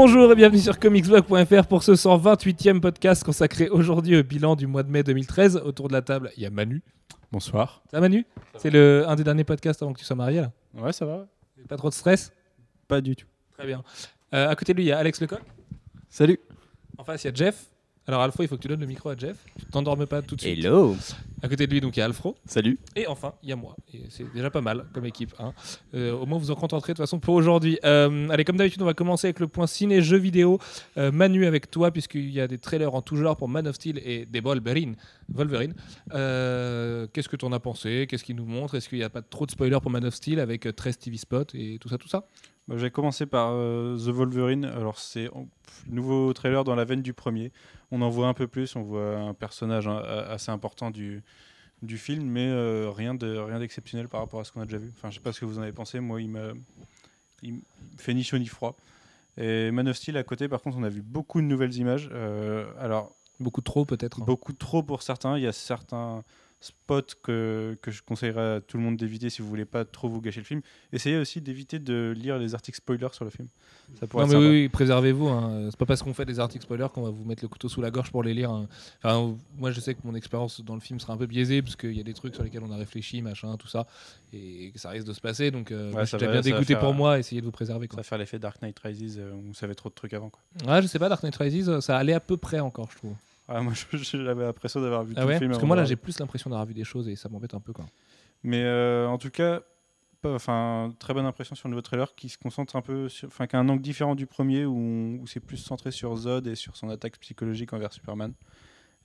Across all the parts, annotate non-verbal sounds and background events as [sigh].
Bonjour et bienvenue sur comicsblog.fr pour ce 128e podcast consacré aujourd'hui au bilan du mois de mai 2013. Autour de la table, il y a Manu. Bonsoir. Ça va Manu? C'est le un des derniers podcasts avant que tu sois marié là? Ouais, ça va. Pas trop de stress? Pas du tout. Très bien. Euh, à côté de lui, il y a Alex Lecoq. Salut. En face, il y a Jeff. Alors Alfro, il faut que tu donnes le micro à Jeff. Tu t'endormes pas tout de suite. Hello À côté de lui, donc il y a Alfro. Salut Et enfin, il y a moi. Et c'est déjà pas mal comme équipe. hein. Euh, au moins, vous en contenterez de toute façon pour aujourd'hui. Euh, allez, comme d'habitude, on va commencer avec le point ciné-jeux vidéo. Euh, Manu, avec toi, puisqu'il y a des trailers en tout genre pour Man of Steel et des Wolverine. Wolverine. Qu'est-ce que tu en as pensé? Qu'est-ce qu'il nous montre? Est-ce qu'il n'y a pas trop de spoilers pour Man of Steel avec euh, 13 TV Spot et tout ça, tout ça? Bah, je vais commencer par euh, The Wolverine. Alors, c'est un nouveau trailer dans la veine du premier. On en voit un peu plus. On voit un personnage hein, assez important du, du film, mais euh, rien de rien d'exceptionnel par rapport à ce qu'on a déjà vu. Enfin, je sais pas ce que vous en avez pensé. Moi, il me fait ni chaud ni froid. Et Man of Steel à côté, par contre, on a vu beaucoup de nouvelles images. Euh, alors, Beaucoup trop, peut-être. hein. Beaucoup trop pour certains. Il y a certains spots que, que je conseillerais à tout le monde d'éviter si vous voulez pas trop vous gâcher le film. Essayez aussi d'éviter de lire les articles spoilers sur le film. Ça pourrait Non, être mais oui, oui, préservez-vous. hein. C'est pas parce qu'on fait des articles spoilers qu'on va vous mettre le couteau sous la gorge pour les lire. hein. Enfin, moi, je sais que mon expérience dans le film sera un peu biaisée parce qu'il y a des trucs sur lesquels on a réfléchi, machin, tout ça, et que ça risque de se passer. Donc, euh, ça va- bien ça dégoûté pour moi. Essayez de vous préserver. Ça Quoi. va faire l'effet Dark Knight Rises euh, où on savait trop de trucs avant. Quoi. Ouais, je sais pas, Dark Knight Rises, ça allait à peu près encore, je trouve. Ah, moi, [laughs] j'avais l'impression d'avoir vu Ah tout ouais le film. Parce que moi, là, j'ai plus l'impression d'avoir vu des choses et ça m'embête un peu. Quoi. Mais euh, en tout cas, enfin, très bonne impression sur le nouveau trailer qui se concentre un peu, enfin, qui a un angle différent du premier où, c'est plus centré sur Zod et sur son attaque psychologique envers Superman.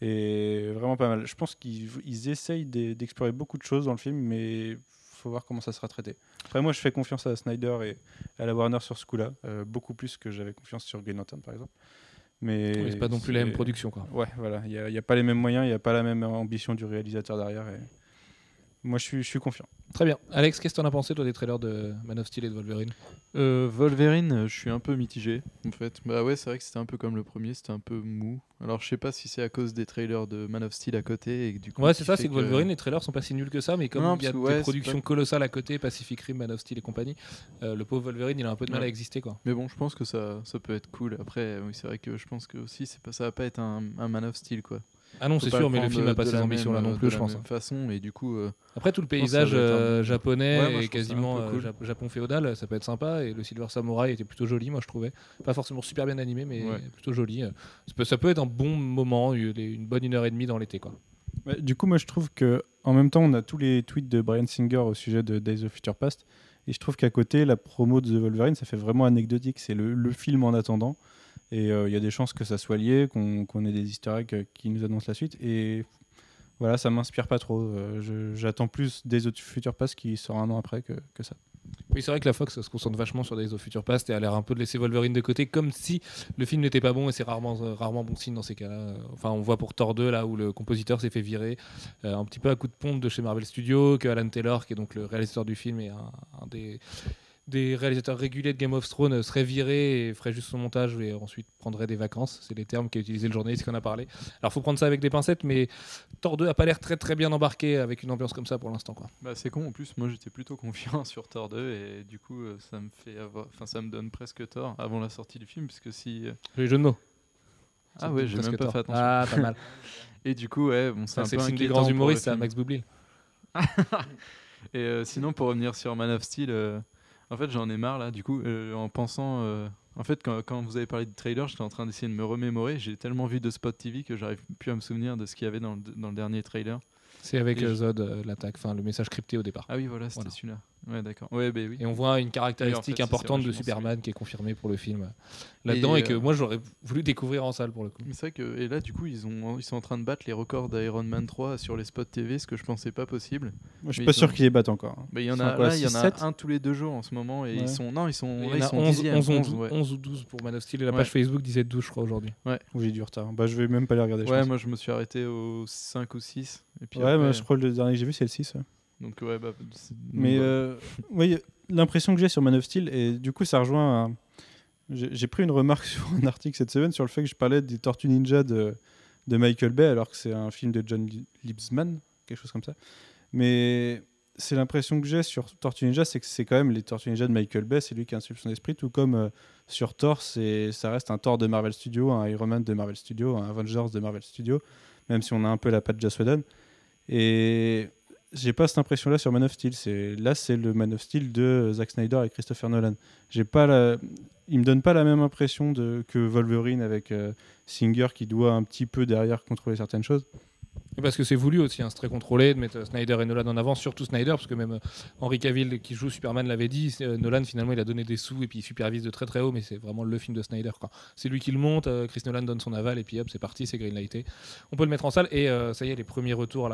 Et vraiment pas mal. Je pense qu'ils ils essayent d'e- d'explorer beaucoup de choses dans le film, mais faut voir comment ça sera traité. Après, moi, je fais confiance à Snyder et à la Warner sur ce coup-là, euh, beaucoup plus que j'avais confiance sur Green Lantern, par exemple. Mais Oui, c'est pas non plus la même production. Quoi. Ouais, voilà. Il n'y a, pas les mêmes moyens, il n'y a pas la même ambition du réalisateur derrière. Et... Moi, je suis, je suis confiant. Très bien. Alex, qu'est-ce que t'en as pensé, toi, des trailers de Man of Steel et de Wolverine? Euh, Wolverine, euh, je suis un peu mitigé en fait. Bah ouais, c'est vrai que c'était un peu comme le premier, c'était un peu mou. Alors je sais pas si c'est à cause des trailers de Man of Steel à côté et que du coup. Ouais, c'est ça, c'est que Wolverine, les trailers sont pas si nuls que ça, mais comme il y a des ouais, productions pas- colossales à côté, Pacific Rim, Man of Steel et compagnie, euh, le pauvre Wolverine, il a un peu de mal Ouais. à exister, quoi. Mais bon, je pense que ça, ça peut être cool. Après, oui, c'est vrai que je pense que aussi, c'est pas, ça va pas être un, un Man of Steel quoi. Ah non, c'est sûr, mais le film n'a pas ces ambitions-là non euh, plus, de je la pense. même façon et du coup. euh, Après, tout le paysage euh, japonais Ouais, moi, je et quasiment euh, Japon féodal, ça peut être sympa. Et le Silver Samurai était plutôt joli, moi, je trouvais. Pas forcément super bien animé, mais Ouais. plutôt joli. Ça peut, ça peut être un bon moment, une bonne une heure et demie dans l'été, quoi. Ouais, du coup, moi, je trouve que en même temps, on a tous les tweets de Brian Singer au sujet de Days of Future Past. Et je trouve qu'à côté, la promo de The Wolverine, ça fait vraiment anecdotique. C'est le, le film en attendant. Et euh, il y a des chances que ça soit lié, qu'on ait des easter eggs euh, qui nous annoncent la suite. Et voilà, ça m'inspire pas trop. Euh, J'attends plus Days of Future Past qui sort un an après que, que ça. Oui, c'est vrai que la Fox se concentre vachement sur Days of Future Past et a l'air un peu de laisser Wolverine de côté, comme si le film n'était pas bon et c'est rarement, euh, rarement bon signe dans ces cas-là. Enfin, on voit pour Thor 2, là où le compositeur s'est fait virer, un petit peu à coup de pompe de chez Marvel Studios, que Alan Taylor, qui est donc le réalisateur du film un, un des, des réalisateurs réguliers de Game of Thrones, euh, serait viré et ferait juste son montage et ensuite prendrait des vacances. C'est les termes qu'a utilisé le journaliste qui en a parlé. Alors, faut prendre ça avec des pincettes, mais Thor 2 a pas l'air très très bien embarqué avec une ambiance comme ça pour l'instant, quoi. Bah, c'est con en plus, moi j'étais plutôt confiant [laughs] sur Thor 2 et du coup euh, ça me fait avoir... enfin ça me donne presque tort avant la sortie du film puisque si euh, Les jeux de mots. ah ouais j'ai même pas Thor. fait attention Ah, pas mal. [laughs] et du coup ouais bon c'est Ça, un peu des grands humoristes, c'est. Max Boublil. [laughs] et euh, sinon pour revenir sur Man of Steel euh, en fait j'en ai marre là du coup euh, en pensant euh, en fait quand, quand vous avez parlé du trailer j'étais en train d'essayer de me remémorer j'ai tellement vu de Spot TV que j'arrive plus à me souvenir de ce qu'il y avait dans le, dans le dernier trailer C'est avec Et euh, je- Zod, euh, l'attaque, enfin le message crypté au départ. ah oui voilà c'était Voilà. celui-là ouais d'accord ouais bah oui Et on voit une caractéristique Oui, en fait, c'est- importante de Superman qui est confirmée pour le film là-dedans Et, et, que euh, moi j'aurais voulu découvrir en salle pour le coup. Mais c'est vrai que et là du coup ils ont ils sont en train de battre les records d'Iron Man 3 sur les spots TV ce que je pensais pas possible. Moi, je suis Mais pas sûr ont- qu'ils les battent encore. hein. Mais il y en a sont quoi, là il y en 6, a 7? un tous les deux jours en ce moment et Ouais. ils sont non ils sont là, ils sont 11, 10e, 11, 11, 11, ouais. 11 ou 12 pour Man of Steel et la Ouais. page Facebook disait 12 je crois aujourd'hui. Ou j'ai du retard. Bah, je vais même pas les regarder. je Ouais, moi je me suis arrêté au 5 ou 6 et puis ouais, je crois que le dernier que j'ai vu, c'est le 6. Donc ouais bah Mais euh, oui, l'impression que j'ai sur Man of Steel, et du coup, ça rejoint. un- J'ai pris une remarque [laughs] sur un article cette semaine sur le fait que je parlais des Tortues Ninja de, de Michael Bay, alors que c'est un film de John Li- Liebsman, quelque chose comme ça. Mais c'est l'impression que j'ai sur Tortue Ninja, c'est que c'est quand même les Tortues Ninja de Michael Bay, c'est lui qui insuffle son esprit, tout comme euh, sur Thor, c'est ça reste un Thor de Marvel Studios, un Iron Man de Marvel Studios, un Avengers de Marvel Studios, même si on a un peu la patte Joss Whedon. Et j'ai pas cette impression-là sur Man of Steel. C'est là, c'est le Man of Steel de Zack Snyder et Christopher Nolan. J'ai pas il me donne pas la même impression que Wolverine avec euh, Singer qui doit un petit peu derrière contrôler certaines choses. Parce que c'est voulu aussi, hein, c'est très contrôlé de mettre Snyder et Nolan en avant, surtout Snyder, parce que même euh, Henry Cavill qui joue Superman l'avait dit, euh, Nolan finalement il a donné des sous et puis il supervise de très très haut, mais c'est vraiment le film de Snyder. C'est lui qui le monte, euh, Chris Nolan donne son aval et puis hop, c'est parti, c'est greenlighté. On peut le mettre en salle et ça y est, les premiers retours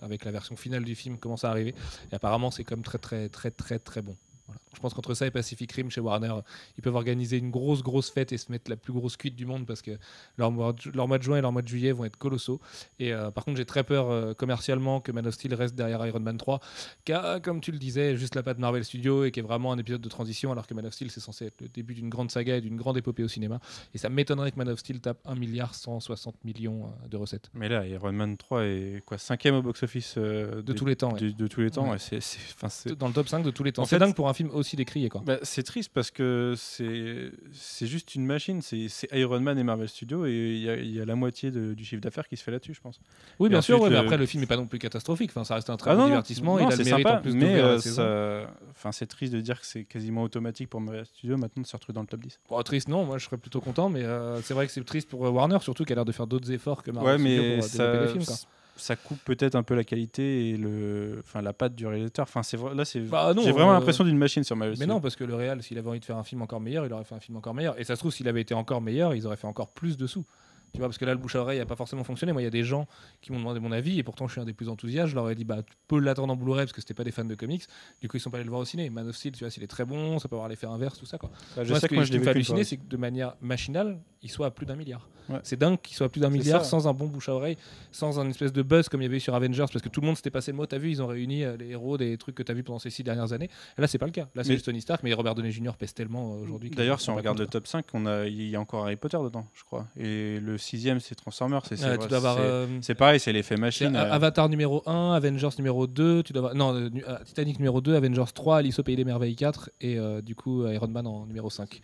avec la version finale du film commencent à arriver. Et apparemment, c'est comme très très très très très bon. Voilà. Je pense qu'entre ça et Pacific Rim chez Warner, ils peuvent organiser une grosse grosse fête et se mettre la plus grosse cuite du monde parce que leur mois, de- leur mois de juin et leur mois de juillet vont être colossaux. Et euh, par contre, j'ai très peur euh, commercialement que Man of Steel reste derrière Iron Man 3, qui a, comme tu le disais, juste la patte Marvel Studios et qui est vraiment un épisode de transition, alors que Man of Steel, c'est censé être le début d'une grande saga et d'une grande épopée au cinéma. Et ça m'étonnerait que Man of Steel tape 1 milliard 160 millions euh, de recettes. Mais là, Iron Man 3 est quoi cinquième au box-office euh, De tous les temps, ouais. de tous les temps. Ouais. ouais, c'est- Dans le top 5 de tous les temps. En C'est dingue pour un film aussi décrié, quoi. Bah, c'est triste parce que c'est c'est juste une machine. C'est c'est Iron Man et Marvel Studios et il y, a- il y a la moitié de- du chiffre d'affaires qui se fait là-dessus, je pense. Oui, Et bien sûr, ouais, mais le- après, le film n'est pas non plus catastrophique. Enfin, ça reste un très Ah bon non, divertissement. non, il a le c'est mérite sympa, en plus mais euh, ça- enfin, c'est triste de dire que c'est quasiment automatique pour Marvel Studios maintenant de se retrouver dans le top 10. Bon, triste, non, moi je serais plutôt content, mais euh, c'est vrai que c'est triste pour euh, Warner, surtout qu'elle a l'air de faire d'autres efforts que Marvel ouais, Studios mais pour euh, développer ça, les films. Quoi. Ça coupe peut-être un peu la qualité et le, enfin, la patte du réalisateur. Enfin, c'est là, c'est Bah j'ai vraiment euh, l'impression d'une machine sur Marvel Mais non, parce que le Real, s'il avait envie de faire un film encore meilleur, il aurait fait un film encore meilleur. Et ça se trouve, s'il avait été encore meilleur, ils auraient fait encore plus de sous. Tu vois, parce que là, le bouche à oreille n'a pas forcément fonctionné. Moi, il y a des gens qui m'ont demandé mon avis, et pourtant, je suis un des plus enthousiastes. Je leur ai dit, bah, tu peux l'attendre en Blu-ray parce que c'était pas des fans de comics. Du coup, ils sont pas allés le voir au ciné. Man of Steel, tu vois, s'il est très bon, ça peut avoir l'effet inverse, tout ça, quoi. Bah, je Moi, sais ce que que moi, je l'ai fois. c'est que de manière machinale, il soit à plus d'un milliard. Ouais. C'est dingue qu'il soit à plus d'un milliard ça. sans un bon bouche à oreille, sans un espèce de buzz comme il y avait eu sur Avengers, parce que tout le monde s'était passé le mot. T'as vu, ils ont réuni euh, les héros des trucs que t'as vu pendant ces six dernières années. Là, c'est pas le cas. Là, c'est Tony Stark, mais Robert Downey Jr. pèse tellement euh, aujourd'hui. D'ailleurs, si on regarde le top 5, on a, il y a encore Harry Potter dedans, je crois. Et le sixième, c'est Transformers. C'est, c'est- euh, pareil, c'est l'effet machine. Euh, Avatar numéro 1, Avengers numéro 2, tu dois avoir- non, euh, Titanic numéro 2, Avengers 3, Alice au Pays des Merveilles 4 et du coup Iron Man en numéro 5.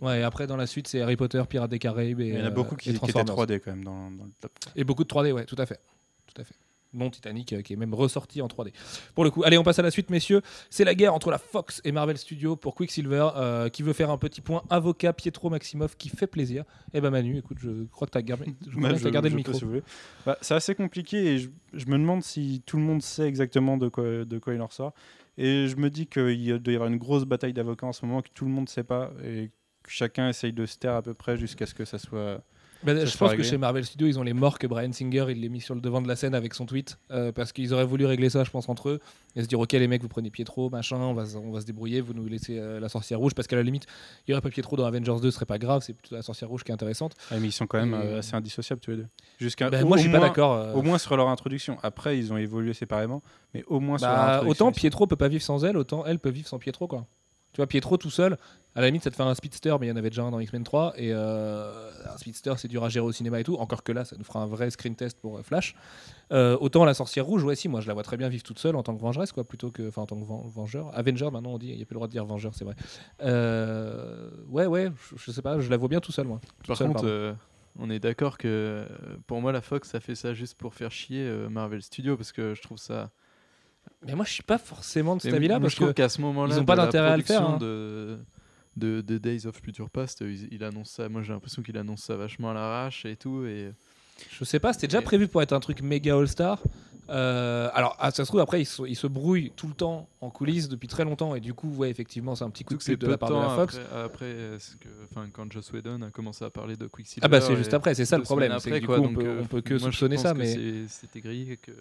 Ouais, et après dans la suite c'est Harry Potter, Pirates des Caraïbes et il y en a euh, beaucoup qui, et qui étaient Transformers. 3D quand même dans, dans le top. Et beaucoup de 3D, ouais, tout à fait. Tout à fait. Bon Titanic euh, qui est même ressorti en 3D. Pour le coup, allez, on passe à la suite, messieurs. C'est la guerre entre la Fox et Marvel Studios pour Quicksilver, euh, qui veut faire un petit point avocat Pietro Maximov qui fait plaisir. Eh ben Manu, écoute, je crois que tu as gardé, je crois Bah, que t'as gardé je [laughs] le micro. si. Bah, c'est assez compliqué et je, je me demande si tout le monde sait exactement de quoi, de quoi il en ressort. Et je me dis qu'il doit y avoir une grosse bataille d'avocats en ce moment que tout le monde ne sait pas et chacun essaye de se taire à peu près jusqu'à ce que ça soit. Ça je pense que chez Marvel Studios, ils ont les morts que Brian Singer il les mis sur le devant de la scène avec son tweet euh, parce qu'ils auraient voulu régler ça, je pense, entre eux et se dire ok les mecs, vous prenez Pietro, machin, on va, se- on va se débrouiller, vous nous laissez euh, la sorcière rouge parce qu'à la limite, il y aurait pas Pietro dans Avengers 2, ce serait pas grave, c'est plutôt la sorcière rouge qui est intéressante. Ah, mais ils sont quand même euh, assez indissociables tous les deux. Jusqu'à, au- moi, je suis pas d'accord. euh, Au moins sur leur introduction. Après, ils ont évolué séparément, mais au moins sur leur bah, introduction. autant Pietro peut pas vivre sans elle, autant elle peut vivre sans Pietro quoi. Tu vois, Pietro tout seul, à la limite, ça te fait un speedster, mais il y en avait déjà un dans X-Men 3. Et euh, un speedster, c'est dur à gérer au cinéma et tout. Encore que là, ça nous fera un vrai screen test pour euh, Flash. Euh, autant la sorcière rouge, ouais, si, moi je la vois très bien vivre toute seule en tant que vengeresse, quoi, plutôt que. Enfin, en tant que ven- vengeur. Avenger, maintenant on dit, il n'y a plus le droit de dire vengeur, c'est vrai. Ouais, ouais, je, sais pas, je la vois bien tout seul, moi. Par contre, on est d'accord que pour moi, la Fox a fait ça juste pour faire chier Marvel Studios parce que je trouve ça. Mais moi, je suis pas forcément de cet avis-là parce je trouve que. qu'à ce moment-là, ils ont de pas d'intérêt à le faire, hein. De, de, de Days of Future Past, il, il annonce ça. Moi, j'ai l'impression qu'il annonce ça vachement à l'arrache et tout. Et Je sais pas, c'était déjà Et- prévu pour être un truc méga all-star. Euh, alors, ah, ça se trouve, après, ils se, ils se brouillent tout le temps en coulisses depuis très longtemps. Et du coup, ouais, effectivement, c'est un petit coup de pub de la part de la Fox. Après, après que, quand Joss Whedon a commencé à parler de Quicksilver. Ah bah c'est juste après, c'est ça le problème. Que après, du quoi, coup, on peut, euh, on peut que moi, je soupçonner pense ça, que mais c'était grillé que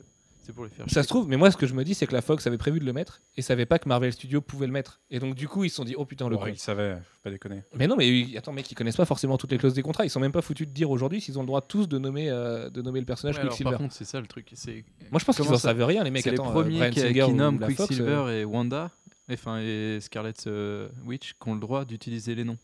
c'est pour les faire. ça chier. se trouve. Mais moi, ce que je me dis, c'est que la Fox avait prévu de le mettre et savait pas que Marvel Studios pouvait le mettre. Et donc, du coup, ils se sont dit, oh putain, le Ouais, con. ils savaient, faut pas déconner. Mais non, mais euh, attends, mec, ils connaissent pas forcément toutes les clauses des contrats. Ils sont même pas foutus de dire aujourd'hui s'ils ont le droit tous de nommer, euh, de nommer le personnage Ouais, alors, Quicksilver. par contre, c'est ça le truc. c'est- Moi, je pense qu'ils en savent rien, les mecs. C'est les Attends, euh, premiers Bryan qui, Singer qui ou nomment Fox, euh, Quicksilver et Wanda, enfin et Scarlet euh, Witch, qui ont le droit d'utiliser les noms.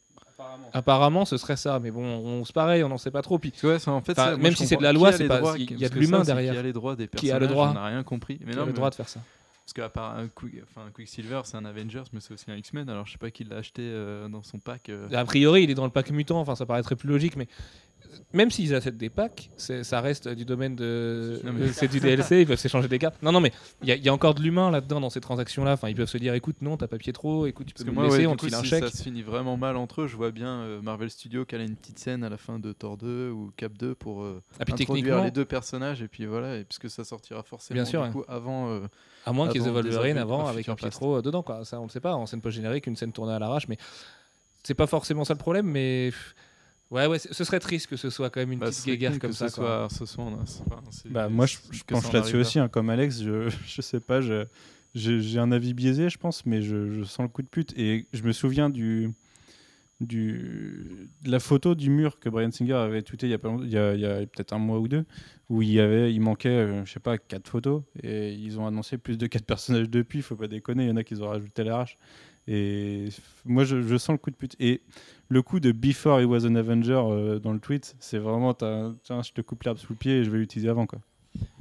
Apparemment, ce serait ça, mais bon, on se pareille, on n'en sait pas trop. Puis ouais, ça, en fait, ça, même si c'est de la loi, c'est pas- droits, il y a de l'humain derrière. Qui a les droits des Qui a le droit On n'a rien compris. Mais qui non, a le mais droit de faire ça Parce qu'à part un enfin, Quicksilver, c'est un Avengers, mais c'est aussi un X-Men. Alors je sais pas qui l'a acheté euh, dans son pack. euh. A priori, il est dans le pack mutant, enfin ça paraîtrait plus logique, mais même s'ils achètent des packs, ça reste du domaine de. C'est du DLC, ils peuvent s'échanger des cartes. Non, non, mais il y, a- il y a encore de l'humain là-dedans dans ces transactions-là. Enfin, ils peuvent se dire écoute, non, t'as pas pied trop, écoute, tu peux Parce que me moi, laisser, ouais, on te file un si chèque. ça se finit vraiment mal entre eux, je vois bien euh, Marvel Studios qui a une petite scène à la fin de Thor 2 ou Cap 2 pour euh, Ah, puis introduire les deux personnages et puis voilà, et puisque ça sortira forcément Bien sûr, du ouais. coup avant. euh, à moins qu'ils aient Wolverine avant of avec un. Pietro dedans, quoi. Ça, on le sait pas, en scène post-générique, une scène tournée à l'arrache, mais c'est pas forcément ça le problème, mais. Ouais, ouais, ce serait triste que ce soit quand même une bah, petite guéguerre comme que ça. ce quoi. soit, ce soit enfin, c'est- Bah, moi, je, je penche en là-dessus aussi, hein, comme Alex. Je, je sais pas, je- j'ai un avis biaisé, je pense, mais je, je sens le coup de pute. Et je me souviens du, du, de la photo du mur que Brian Singer avait tweeté il y a, pas longtemps- il y a, il y a peut-être un mois ou deux, où il, y avait, il manquait, euh, je sais pas, quatre photos. Et ils ont annoncé plus de quatre [laughs] personnages depuis, faut pas déconner, il y en a qui ont rajouté l'arrache. Et moi, je, je sens le coup de pute. Et le coup de Before he was an Avenger euh, dans le tweet, c'est vraiment, tiens, je te coupe l'herbe sous le pied et je vais l'utiliser avant. Quoi.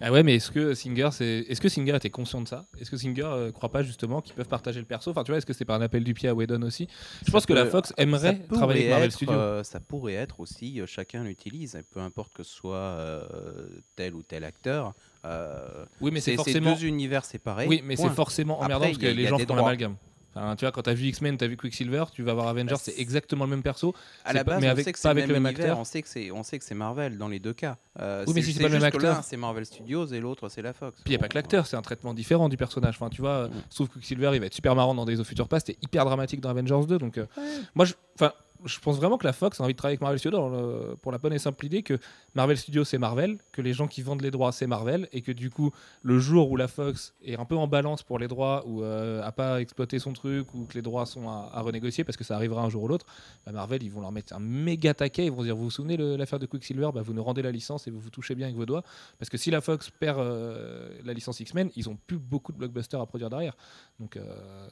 Ah ouais, mais est-ce que Singer, c'est, est-ce que Singer était conscient de ça? Est-ce que Singer euh, croit pas justement qu'ils peuvent partager le perso? Enfin, tu vois, est-ce que c'est pas un appel du pied à Whedon aussi? Je pense que la Fox aimerait travailler avec Marvel être, Studios. euh, ça pourrait être aussi, euh, chacun l'utilise, peu importe que ce soit euh, tel ou tel acteur. euh, oui, mais c'est forcément. deux univers séparés. Oui, mais c'est forcément Après, emmerdant parce il y a- que les y a gens font l'amalgame. Enfin, tu vois, quand t'as vu X-Men, t'as vu Quicksilver, tu vas voir Avengers, Bah, c'est exactement le même perso. À la pas- base, mais on avec- sait que pas avec même le même acteur. on sait que c'est, on sait que c'est Marvel dans les deux cas. Euh, Oui, mais si c'est pas le même acteur. l'un, c'est Marvel Studios et l'autre c'est la Fox. Puis il n'y a pas que l'acteur, c'est un traitement différent du personnage. Enfin, tu vois, Mm. que Quicksilver, il va être super marrant dans Days of Future Past et hyper dramatique dans Avengers 2. Donc, euh, moi, je, enfin, je pense vraiment que la Fox a envie de travailler avec Marvel Studios le- pour la bonne et simple idée que Marvel Studios, c'est Marvel, que les gens qui vendent les droits, c'est Marvel, et que du coup, le jour où la Fox est un peu en balance pour les droits ou euh, a pas exploité son truc ou que les droits sont à, renégocier parce que ça arrivera un jour ou l'autre, bah, Marvel, ils vont leur mettre un méga taquet. Ils vont dire Vous vous souvenez l'affaire de Quicksilver? Bah, Vous nous rendez la licence et vous vous touchez bien avec vos doigts. Parce que si la Fox perd euh, la licence X-Men, ils ont plus beaucoup de blockbusters à produire derrière. Donc, euh,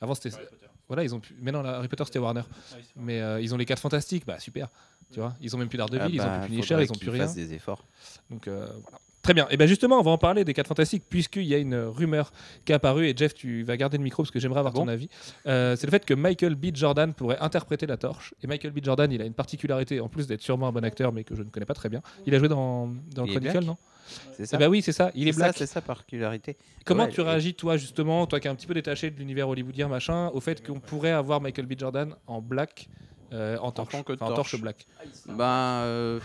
avant, c'était. Voilà, ils ont plus. Mais non, la Harry Potter, c'était Warner. Mais euh, ils ont les 4 fantastiques, bah super. Tu vois, ils ont même plus d'Ardeville, Ah ils ont bah, plus Punisher, ils ont plus rien. fassent des efforts. Donc euh, voilà. Très bien. Et bien justement, on va en parler des 4 fantastiques, puisqu'il y a une rumeur qui est apparue. Et Jeff, tu vas garder le micro parce que j'aimerais avoir Ah bon ton avis. Euh, c'est le fait que Michael B. Jordan pourrait interpréter la torche. Et Michael B. Jordan, il a une particularité, en plus d'être sûrement un bon acteur, mais que je ne connais pas très bien. Il a joué dans, dans Il Chronicle, non? C'est Eh ça. ben oui, c'est ça. Il est C'est ça, black. c'est sa particularité. Comment Ouais, tu réagis, toi, justement, toi qui es un petit peu détaché de l'univers hollywoodien, machin, au fait qu'on pourrait avoir Michael B. Jordan en black, euh, en torche, tant que Enfin, en torche. torche black Ben, euh,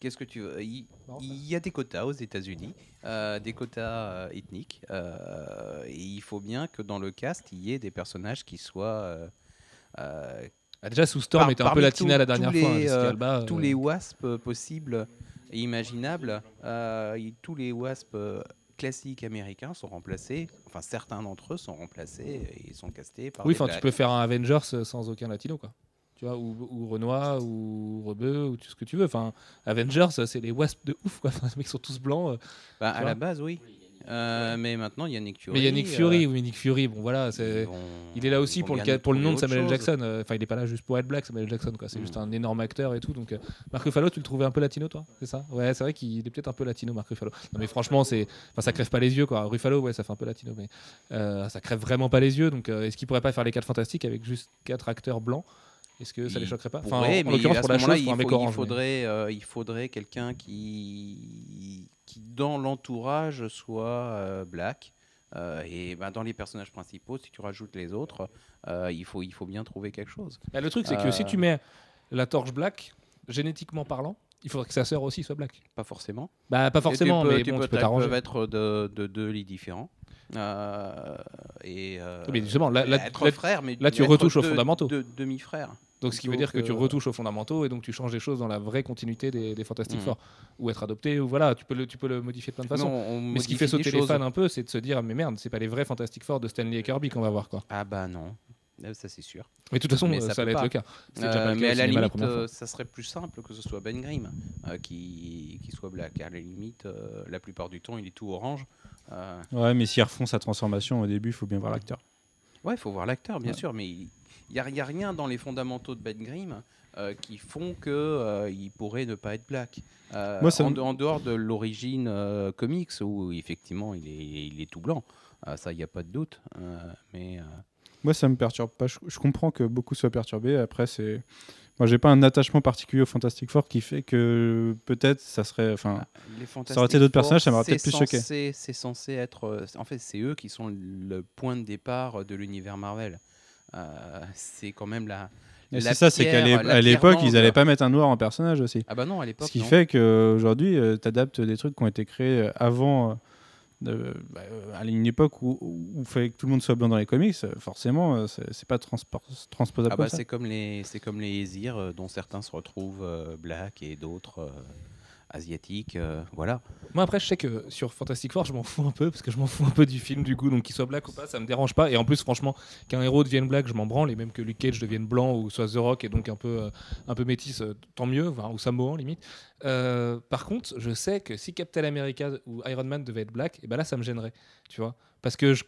qu'est-ce que tu veux? Il, y a des quotas aux États-Unis, euh, des quotas euh, ethniques, euh, et il faut bien que dans le cast, il y ait des personnages qui soient Ah, Déjà, sous Storm Par- était un peu latina la dernière tous fois. hein, les, euh, Alba, tous les wasps possibles et imaginables, euh, tous les wasps euh, classiques américains sont remplacés, enfin certains d'entre eux sont remplacés et sont castés par Oui, enfin, tu peux faire un Avengers euh, sans aucun latino, quoi. Tu vois, ou, ou Renoir, ou Rebeu, ou tout ce que tu veux. Enfin, Avengers, c'est les wasps de ouf, quoi. [laughs] Les mecs sont tous blancs. Bah, à vois. la base, oui. Euh, mais maintenant, il y a Nick Fury. Mais il y a Nick euh, Fury, oui, Nick Fury, bon voilà, vont- Il est là aussi pour le, pour nom de Samuel chose. Jackson. euh, Enfin, il est pas là juste pour être black, Samuel. Jackson, quoi. C'est Mm. juste un énorme acteur et tout. Donc, euh, Mark Ruffalo, tu le trouvais un peu latino, toi? C'est ça? Ouais, c'est vrai qu'il est peut-être un peu latino, Mark Ruffalo. Non, mais franchement, c'est, enfin, ça crève pas les yeux, quoi. Ruffalo, ouais, ça fait un peu latino, mais euh, ça crève vraiment pas les yeux. Donc, euh, est-ce qu'il pourrait pas faire les quatre fantastiques avec juste quatre acteurs blancs? Est-ce que ça les Il choquerait pas pourrait, Enfin, en, en mais l'occurrence, à pour ce la moment-là, chose, pour un il, mec faut- orange. il mais- faudrait, euh, il faudrait quelqu'un qui, qui, dans l'entourage, soit euh, black. Euh, et ben, dans les personnages principaux, si tu rajoutes les autres, euh, il, faut, il faut bien trouver quelque chose. Bah, le truc, c'est que si tu mets la torche black, génétiquement parlant, il faudrait que sa sœur aussi soit black. Pas forcément. Bah, pas forcément, Et tu peux, mais tu bon, peux- tu peux t'arranger. peuvent être de, de deux lits différents. Euh, et, euh, Mais justement, là- là- être frère, mais là, tu être retouches aux fondamentaux. deux demi-frères. Donc, ce qui veut dire que, tu que- retouches aux fondamentaux et donc tu changes des choses dans la vraie continuité des, des Fantastic Mhm. Four. Ou être adopté, ou voilà, tu peux le, tu peux le modifier de plein de façons. Mais ce qui fait sauter les fans un peu, c'est de se dire, mais merde, c'est pas les vrais Fantastic Four de Stanley et Kirby qu'on va voir, quoi. Ah bah non, Euh, ça c'est sûr. Mais de toute façon, Mais euh, ça ça, allait être le cas. Euh, mais cas à la limite, euh, ça serait plus simple que ce soit Ben Grimm euh, qui, qui soit black. À la limite, euh, la plupart du temps, il est tout orange. Euh, Ouais, mais s'ils refont sa transformation au début, il faut bien voir l'acteur. ouais, il faut voir l'acteur, bien Ouais. sûr, mais il n'y a, a rien dans les fondamentaux de Ben Grimm euh, qui font que euh, il pourrait ne pas être black. Euh, Moi, ça en, me- en dehors de l'origine comics où effectivement il est, il est tout blanc. Ah, ça, il n'y a pas de doute. Mais Moi, ça me perturbe pas. Je, je comprends que beaucoup soient perturbés. Après, c'est. Moi, j'ai pas un attachement particulier au Fantastic Four qui fait que peut-être ça serait. Enfin, les Ça aurait été d'autres personnages, ça m'aurait peut-être plus choqué. C'est censé être. En fait, c'est eux qui sont le point de départ de l'univers Marvel. Euh, c'est quand même la. c'est ça, c'est qu'à l'époque, ils allaient d'angle. pas mettre un noir en personnage aussi. Ah bah non, à l'époque. Ce qui non. fait qu'aujourd'hui, tu adaptes des trucs qui ont été créés avant. euh, de- bah, euh, à une époque où il fallait que tout le monde soit blanc dans les comics, euh, forcément, euh, c'est pas transposable Ah bah c'est comme les c'est comme les euh, dont certains se retrouvent euh, black et d'autres asiatiques. euh, voilà. Moi après je sais que sur Fantastic Four je m'en fous un peu parce que je m'en fous un peu du film du coup donc qu'il soit black ou pas ça me dérange pas et en plus franchement qu'un héros devienne black je m'en branle et même que Luke Cage devienne blanc ou soit The Rock et donc un peu euh, un peu métis euh, tant mieux enfin, ou Samoan limite. Par contre je sais que si Captain America ou Iron Man devait être black et ben là ça me gênerait tu vois parce que je,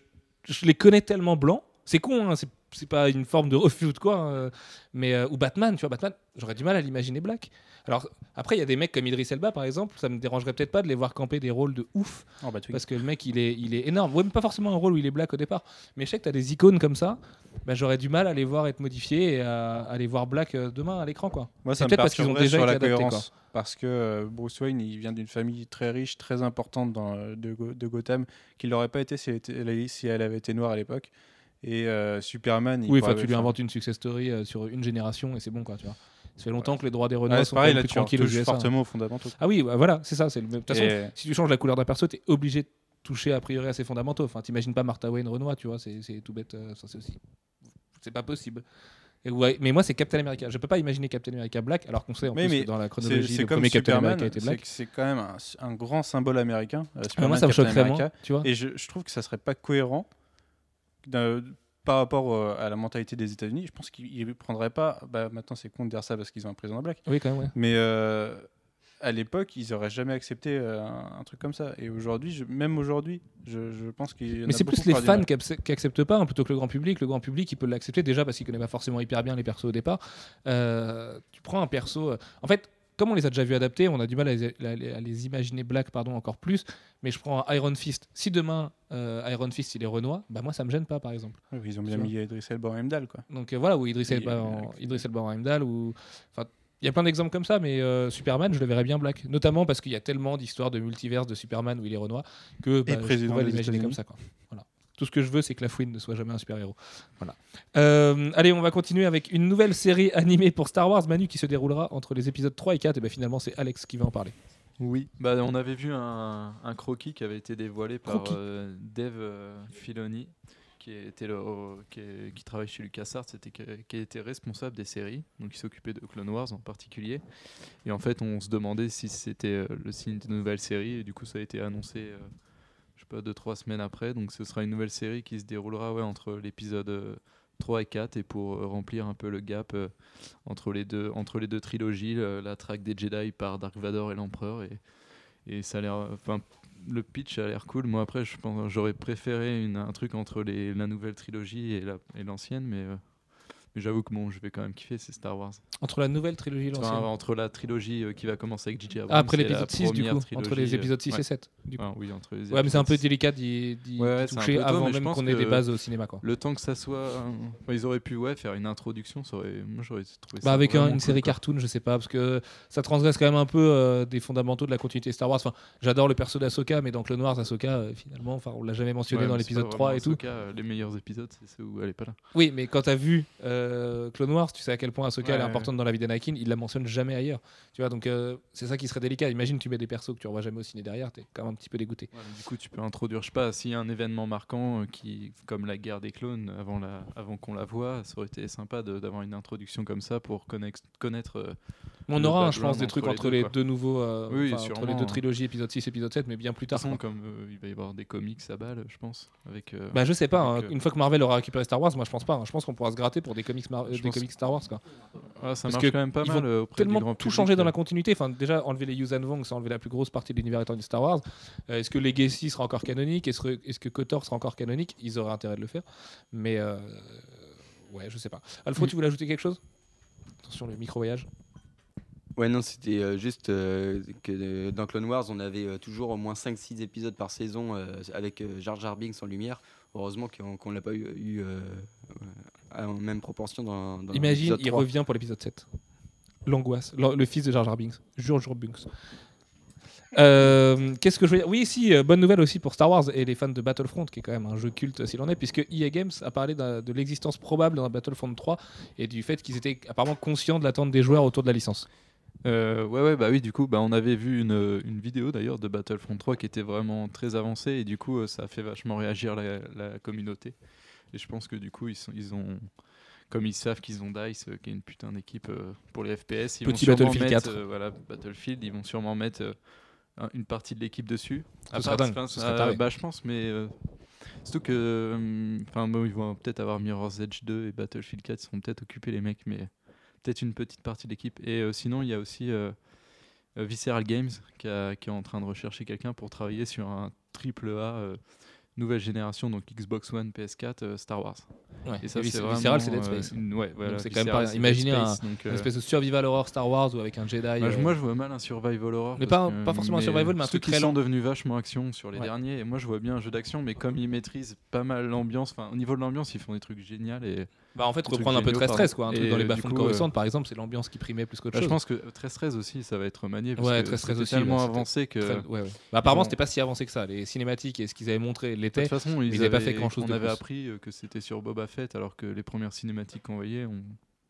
je les connais tellement blancs c'est con hein, c'est pas une forme de refus ou de quoi hein, mais euh, ou Batman tu vois Batman j'aurais du mal à l'imaginer black alors après il y a des mecs comme Idris Elba par exemple ça me dérangerait peut-être pas de les voir camper des rôles de ouf Oh, bah, parce que le mec il est, il est énorme. Ouais, même pas forcément un rôle où il est black au départ, mais je sais que tu as des icônes comme ça, bah, j'aurais du mal à les voir être modifiés et à, à les voir black euh, demain à l'écran. quoi. Moi, C'est ça me peut-être parce qu'ils ont déjà sur la été adaptés. Parce que euh, Bruce Wayne, il vient d'une famille très riche, très importante dans, de, de Gotham, qu'il l'aurait pas été si elle, était- si elle avait été noire à l'époque. Et euh, Superman, il Oui, enfin tu lui inventes une success story euh, sur une génération et c'est bon quoi, tu vois. Ça fait longtemps que les droits des Renois Ouais, sont c'est pareil, là, plus tu tranquilles aux USA. fortement aux fondamentaux. Ah oui, bah, voilà, c'est ça. c'est le- De toute façon, Et- si tu changes la couleur d'un perso, tu es obligé de toucher a priori à ses fondamentaux. Enfin, t'imagines pas Martha Wayne Renoir, tu vois, c'est tout bête. euh, ça, c'est aussi. C'est pas possible. Et ouais, mais moi, c'est Captain America. Je peux pas imaginer Captain America Black, alors qu'on sait en Mais- plus mais que dans la chronologie, c'est comme Captain Superman, America était Black. c'est quand même un, un grand symbole américain. euh, Ah, moi, ça me choquerait moins, tu vois. Et je, je trouve que ça serait pas cohérent par rapport euh, à la mentalité des États-Unis. Je pense qu'ils ne prendraient pas. Bah, maintenant, c'est con de dire ça parce qu'ils ont un président black. Oui, quand même, ouais. Mais euh, à l'époque, ils auraient jamais accepté euh, un, un truc comme ça. Et aujourd'hui, même aujourd'hui, je, je pense qu'il Mais c'est plus les fans qui, abse- qui acceptent pas hein, plutôt que le grand public. Le grand public, il peut l'accepter déjà parce qu'il connaît pas forcément hyper bien les persos au départ. Euh, tu prends un perso. En fait, comme on les a déjà vus adapter, on a du mal à les, à imaginer black, pardon, encore plus. Mais je prends Iron Fist. Si demain euh, Iron Fist il est Renoir, bah moi ça me gêne pas, par exemple. Oui, Ils ont bien mis Idris Elba en Heimdall, quoi. Donc euh, voilà, ou Idris Et, Elba euh, en, Idris Elba en Heimdall, ou enfin, il y a plein d'exemples comme ça, mais euh, Superman, je le verrais bien black, notamment parce qu'il y a tellement d'histoires de multiverse de Superman où il est Renoir que bah, je président pourrais l'imaginer comme ça. Quoi. Voilà. Tout ce que je veux, c'est que la fouine ne soit jamais un super-héros. Voilà. Euh, allez, on va continuer avec une nouvelle série animée pour Star Wars, Manu, qui se déroulera entre les épisodes 3 et 4. Et ben finalement, c'est Alex qui va en parler. Oui. Bah, on avait vu un, un croquis qui avait été dévoilé par euh, Dave euh, Filoni, qui, était le- au- qui, est- qui travaille chez LucasArts, c'était que- qui était responsable des séries, donc il s'occupait de Clone Wars en particulier. Et en fait, on se demandait si c'était euh, le signe d'une nouvelle série, et du coup, ça a été annoncé, euh, pas, deux, trois semaines après. Donc ce sera une nouvelle série qui se déroulera ouais, entre l'épisode euh, 3 et 4, et pour euh, remplir un peu le gap euh, entre, les deux, entre les deux trilogies, la traque des Jedi par Dark Vador et l'Empereur. Et, et ça a l'air. Enfin, le pitch a l'air cool. Moi, après, j'aurais préféré une, un truc entre les, la nouvelle trilogie et la- et l'ancienne, mais, euh, mais j'avoue que bon, je vais quand même kiffer, c'est Star Wars. Entre la nouvelle trilogie et Enfin, entre la trilogie euh, qui va commencer avec J.J. Abrams Ah, après l'épisode 6, du première coup. Entre trilogie, les euh, épisodes 6 ouais. et 7. Du coup. Ah oui, entre les Ouais, mais c'est un peu délicat d'y Ouais, toucher tôt, avant même qu'on ait des bases au cinéma. Quoi. Le temps que ça soit. euh, ils auraient pu ouais, faire une introduction, ça aurait... moi j'aurais trouvé ça. Bah avec un- vraiment une cool, série quoi. cartoon, je sais pas, parce que ça transgresse quand même un peu euh, des fondamentaux de la continuité Star Wars. Enfin, j'adore le perso d'Asoka, mais dans Clone Wars, Ahsoka, euh, finalement, enfin, on l'a jamais mentionné dans l'épisode pas 3 vraiment et tout. Euh, les meilleurs épisodes, c'est ceux où elle est pas là. Oui, mais quand t'as vu euh, Clone Wars, tu sais à quel point Ahsoka elle est Ouais, importante dans la vie d'Anakin, il la mentionne jamais ailleurs. Tu vois, donc euh, c'est ça qui serait délicat. Imagine tu mets des persos que tu revois jamais au ciné derrière, t'es quand même un petit peu dégoûté. Ouais, du coup, tu peux introduire, je sais pas, s'il y a un événement marquant euh, qui, comme la guerre des clones, avant, la, avant qu'on la voit, ça aurait été sympa d'avoir une introduction comme ça pour connaître. connaître On Le aura, je background pense, des trucs entre les les deux, nouveaux, euh, Oui, enfin, entre les deux hein. trilogies, épisode 6, épisode 7, mais bien plus tard. façon, comme euh, il va y avoir des comics à balles, je pense. Avec, euh, Bah je sais pas, hein. une fois que Marvel aura récupéré Star Wars, moi je pense pas. hein. Je pense qu'on pourra se gratter pour des comics, Mar- Je des pense- comics Star Wars. Quoi. ça parce marche que quand même pas ils mal vont auprès du tellement grand tout changer dans la continuité. Enfin, déjà, enlever les Yuuzhan Vong, ça enlever la plus grosse partie de l'univers étendu de Star Wars. Est-ce que Legacy sera encore canonique? Est-ce que, KOTOR sera encore canonique? Ils auraient intérêt de le faire. Mais ouais, je sais pas. Alfred, Mm. tu voulais ajouter quelque chose? Attention, le micro-voyage. Ouais, non, c'était euh, juste euh, que euh, dans Clone Wars, on avait toujours au moins 5-6 épisodes par saison avec Jar Jar Binks en lumière. Heureusement qu'on qu'on l'a pas eu, eu, en même proportion dans, dans Imagine, il 3. revient pour l'épisode 7. L'angoisse. Le, le fils de Jar Jar Binks. Jure, jure Binks. Qu'est-ce que je veux dire? Oui, si, bonne nouvelle aussi pour Star Wars et les fans de Battlefront, qui est quand même un jeu culte s'il en est, puisque EA Games a parlé de l'existence probable d'un Battlefront 3 et du fait qu'ils étaient apparemment conscients de l'attente des joueurs autour de la licence. Euh, ouais, ouais, bah oui, du coup, bah, on avait vu une, une vidéo d'ailleurs de Battlefront 3 qui était vraiment très avancée et du coup, euh, ça a fait vachement réagir la, la communauté. Et je pense que du coup, ils, sont, ils ont, comme ils savent qu'ils ont DICE, euh, qui est une putain d'équipe euh, pour les FPS, ils Petit vont sûrement Battlefield mettre, 4. euh, voilà, Battlefield, ils vont sûrement mettre euh, un- une partie de l'équipe dessus. Ce serait dingue, ce serait euh, bah, je pense, mais euh, surtout que, euh, enfin, bon, ils vont peut-être avoir Mirror's Edge 2 et Battlefield 4, ils seront peut-être occupés les mecs, mais peut-être une petite partie de l'équipe. Et euh, sinon, il y a aussi euh, euh, Visceral Games qui, a- qui est en train de rechercher quelqu'un pour travailler sur un triple A nouvelle génération, donc Xbox One, PS4, euh, Star Wars. Ouais. Et ça, c'est Vis- vraiment, Visceral, c'est Dead euh, Space. une- ouais, voilà, c'est quand même pas- imaginez un- Une espèce de survival horror Star Wars ou avec un Jedi. bah, moi, je vois mal un survival horror. Mais pas- que- pas forcément un survival, mais un truc qui très sont lent. devenus vachement action sur les Ouais. derniers. Et moi, je vois bien un jeu d'action, mais comme ils maîtrisent pas mal l'ambiance, enfin, au niveau de l'ambiance, ils font des trucs géniaux. Et bah, en fait, reprendre un peu géniaux, 13-13, quoi. Un truc dans les euh, bas du de Coruscant, par exemple, c'est l'ambiance qui primait plus qu'autre Bah, je chose. pense que 13-13 aussi, ça va être manié. Parce Ouais, que 13-13 c'était aussi, tellement avancé que. Bah, apparemment, c'était pas si avancé que ça. Les cinématiques et ce qu'ils avaient montré De l'étaient. toute façon, ils, ils avaient pas fait grand-chose On de avait appris euh, que c'était sur Boba Fett, alors que les premières cinématiques qu'on voyait, on...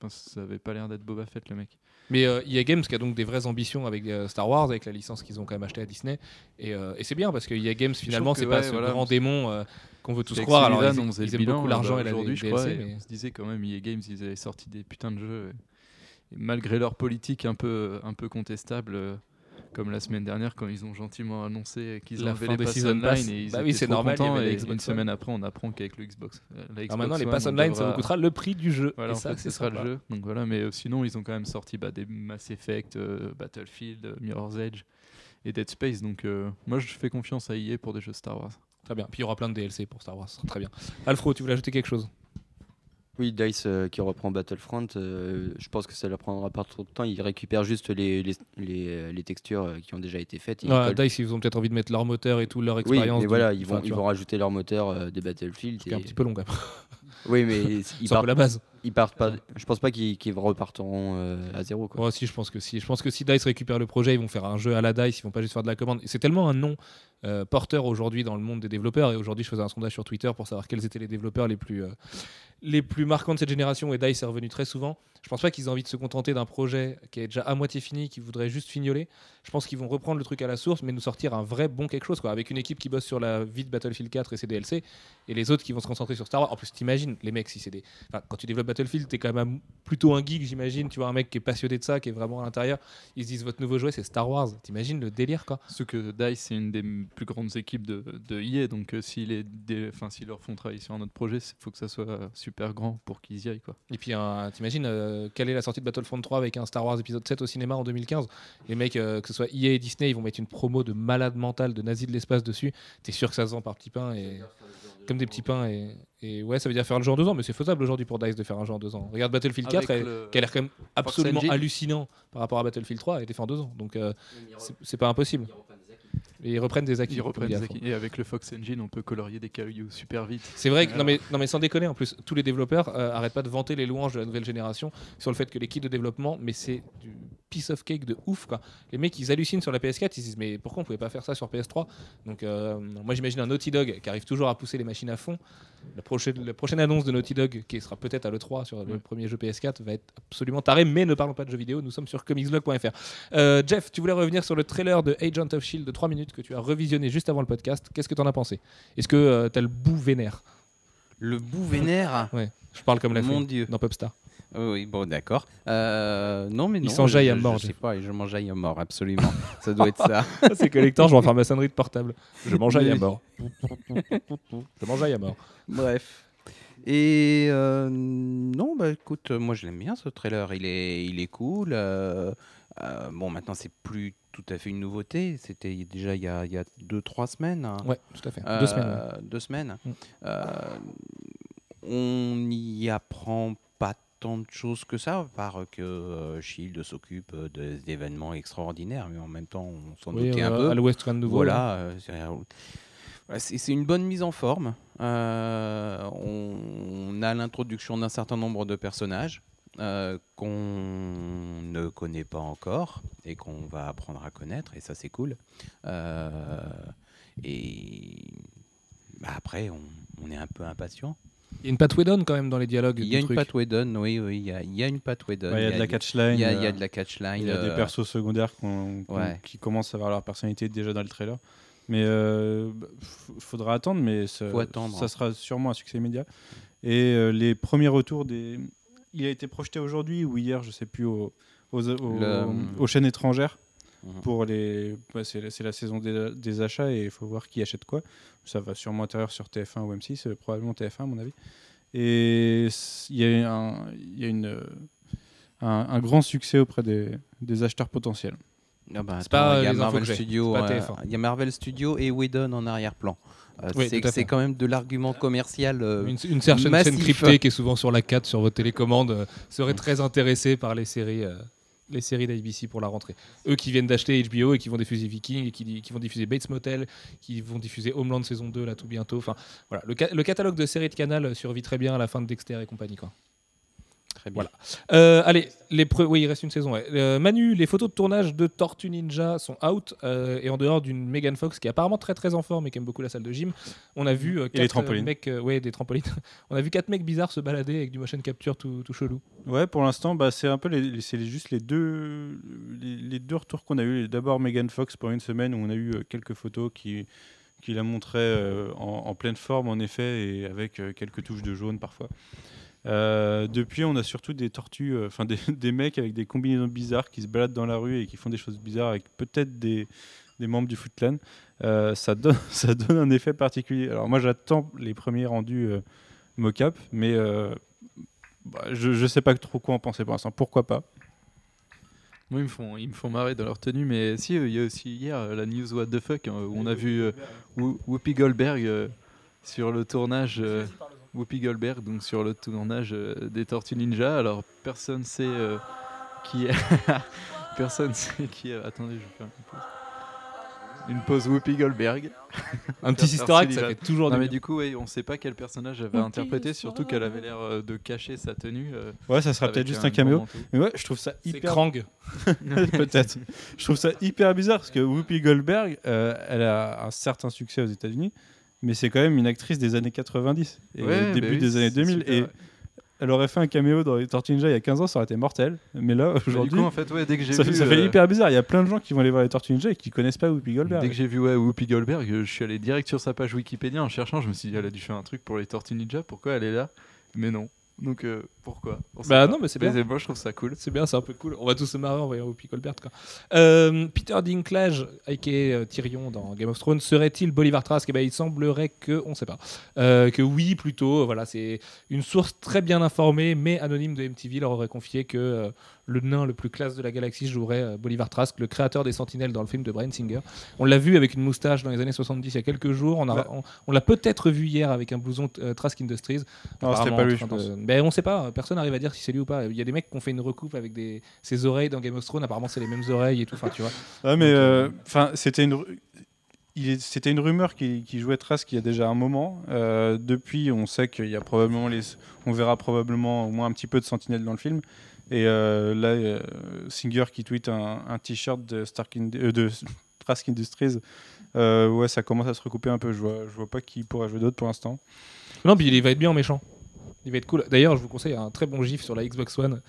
enfin, ça avait pas l'air d'être Boba Fett, le mec. Mais euh, EA Games qui a donc des vraies ambitions avec euh, Star Wars, avec la licence qu'ils ont quand même achetée à Disney. Et, euh, et c'est bien parce que EA Games, finalement, c'est pas ouais, ce voilà, grand démon euh, qu'on veut tous croire. Alors, ils, on faisait ils le aiment bilan, beaucoup l'argent aujourd'hui, je DLC, crois, et mais- on se disait quand même, EA Games, ils avaient sorti des putains de jeux. Et, et malgré leur politique un peu, un peu contestable, euh, comme la semaine dernière, quand ils ont gentiment annoncé qu'ils fin les des pass Season online, et ils Bah oui, c'est normal, contents, et une semaine après, on apprend qu'avec le Xbox, euh, la Alors Xbox maintenant, les passes on online, ça vous coûtera le prix du jeu. Voilà, et ça, fait, ce sera sympa. le jeu. Donc voilà, mais euh, sinon, ils ont quand même sorti bah, des Mass Effect, euh, Battlefield, euh, Mirror's Edge et Dead Space. Donc moi, je fais confiance à EA pour des jeux Star Wars. Très bien. Puis il y aura plein de DLC pour Star Wars. Très bien. Alfro, tu voulais ajouter quelque chose? Oui, Dice euh, qui reprend Battlefront, euh, je pense que ça leur prendra pas trop de temps. Ils récupèrent juste les, les, les, euh, les textures qui ont déjà été faites. Ils Ouais, collent- Dice, ils ont peut-être envie de mettre leur moteur et tout, leur oui, expérience. mais de- voilà, ils vont, ils vont rajouter leur moteur euh, des Battlefield. ce qui est un et- petit peu long quand même. [laughs] Oui, mais ils partent, la base. ils partent pas. Je pense pas qu'ils qu'ils repartiront euh, à zéro. Quoi. Ouais, si, je pense que si. Je pense que si Dice récupère le projet, ils vont faire un jeu à la Dice, ils vont pas juste faire de la commande. C'est tellement un nom euh, porteur aujourd'hui dans le monde des développeurs. Et aujourd'hui, je faisais un sondage sur Twitter pour savoir quels étaient les développeurs les plus, euh, les plus marquants de cette génération. Et Dice est revenu très souvent. Je pense pas qu'ils aient envie de se contenter d'un projet qui est déjà à moitié fini, qui voudrait juste fignoler. Je pense qu'ils vont reprendre le truc à la source, mais nous sortir un vrai bon quelque chose, quoi. Avec une équipe qui bosse sur la vie de Battlefield 4 et ses DLC, et les autres qui vont se concentrer sur Star Wars. En plus, t'imagines, les mecs, si c'est des. Enfin, quand tu développes Battlefield, t'es quand même plutôt un geek, j'imagine. Tu vois, un mec qui est passionné de ça, qui est vraiment à l'intérieur. Ils se disent, votre nouveau jouet, c'est Star Wars. T'imagines le délire, quoi. Surtout que DICE, c'est une des plus grandes équipes de, de EA, donc euh, s'ils s'ils leur font travailler sur un autre projet, il faut que ça soit euh, super grand pour qu'ils y aillent. Quoi. Et puis, un- t'imagines, euh, quelle est la sortie de Battlefront 3 avec un Star Wars épisode 7 au cinéma en 2015 Les mecs, euh, que ce soit EA et Disney, ils vont mettre une promo de malade mental, de nazi de l'espace dessus. T'es sûr que ça se vend par petits pains et. Comme des petits pains et, et ouais ça veut dire faire le jeu en deux ans mais c'est faisable aujourd'hui pour DICE de faire un jeu en deux ans regarde Battlefield 4 Avec elle- le- qui a l'air quand même absolument Engine. hallucinant par rapport à Battlefield 3 a été fait en deux ans donc euh, c'est pas impossible et ils reprennent des acquis Ils reprennent des acquis. Et avec le Fox Engine, on peut colorier des cailloux super vite. C'est vrai que non mais, non mais sans déconner en plus tous les développeurs euh, arrêtent pas de vanter les louanges de la nouvelle génération sur le fait que l'équipe de développement mais c'est du piece of cake de ouf quoi. Les mecs ils hallucinent sur la PS4 ils se disent mais pourquoi on pouvait pas faire ça sur PS3 Donc euh, moi j'imagine un Naughty Dog qui arrive toujours à pousser les machines à fond. La prochaine, la prochaine annonce de Naughty Dog qui sera peut-être à l'E3 sur le Ouais. premier jeu PS4 va être absolument taré mais ne parlons pas de jeux vidéo nous sommes sur comicslog.fr. Euh, Jeff tu voulais revenir sur le trailer de Agent of Shield de 3 minutes que tu as revisionné juste avant le podcast. Qu'est-ce que tu en as pensé? Est-ce que tu as le bout vénère? Le bout vénère? Ouais, je parle comme la Mon Dieu. dans Popstar. Oui, bon, d'accord. Euh, non, mais Il non. s'enjaille je- à mort, Je sais Jeff. pas, je m'enjaille à mort, absolument. ça doit être ça. [laughs] c'est collector, je vais en faire ma sonnerie de portable. Je m'enjaille à mort. Je m'enjaille à mort. Bref. Et euh, non, bah écoute, euh, moi je l'aime bien ce trailer. Il est, il est cool. euh, euh, bon, maintenant c'est plus tout à fait une nouveauté. C'était déjà il y a 2-3 semaines. hein. Ouais, tout à fait. Euh, Deux semaines. ouais. Deux semaines. Mm. Euh, on n'y apprend pas tant de choses que ça, à part que euh, Shield s'occupe d'événements extraordinaires, mais en même temps, on s'en Oui, doutait un peu. à l'ouest, rien de nouveau. Voilà, euh, c'est- une bonne mise en forme. On, on a l'introduction d'un certain nombre de personnages euh, qu'on ne connaît pas encore et qu'on va apprendre à connaître, et ça c'est cool. Euh, et bah, après, on, on est un peu impatient. Il y a une patte Whedon quand même dans les dialogues. Il y a une patte Whedon, oui, oui, il y a, il y a une patte Whedon. Ouais, Il y a de la catchline. il y a- il y a de la catchline. Il y a des euh, persos secondaires ouais. qui commencent à avoir leur personnalité déjà dans le trailer. Mais euh, bah, faudra attendre, mais ça, Faut attendre. ça sera sûrement un succès immédiat. Et euh, les premiers retours des. Il a été projeté aujourd'hui ou hier, je sais plus, aux, aux, aux- Le- aux chaînes étrangères. Mhm. Pour les, ouais, c'est la- c'est la saison des, des achats et il faut voir qui achète quoi. Ça va sûrement atterrir sur TF1 ou M6, euh, probablement TF1 à mon avis. Et il y a, un, il y a une, euh, un, un grand succès auprès des, des acheteurs potentiels. Ah bah, C'est attends, pas, il y a euh, Marvel que j'ai. Studios, C'est pas euh, TF1. il y a Marvel Studios et Whedon en arrière-plan. Euh, Oui, c'est quand même de l'argument commercial. euh, Une, une certaine massif. chaîne cryptée qui est souvent sur la 4 sur votre télécommande euh, serait très intéressée par les séries, les séries d'ABC pour la rentrée. Eux qui viennent d'acheter HBO et qui vont diffuser Viking et qui, qui vont diffuser Bates Motel, qui vont diffuser Homeland saison 2 là tout bientôt. Enfin voilà, le, ca- le catalogue de séries de Canal survit très bien à la fin de Dexter et compagnie quoi. Très bien. Voilà. Euh, allez, les pre- oui, il reste une saison. ouais. Euh, Manu, les photos de tournage de Tortue Ninja sont out euh, et en dehors d'une Megan Fox qui est apparemment très très en forme et qui aime beaucoup la salle de gym, on a vu Et les trampolines. mecs, ouais, des trampolines. [laughs] on a vu quatre mecs bizarres se balader avec du motion capture tout, tout chelou. Ouais, pour l'instant, bah, c'est un peu les, c'est juste les deux, les, les deux retours qu'on a eu. D'abord Megan Fox pour une semaine où on a eu quelques photos qui, qui la montraient en, en pleine forme en effet et avec quelques touches de jaune parfois. Euh, depuis, on a surtout des tortues, euh, enfin des, [laughs] des mecs avec des combinaisons bizarres qui se baladent dans la rue et qui font des choses bizarres avec peut-être des, des membres du Foot Clan. Euh, ça, donne, [laughs] ça donne un effet particulier. Alors moi, j'attends les premiers rendus euh, mocap, mais euh, bah, je ne sais pas trop quoi en penser pour l'instant. Pourquoi pas? Moi, ils me font, ils me font marrer dans leur tenue, mais si, euh, il y a aussi hier euh, la news What the fuck, hein, où on a vu euh, Who- Whoopi Goldberg euh, sur le tournage. euh, Whoopi Goldberg, donc sur le tournage euh, des Tortues Ninja. Alors, personne sait euh, qui est. [laughs] personne sait qui est. Attendez, je vais faire une pause. Une pause Whoopi Goldberg. Un petit sister ça fait toujours Non, du mais bien. du coup, ouais, on sait pas quel personnage elle va Whoopi interpréter, surtout qu'elle avait l'air euh, de cacher sa tenue. euh, Ouais, ça sera peut-être juste un un caméo. Mais ouais, je trouve ça C'est hyper. Krang. [laughs] peut-être. Je trouve ça hyper bizarre parce que Whoopi Goldberg, euh, elle a un certain succès aux États-Unis, mais c'est quand même une actrice des années 90 et Ouais, début bah oui, des années c'est 2000. super, Et elle aurait fait un caméo dans les Tortues Ninja il y a 15 ans, ça aurait été mortel. Mais là, Bah, aujourd'hui, en fait, ouais, dès que j'ai ça, vu. ça fait euh, hyper bizarre. Il y a plein de gens qui vont aller voir les Tortues Ninja et qui connaissent pas Whoopi Goldberg. Dès que j'ai vu ouais, Whoopi Goldberg, je suis allé direct sur sa page Wikipédia en cherchant. Je me suis dit, elle a dû faire un truc pour les Tortues Ninja. Pourquoi elle est là? Mais non. Donc euh, pourquoi On Bah non, mais c'est bien. moi, je trouve ça cool. C'est bien, c'est un peu cool. On va tous se marrer en voyant Whoopi Goldberg. Quoi. Euh, Peter Dinklage, aka euh, Tyrion dans Game of Thrones, serait-il Bolivar Trask? Eh ben, Il semblerait que, on ne sait pas, Euh, que oui plutôt. Voilà, c'est une source très bien informée, mais anonyme de MTV leur aurait confié que euh, le nain le plus classe de la galaxie jouerait Bolivar Trask, le créateur des Sentinelles dans le film de Brian Singer. On l'a vu avec une moustache dans les années 70 il y a quelques jours. On, a- Ouais. on, on l'a peut-être vu hier avec un blouson Trask Industries. Non, c'était pas lui, je pense. de- Ben, on sait pas, personne n'arrive à dire si c'est lui ou pas. Il y a des mecs qui ont fait une recoupe avec des... ses oreilles dans Game of Thrones, apparemment c'est les mêmes oreilles et tout, enfin tu vois. Ouais, mais Donc, euh, enfin, c'était une. C'était une rumeur qui, qui jouait Trask il y a déjà un moment. Euh, depuis, on sait qu'il y a probablement les, on verra probablement au moins un petit peu de Sentinelle dans le film. Et euh, là, euh, Singer qui tweet un, un t-shirt de, Stark euh, de [laughs] Trask Industries. Euh, ouais, ça commence à se recouper un peu. Je vois, je vois pas qui pourrait jouer d'autre pour l'instant. Non, puis il va être bien en méchant. Il va être cool. D'ailleurs, je vous conseille un très bon gif sur la Xbox One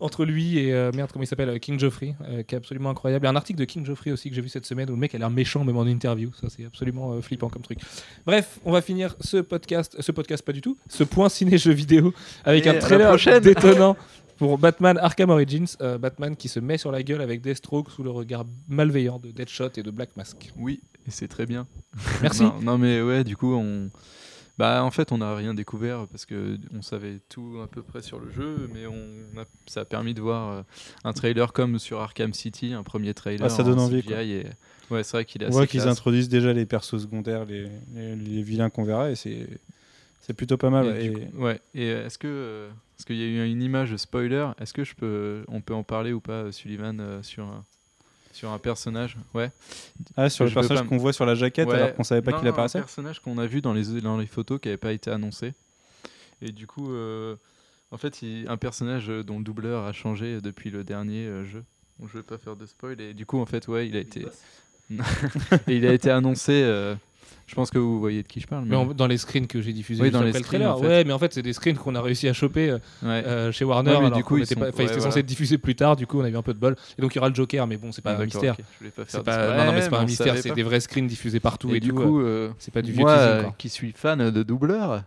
entre lui et euh, merde, comment il s'appelle euh, King Geoffrey, euh, qui est absolument incroyable. Il y a un article de King Geoffrey aussi que j'ai vu cette semaine où le mec a l'air méchant même en interview. Ça, c'est absolument euh, flippant comme truc. Bref, on va finir ce podcast, ce podcast pas du tout, ce point ciné jeu vidéo avec Et un trailer [laughs] détonnant. Pour Batman Arkham Origins, Batman qui se met sur la gueule avec Deathstroke sous le regard malveillant de Deadshot et de Black Mask. Oui, et c'est très bien. Merci. [laughs] Non, non, mais ouais, du coup, on. Bah, en fait, on n'a rien découvert parce que on savait tout à peu près sur le jeu, mais on a- ça a permis de voir euh, un trailer comme sur Arkham City, un premier trailer. Ah, ça donne en envie, CGI quoi. et- Ouais, c'est vrai qu'il est On voit qu'ils introduisent déjà les persos secondaires, les, les, les vilains qu'on verra, et c'est c'est plutôt pas mal. Et ouais. Et- coup- ouais. Et est-ce que euh, Parce qu'il y a eu une image spoiler? Est-ce que je peux, on peut en parler ou pas, Sullivan, euh, sur sur un personnage Ouais. Ah, sur le personnage pas- qu'on voit sur la jaquette Ouais. alors qu'on savait pas qu'il apparaissait Un personnage qu'on a vu dans les, dans les photos qui n'avait pas été annoncé. Et du coup, euh, en fait, il- un personnage dont le doubleur a changé depuis le dernier euh, jeu. Bon, je vais pas faire de spoil. Et du coup, en fait, ouais, il a été. [laughs] et il a été annoncé. euh, je pense que vous voyez de qui je parle. Mais dans les screens que j'ai diffusés Oui, dans les le screens, trailer. en fait. Ouais, mais en fait, c'est des screens qu'on a réussi à choper euh, Ouais. euh, chez Warner. Ouais, mais alors du coup, ils sont- étaient voilà. censés être diffusés plus tard. Du coup, on a eu un peu de bol. Et donc, il y aura le Joker, mais bon, c'est pas Ah, un mystère. Je pas faire pas, non, non, mais c'est pas un mystère. C'est des vrais screens diffusés partout. Et, Et, du coup, euh, euh, c'est pas du vieux moi, qui suis fan de doubleur,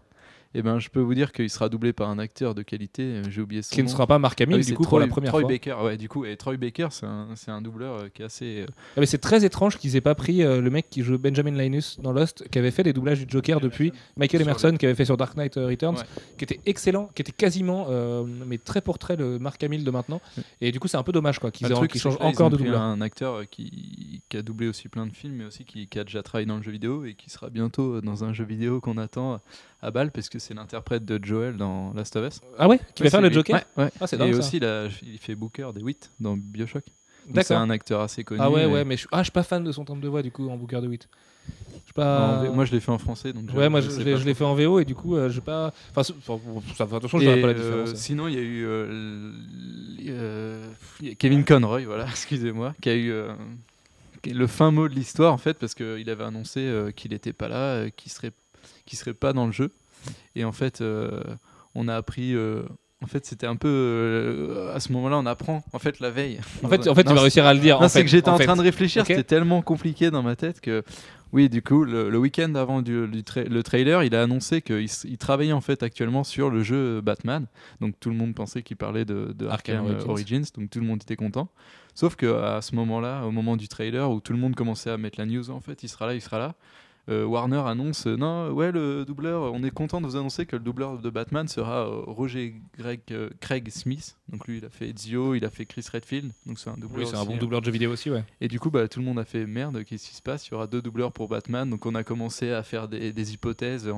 eh ben, je peux vous dire qu'il sera doublé par un acteur de qualité. euh, J'ai oublié son qui ne nom. sera pas Mark Ah Hamill oui, du coup pour Troy- la première Troy fois. Baker, ouais, du coup, et Troy Baker, c'est un, c'est un doubleur euh, qui est assez. euh, Ah, mais c'est très étrange qu'ils aient pas pris euh, le mec qui joue Benjamin Linus dans Lost, qui avait fait des doublages du Joker depuis Michael Sur Emerson, qui avait fait sur Dark Knight euh, Returns, Ouais. qui était excellent, qui était quasiment, euh, mais très pour trait le Mark Hamill de maintenant. Et du coup, c'est un peu dommage quoi qu'ils le aient- truc, qu'ils c'est changent que là, ils encore ont de pris doubleur. Un acteur euh, qui, qui a doublé aussi plein de films, mais aussi qui, qui a déjà travaillé dans le jeu vidéo et qui sera bientôt euh, dans un jeu vidéo qu'on attend à balle, parce que c'est l'interprète de Joel dans Last of Us. Ah ouais, qui va faire le lui. Joker Ouais, ouais. Ah, c'est Et ça. aussi, il, a- il fait Booker des 8 dans Bioshock. Donc C'est un acteur assez connu. Ah ouais, ouais, mais je, ah, je suis pas fan de son timbre de voix du coup en Booker de 8. Je suis En pas. Moi, je l'ai fait en français. Donc ouais, moi je, je l'ai- je fait en VO et du coup, euh, j'ai pas. Enfin, ça, façon, je verrai pas la euh, différence. sinon, il y a eu euh, euh, Kevin Conroy, voilà, [laughs] excusez-moi, qui a eu le fin mot de l'histoire en fait, parce qu'il avait annoncé qu'il n'était pas là, qu'il serait, qu'il serait pas dans le jeu. Et en fait, euh, on a appris. euh, en fait, c'était un peu euh, à ce moment-là, on apprend. En fait, la veille. En fait, en fait tu Non, vas réussir à le dire. non, c'est que j'étais en, train de réfléchir, c'était tellement compliqué dans ma tête que oui, du coup, le, le week-end avant du, du tra- le trailer, il a annoncé qu'il il travaillait en fait actuellement sur le jeu Batman. Donc tout le monde pensait qu'il parlait de, de Arkham Origins. Origins. donc tout le monde était content. Sauf que à ce moment-là, au moment du trailer où tout le monde commençait à mettre la news, en fait, il sera là, il sera là. Euh, Warner annonce euh, non, ouais, le doubleur, on est content de vous annoncer que le doubleur de Batman sera euh, Roger Greg, Craig Smith. Donc lui, il a fait Ezio, il a fait Chris Redfield, donc c'est un doubleur. Oui, c'est un bon hein. doubleur de jeux vidéo aussi, ouais. Et du coup, bah, tout le monde a fait merde, qu'est-ce qui se passe? Il y aura deux doubleurs pour Batman. Donc on a commencé à faire des, des hypothèses.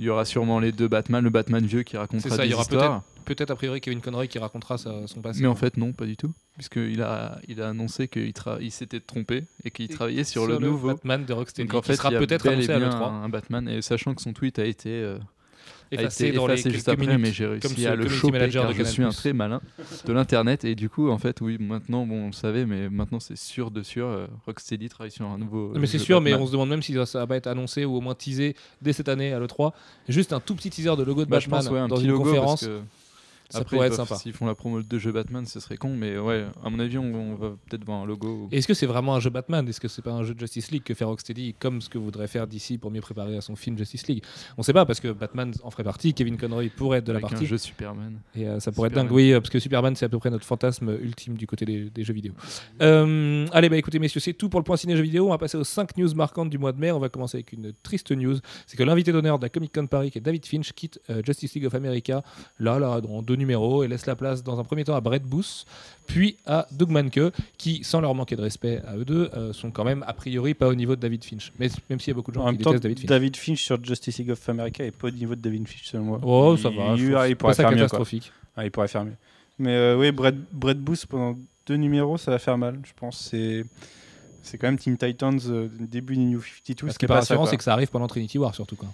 Il y aura sûrement les deux Batman, le Batman vieux qui racontera C'est ça, il des y aura histoires. Peut-être a priori Kevin Conroy qui racontera sa- son passé. Mais en fait, non, pas du tout. Puisqu'il a, il a annoncé qu'il il s'était trompé et qu'il travaillait sur, le nouveau. Batman de Rocksteady, Donc en fait, sera il peut-être bel et annoncé à bien l'E3. un Batman. Et sachant que son tweet a été, euh, a Effacé été dans les effacé juste après, minutes, mais j'ai réussi à le choper manager car de je suis un très malin de l'internet. Et du coup, en fait, oui, maintenant, bon, on le savait, mais maintenant c'est sûr de sûr, euh, Rocksteady travaille sur un nouveau. Mais c'est sûr, mais on se demande même si ça va pas être annoncé ou au moins teasé dès cette année à l'E3. Juste un tout petit teaser de logo de Bah, Batman pense, ouais, un dans petit une logo, conférence. parce que Ça après, pourrait être sympa. S'ils font la promo de jeu Batman, ce serait con, mais ouais, à mon avis, on, on va peut-être voir un logo. Est-ce que c'est vraiment un jeu Batman? Est-ce que c'est pas un jeu de Justice League que fait Rocksteady comme ce que voudrait faire d'ici pour mieux préparer à son film Justice League? On sait pas parce que Batman en ferait partie, Kevin Conroy pourrait être de la partie. un jeu Superman. Et euh, ça pourrait être dingue, oui, euh, parce que Superman, c'est à peu près notre fantasme ultime du côté des, des jeux vidéo. Euh, allez, bah écoutez, messieurs, c'est tout pour le point ciné jeux vidéo. On va passer aux 5 news marquantes du mois de mai. On va commencer avec une triste news c'est que l'invité d'honneur de la Comic Con Paris, qui est David Finch, quitte euh, Justice League of America, là, là, dans deux et laisse la place dans un premier temps à Brett Booth, puis à Doug Manke, qui, sans leur manquer de respect à eux deux, euh, sont quand même a priori pas au niveau de David Finch. Mais même s'il y a beaucoup de gens En qui détestent David Finch. David Finch sur Justice League of America est pas au niveau de David Finch selon moi. Oh, Il- ça va. Il, trouve il pourrait faire mieux. Catastrophique. Ah, il pourrait faire mieux. Mais euh, oui, Brett, Brett Booth pendant deux numéros, ça va faire mal. Je pense c'est c'est quand même Teen Titans euh, début des New 52. Ce ce qui est pas rassurant, c'est que ça arrive pendant Trinity War, surtout. Quoi.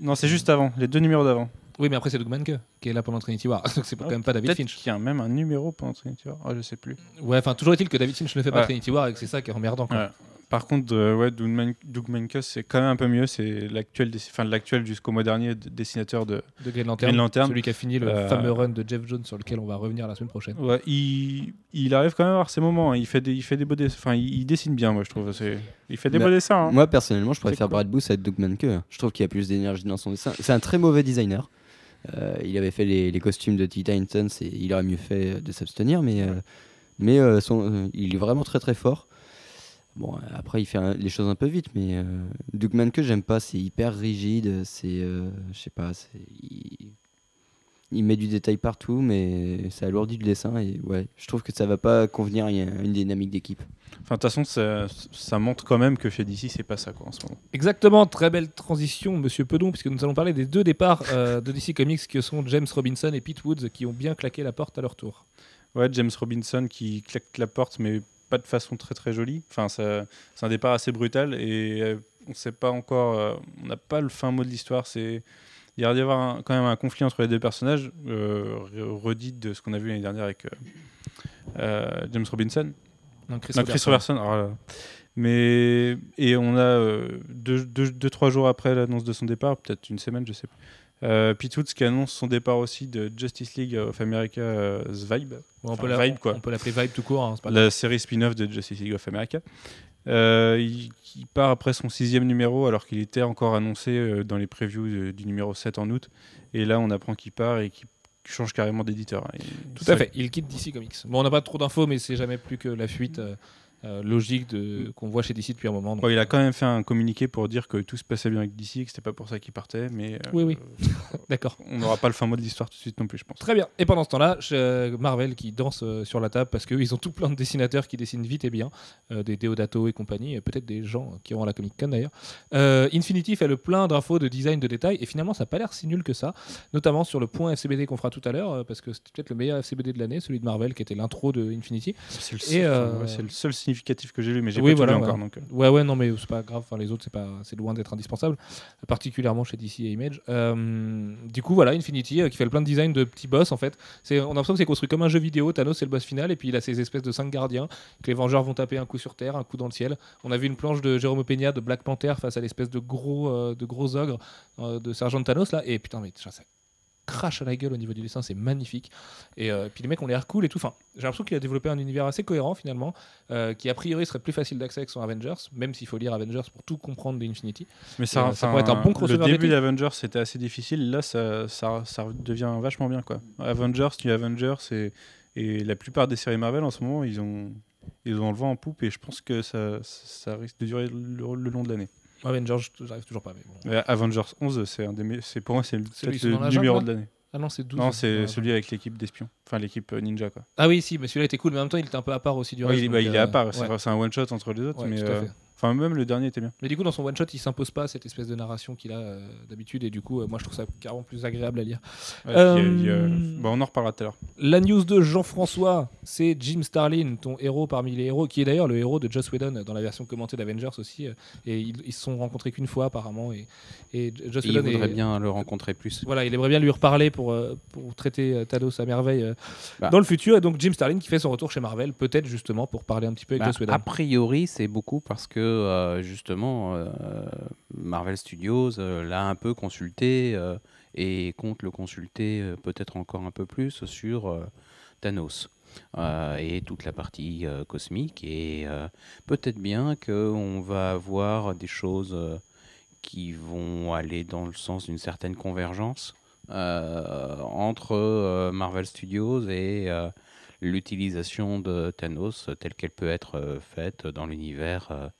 Non, c'est juste avant, les deux numéros d'avant. Oui, mais après, c'est Doug Manke qui est là pendant Trinity War. Donc, c'est Ah, quand même pas David Finch. qu'il y a même un numéro pendant Trinity War. Ah, je sais plus. Ouais, enfin, toujours est-il que David Finch ne fait pas Ouais. Trinity War et que c'est ça qui est emmerdant. Quoi. Ouais. Par contre, euh, ouais, Doug, Man- Doug Mankes, c'est quand même un peu mieux. C'est l'actuel, enfin l'actuel jusqu'au mois dernier dessinateur de. De Green Lantern, Green Lantern. celui qui a fini le Euh, fameux run de Jeff Jones sur lequel on va revenir la semaine prochaine. Ouais, il, il arrive quand même à avoir ses moments. hein. Il fait des, il fait des beaux dessins. Enfin, il, il dessine bien, moi, je trouve. C'est- Il fait des Bah, beaux dessins. hein. Moi personnellement, je préfère cool. Brad Booth à Doug Manke. Je trouve qu'il y a plus d'énergie dans son dessin. C'est un très mauvais designer. Euh, il avait fait les, les costumes de Teen Titans et il aurait mieux fait de s'abstenir, mais, euh, mais euh, son- euh, il est vraiment très très fort. Bon, après, il fait un- les choses un peu vite, mais euh, Doug Manke, j'aime pas. C'est hyper rigide. C'est, euh, je sais pas, c'est, il, il met du détail partout, mais ça alourdit le dessin. Et ouais, je trouve que ça va pas convenir à une dynamique d'équipe. Enfin, de toute façon, ça, ça montre quand même que chez DC, c'est pas ça quoi, en ce moment. Exactement, très belle transition, monsieur Pedon, puisque nous allons parler des deux départs euh, de DC Comics que sont James Robinson et Pete Woods, qui ont bien claqué la porte à leur tour. Ouais, James Robinson qui claque la porte, mais pas de façon très très jolie. Enfin, c'est un départ assez brutal et euh, on sait pas encore, euh, on n'a pas le fin mot de l'histoire. C'est il y avoir un- quand même un conflit entre les deux personnages, euh, re- redit de ce qu'on a vu l'année dernière avec euh, James Robinson. Non, Chris Non, Chris Robertson. Robertson. Mais et on a euh, deux, deux, deux, trois jours après l'annonce de son départ, peut-être une semaine, je sais plus. Euh, Woods qui annonce son départ aussi de Justice League of America euh, The Vibe, on Enfin, peut la- Vibe, quoi. on peut l'appeler Vibe tout court. hein, pas la série spin-off de Justice League of America. Euh, il, il part après son sixième numéro alors qu'il était encore annoncé dans les previews de- du numéro 7 en août. Et là, on apprend qu'il part et qu'il change carrément d'éditeur. Tout à fait, il quitte DC Comics. Bon, on n'a pas trop d'infos, mais c'est jamais plus que la fuite euh, euh, logique de, qu'on voit chez DC depuis un moment. donc, Bon, il euh, a quand même fait un communiqué pour dire que tout se passait bien avec DC et que c'était pas pour ça qu'il partait, mais euh, Oui, oui. [laughs] D'accord. [laughs] on n'aura pas le fin mot de l'histoire tout de suite non plus, je pense. Très bien. Et pendant ce temps-là, euh, Marvel qui danse euh, sur la table parce qu'ils ont tout plein de dessinateurs qui dessinent vite et bien, euh, des Deodato et compagnie, et peut-être des gens qui iront à la Comic Con d'ailleurs. Euh, Infinity fait le plein d'infos, de design, de détails, et finalement ça n'a pas l'air si nul que ça, notamment sur le point FCBD qu'on fera tout à l'heure, euh, parce que c'était peut-être le meilleur FCBD de l'année, celui de Marvel qui était l'intro de Infinity. C'est le, Et, seul- euh, ouais, c'est le seul significatif que j'ai lu, mais j'ai Oui, pas voilà, lu ouais. encore. Donc, euh, Ouais, ouais, non, mais c'est pas grave. Enfin, les autres, c'est pas, c'est loin d'être indispensable, particulièrement chez DC et Image. Euh, du coup, voilà, Infinity euh, qui fait le plein de design de petits boss. En fait, c'est, on a l'impression que c'est construit comme un jeu vidéo. Thanos, c'est le boss final, et puis il a ces espèces de cinq gardiens que les Vengeurs vont taper un coup sur terre, un coup dans le ciel. On a vu une planche de Jérôme Peña de Black Panther face à l'espèce de gros, euh, de gros ogre de Sergent Thanos là. Et putain, mais ça crache à la gueule au niveau du dessin, c'est magnifique. Et euh, puis les mecs ont l'air cool et tout. Enfin, j'ai l'impression qu'il a développé un univers assez cohérent finalement, euh, qui a priori serait plus facile d'accès que son Avengers, même s'il faut lire Avengers pour tout comprendre d'Infinity. Mais ça, euh, ça pourrait être un bon crossover Le début d'Avengers c'était assez difficile. Là, ça, ça, ça devient vachement bien. Quoi. Avengers, New Avengers et, et la plupart des séries Marvel en ce moment, ils ont, ils ont le vent en poupe et je pense que ça, ça risque de durer le, le long de l'année. Avengers, j'arrive toujours pas. Mais bon. Ouais, Avengers 11, c'est un des c'est pour moi c'est le- peut-être numéro de l'année. Ah non, c'est 12. Non, c'est celui avec l'équipe d'espions, enfin l'équipe euh, ninja quoi. Ah oui, si, mais celui-là était cool, mais en même temps, il était un peu à part aussi du Ouais, reste. il, bah, donc, il est à euh, part, c'est ouais, vrai, c'est un one shot entre les autres, ouais, mais tout à euh, fait. Enfin même le dernier était bien. Mais du coup, dans son one shot, il s'impose pas cette espèce de narration qu'il a euh, d'habitude, et du coup, euh, moi, je trouve ça carrément plus agréable à lire. Ouais, puis, euh, Euh, on en reparlera tout à l'heure. La news de Jean-François, c'est Jim Starlin, ton héros parmi les héros, qui est d'ailleurs le héros de Joss Whedon dans la version commentée d'Avengers aussi. euh, Et ils, ils se sont rencontrés qu'une fois apparemment. Et, et Joss Et il voudrait est- bien le rencontrer plus. Voilà, il aimerait bien lui reparler pour, euh, pour traiter euh, Thanos à merveille euh, Bah. dans le futur. Et donc Jim Starlin qui fait son retour chez Marvel, peut-être justement pour parler un petit peu avec Bah, Joss Whedon. a priori, c'est beaucoup parce que euh, justement, euh, Marvel Studios euh, l'a un peu consulté et compte le consulter peut-être encore un peu plus sur Thanos. et toute la partie cosmique et peut-être bien qu'on va avoir des choses qui vont aller dans le sens d'une certaine convergence entre Marvel Studios et l'utilisation de Thanos telle qu'elle peut être faite dans l'univers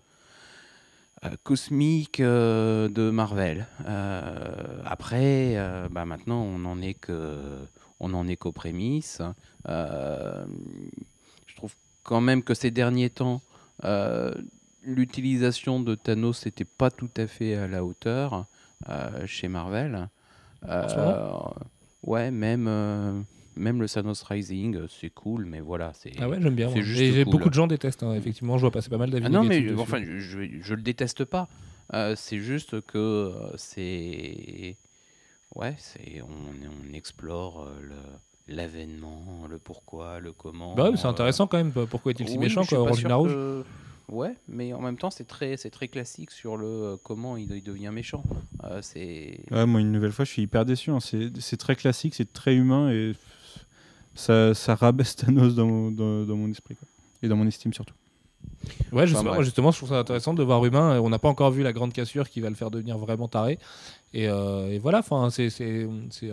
cosmique euh, de Marvel. Euh, après, euh, bah maintenant, on n'en est que, on en est qu'aux prémices. Euh, je trouve quand même que ces derniers temps, euh, l'utilisation de Thanos n'était pas tout à fait à la hauteur euh, chez Marvel. En Euh, ouais, même. Même le Thanos Rising, euh, c'est cool, mais voilà, c'est. Ah ouais, j'aime bien. c'est moi. juste Et j'ai cool. beaucoup de gens détestent, hein, effectivement. Je vois passer pas mal d'avis. Ah non, mais enfin, je, je, je le déteste pas. Euh, c'est juste que euh, c'est. Ouais, c'est on, on explore le- l'avènement, le pourquoi, le comment. Bah ouais, c'est euh, intéressant quand même. Pourquoi est-il si oui, méchant quoi, Luna Rouge que- Ouais, mais en même temps, c'est très, c'est très classique sur le euh, comment il, il devient méchant. Euh, c'est. Ouais, moi, une nouvelle fois, je suis hyper déçu. hein. C'est c'est très classique, c'est très humain et ça, ça rabaisse Thanos dans mon, dans, dans mon esprit. quoi. Et dans mon estime surtout. Ouais, Enfin, justement, je trouve ça intéressant de voir humain. On n'a pas encore vu la grande cassure qui va le faire devenir vraiment taré. Et, euh, et voilà, enfin, c'est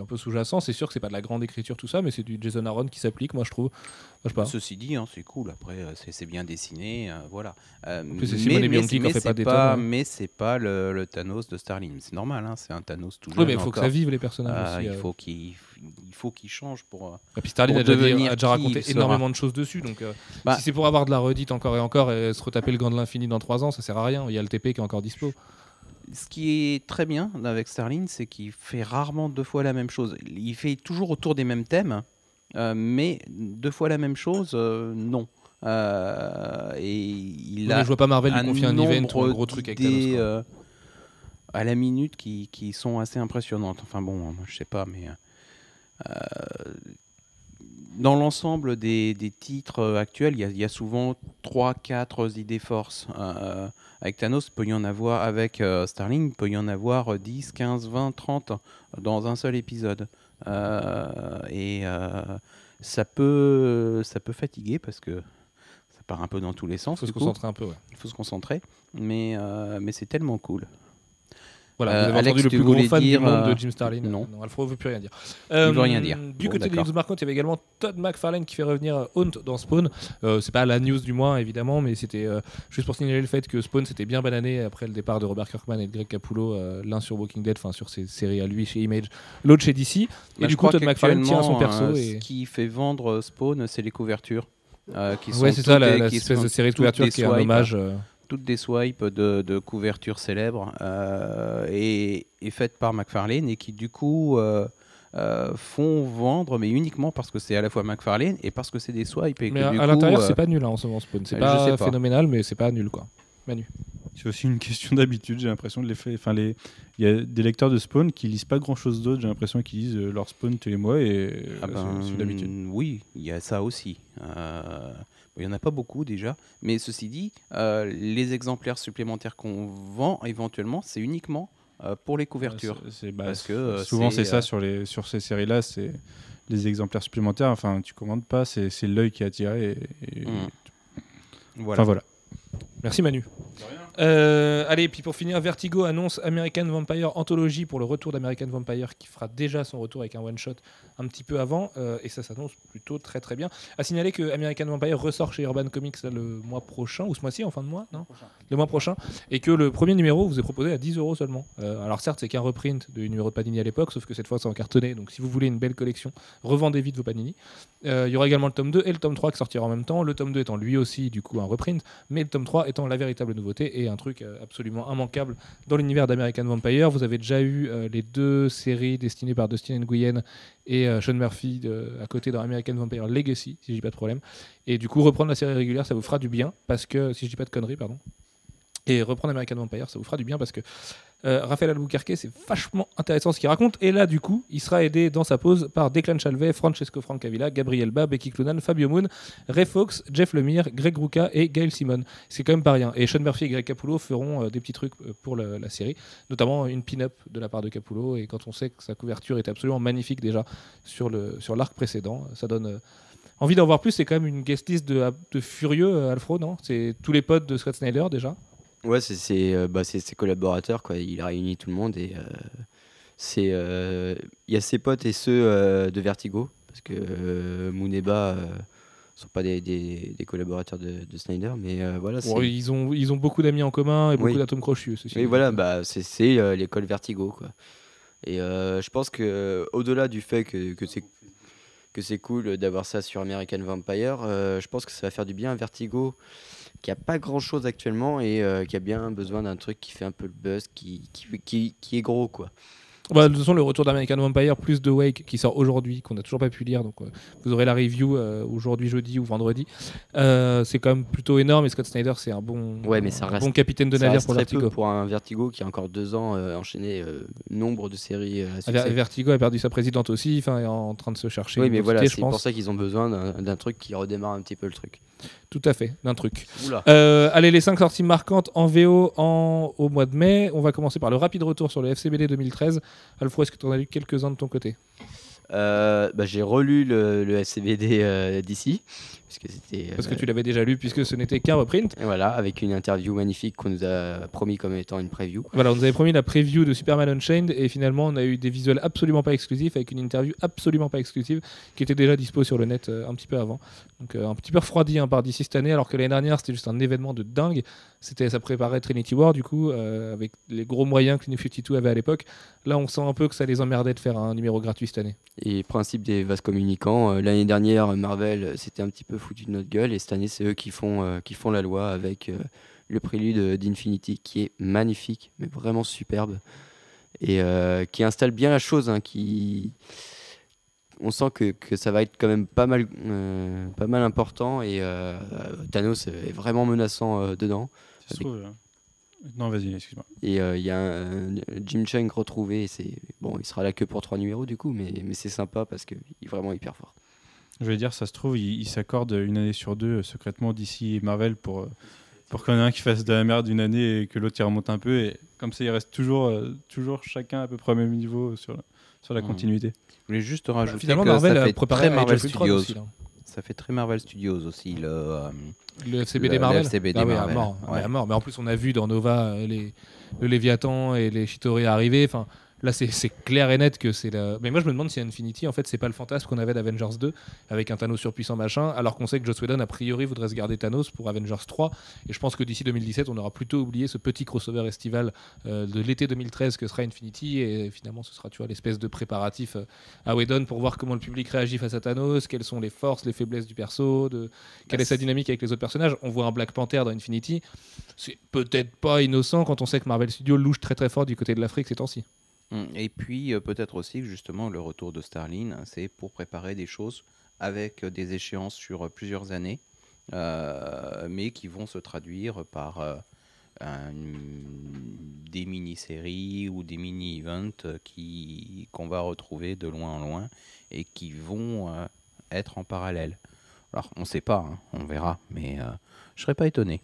un peu sous-jacent. C'est sûr que c'est pas de la grande écriture, tout ça, mais c'est du Jason Aaron qui s'applique, moi je trouve. Moi, je sais pas. Ceci dit, hein, c'est cool. Après, euh, c'est bien dessiné, euh, voilà. Euh, plus, c'est mais- Simone mais- qui mais fait pas c'est des pas- tonnes, hein. Mais c'est pas le, le Thanos de Starling. C'est normal, hein, c'est un Thanos tout Oui, mais il faut que ça vive les personnages Euh, aussi. il euh. faut qu'il il faut qu'il change pour. euh, Et puis Starlin pour a déjà, a raconté énormément de choses dessus. Donc, euh, Bah- si c'est pour avoir de la redite encore et encore et se retaper le gant de l'infini dans 3 ans, ça sert à rien. Il y a le TP qui est encore dispo. Ce qui est très bien avec Starling, c'est qu'il fait rarement deux fois la même chose. Il fait toujours autour des mêmes thèmes, euh, mais deux fois la même chose, euh, non. Euh, et il Mais a je vois pas Marvel lui confier un event ou un gros truc avec d'idées, Thanos. euh, à la minute qui, qui sont assez impressionnantes. Enfin bon, moi je sais pas, mais euh, dans l'ensemble des, des titres euh, actuels, il y, a- il y a souvent 3-4 idées forces. Euh, avec Thanos, il peut y en avoir, avec euh, Starling, il peut y en avoir 10, 15, 20, 30 dans un seul épisode. Euh, et euh, ça, peut, ça peut fatiguer parce que ça part un peu dans tous les sens. faut se coup. concentrer un peu. Ouais. Il faut se concentrer, mais, euh, mais c'est tellement cool. Voilà, Euh, vous avez Alex, entendu le plus gros fan du monde euh, de Jim Starlin. non. non Alfred ne veut plus rien dire. Veut rien dire. Du côté des news marquantes, il y avait également Todd McFarlane qui fait revenir euh, Haunt dans Spawn. Euh, c'est pas la news du mois évidemment, mais c'était euh, juste pour signaler le fait que Spawn s'était bien banané après le départ de Robert Kirkman et de Greg Capullo, euh, l'un sur Walking Dead, enfin sur ses séries à lui chez Image, l'autre chez DC. Et Bah, du coup, Todd McFarlane tient son perso. euh, et... Ce qui fait vendre Spawn, c'est les couvertures. euh, qui Ouais, sont c'est ça, la, des- la qui espèce sont de série de couverture qui est un hommage. euh, Toutes des swipes de, de couvertures célèbres euh, et, et faites par McFarlane et qui du coup euh, euh, font vendre, mais uniquement parce que c'est à la fois McFarlane et parce que c'est des swipes. Et Mais que, à, à l'intérieur, euh, c'est pas nul hein, en ce moment Spawn. C'est pas, pas. phénoménal, mais c'est pas nul quoi. Manu. C'est aussi une question d'habitude, j'ai l'impression de l'effet. Enfin, les... il y a des lecteurs de Spawn qui lisent pas grand chose d'autre, j'ai l'impression qu'ils lisent leur Spawn tous les mois et Ah ben, c'est- c'est d'habitude. Oui, il y a ça aussi. Euh, il n'y en a pas beaucoup déjà. Mais ceci dit, euh, les exemplaires supplémentaires qu'on vend éventuellement, c'est uniquement euh, pour les couvertures. C'est- c'est- bah, Parce que, euh, souvent c'est, ça euh, sur les sur ces séries là, c'est les exemplaires supplémentaires. Enfin, tu commandes pas, c'est c'est l'œil qui est attiré. Et, et- Mm. Voilà. Enfin voilà. Merci Manu. Euh, allez, puis pour finir, Vertigo annonce American Vampire Anthology pour le retour d'American Vampire qui fera déjà son retour avec un one-shot un petit peu avant. euh, et ça s'annonce plutôt très très bien. À signaler que American Vampire ressort chez Urban Comics là, le mois prochain, ou ce mois-ci, en fin de mois, non Le mois prochain. Et que le premier numéro vous est proposé à 10 euros seulement. Euh, alors certes, c'est qu'un reprint du numéro de Panini à l'époque, sauf que cette fois c'est en cartonné. Donc si vous voulez une belle collection, revendez vite vos Panini. Euh, Il y aura également le tome 2 et le tome 3 qui sortira en même temps. Le tome 2 étant lui aussi du coup un reprint, mais le tome 3 étant la véritable nouveauté et un truc euh, absolument immanquable dans l'univers d'American Vampire. Vous avez déjà eu euh, les deux séries destinées par Dustin Nguyen et euh, Sean Murphy à côté dans American Vampire Legacy, si je dis pas de problème. Et du coup, reprendre la série régulière, ça vous fera du bien parce que, si je dis pas de conneries, pardon. Et reprendre American Vampire, ça vous fera du bien parce que euh, Raphaël Albuquerque, c'est vachement intéressant ce qu'il raconte. Et là, du coup, il sera aidé dans sa pause par Declan Chalvet, Francesco Francavilla, Gabriel Ba, Becky Cloonan, Fabio Moon, Ray Fox, Jeff Lemire, Greg Rucka et Gail Simon. C'est quand même pas rien. Et Sean Murphy et Greg Capullo feront euh, des petits trucs euh, pour la, série, notamment une pin-up de la part de Capullo. Et quand on sait que sa couverture était absolument magnifique déjà sur l'arc précédent, ça donne euh, envie d'en voir plus. C'est quand même une guest list de, de furieux, Alfro, non? C'est tous les potes de Scott Snyder déjà? Ouais, c'est euh, bah, c'est ses collaborateurs, quoi. Il a réuni tout le monde et euh, c'est euh, il y a ses potes et ceux euh, de Vertigo parce que euh, Moon et Ba euh, sont pas des, des, des collaborateurs de, de Snyder, mais euh, voilà. Bon, ils, ont, ils ont beaucoup d'amis en commun et beaucoup Oui. d'atomes crochus. ceci Oui, dit. voilà, bah, c'est c'est, euh, l'école Vertigo, quoi. Et euh, je pense que euh, au-delà du fait que, que c'est que c'est cool d'avoir ça sur American Vampire, euh, je pense que ça va faire du bien à Vertigo, qui a pas grand-chose actuellement et euh, qui a bien besoin d'un truc qui fait un peu le buzz, qui, qui, qui, qui est gros, quoi. Bah, de toute façon, le retour d'American Vampire plus de Wake qui sort aujourd'hui, qu'on n'a toujours pas pu lire, donc euh, vous aurez la review euh, aujourd'hui, jeudi ou vendredi. Euh, c'est quand même plutôt énorme et Scott Snyder, c'est un bon, Ouais, mais ça un reste- bon capitaine de Ça navire reste pour Vertigo. pour un Vertigo qui a encore deux ans enchaîné nombre de séries à Ah, succès. Vertigo a perdu sa présidente aussi, enfin, est en train de se chercher. Oui, mais voilà, c'est pour ça qu'ils ont besoin d'un truc qui redémarre un petit peu le truc. Tout à fait, d'un truc. Euh, allez, les 5 sorties marquantes en VO en, au mois de mai. On va commencer par le rapide retour sur le FCBD 2013. Alfro, est-ce que tu en as lu quelques-uns de ton côté? Euh, bah, j'ai relu le, le SCBD euh, d'ici, puisque c'était. Parce que euh, tu l'avais déjà lu, puisque ce n'était qu'un reprint. et Voilà, avec une interview magnifique qu'on nous a promis comme étant une preview. Voilà, on nous avait promis la preview de Superman Unchained et finalement on a eu des visuels absolument pas exclusifs avec une interview absolument pas exclusive qui était déjà dispo sur le net euh, un petit peu avant. Donc euh, un petit peu refroidi hein, par d'ici cette année alors que l'année dernière c'était juste un événement de dingue. C'était ça préparait Trinity War du coup avec les gros moyens que New 52 avait à l'époque. Là on sent un peu que ça les emmerdait de faire un numéro gratuit cette année. Et principe des vases communicants, l'année dernière, Marvel s'était un petit peu foutu de notre gueule, et cette année, c'est eux qui font, euh, qui font la loi avec euh, le prélude d'Infinity qui est magnifique, mais vraiment superbe, et euh, qui installe bien la chose, hein, qui... On sent que, que ça va être quand même pas mal, euh, pas mal important, et euh, Thanos est vraiment menaçant euh, dedans. Ça se trouve, euh, Non, vas-y, excuse-moi. Et il y a un, Jim Chung retrouvé, et bon, il sera là que pour trois numéros du coup, mais, mais c'est sympa parce qu'il est vraiment hyper fort. Je vais dire, ça se trouve, ils s'accordent une année sur deux euh, secrètement d'ici Marvel pour, euh, pour qu'il y en ait un qui fasse de la merde une année et que l'autre il remonte un peu. Et comme ça, ils restent toujours, euh, toujours chacun à peu près au même niveau sur la, sur la Mhm. continuité. Je voulais juste rajouter finalement que Marvel ça a fait préparé très Marvel Studios. aussi. Ça fait très Marvel Studios aussi le. euh, Le FCBD Le- Marvel le FCBD Ah oui, Marvel, à mort, ouais. à mort. Mais en plus, on a vu dans Nova les, le Léviathan et les Chitori arriver. Enfin, là, c'est clair et net que c'est la. Mais moi, je me demande si Infinity, en fait, c'est pas le fantasme qu'on avait d'Avengers 2 avec un Thanos surpuissant machin, alors qu'on sait que Joss Whedon, a priori, voudrait se garder Thanos pour Avengers 3. Et je pense que d'ici 2017, on aura plutôt oublié ce petit crossover estival euh, de l'été 2013 que sera Infinity. Et finalement, ce sera, tu vois, l'espèce de préparatif euh, à Whedon pour voir comment le public réagit face à Thanos, quelles sont les forces, les faiblesses du perso, de quelle est sa dynamique avec les autres personnages. On voit un Black Panther dans Infinity. C'est peut-être pas innocent quand on sait que Marvel Studios louche très très fort du côté de l'Afrique ces temps-ci. Mm. Et puis euh, peut-être aussi que justement le retour de Starlin, c'est pour préparer des choses avec euh, des échéances sur euh, plusieurs années, mais qui vont se traduire par des mini-séries ou des mini-events qui qu'on va retrouver de loin en loin et qui vont être en parallèle. Alors on ne sait pas, hein, on verra, mais euh, je serais pas étonné.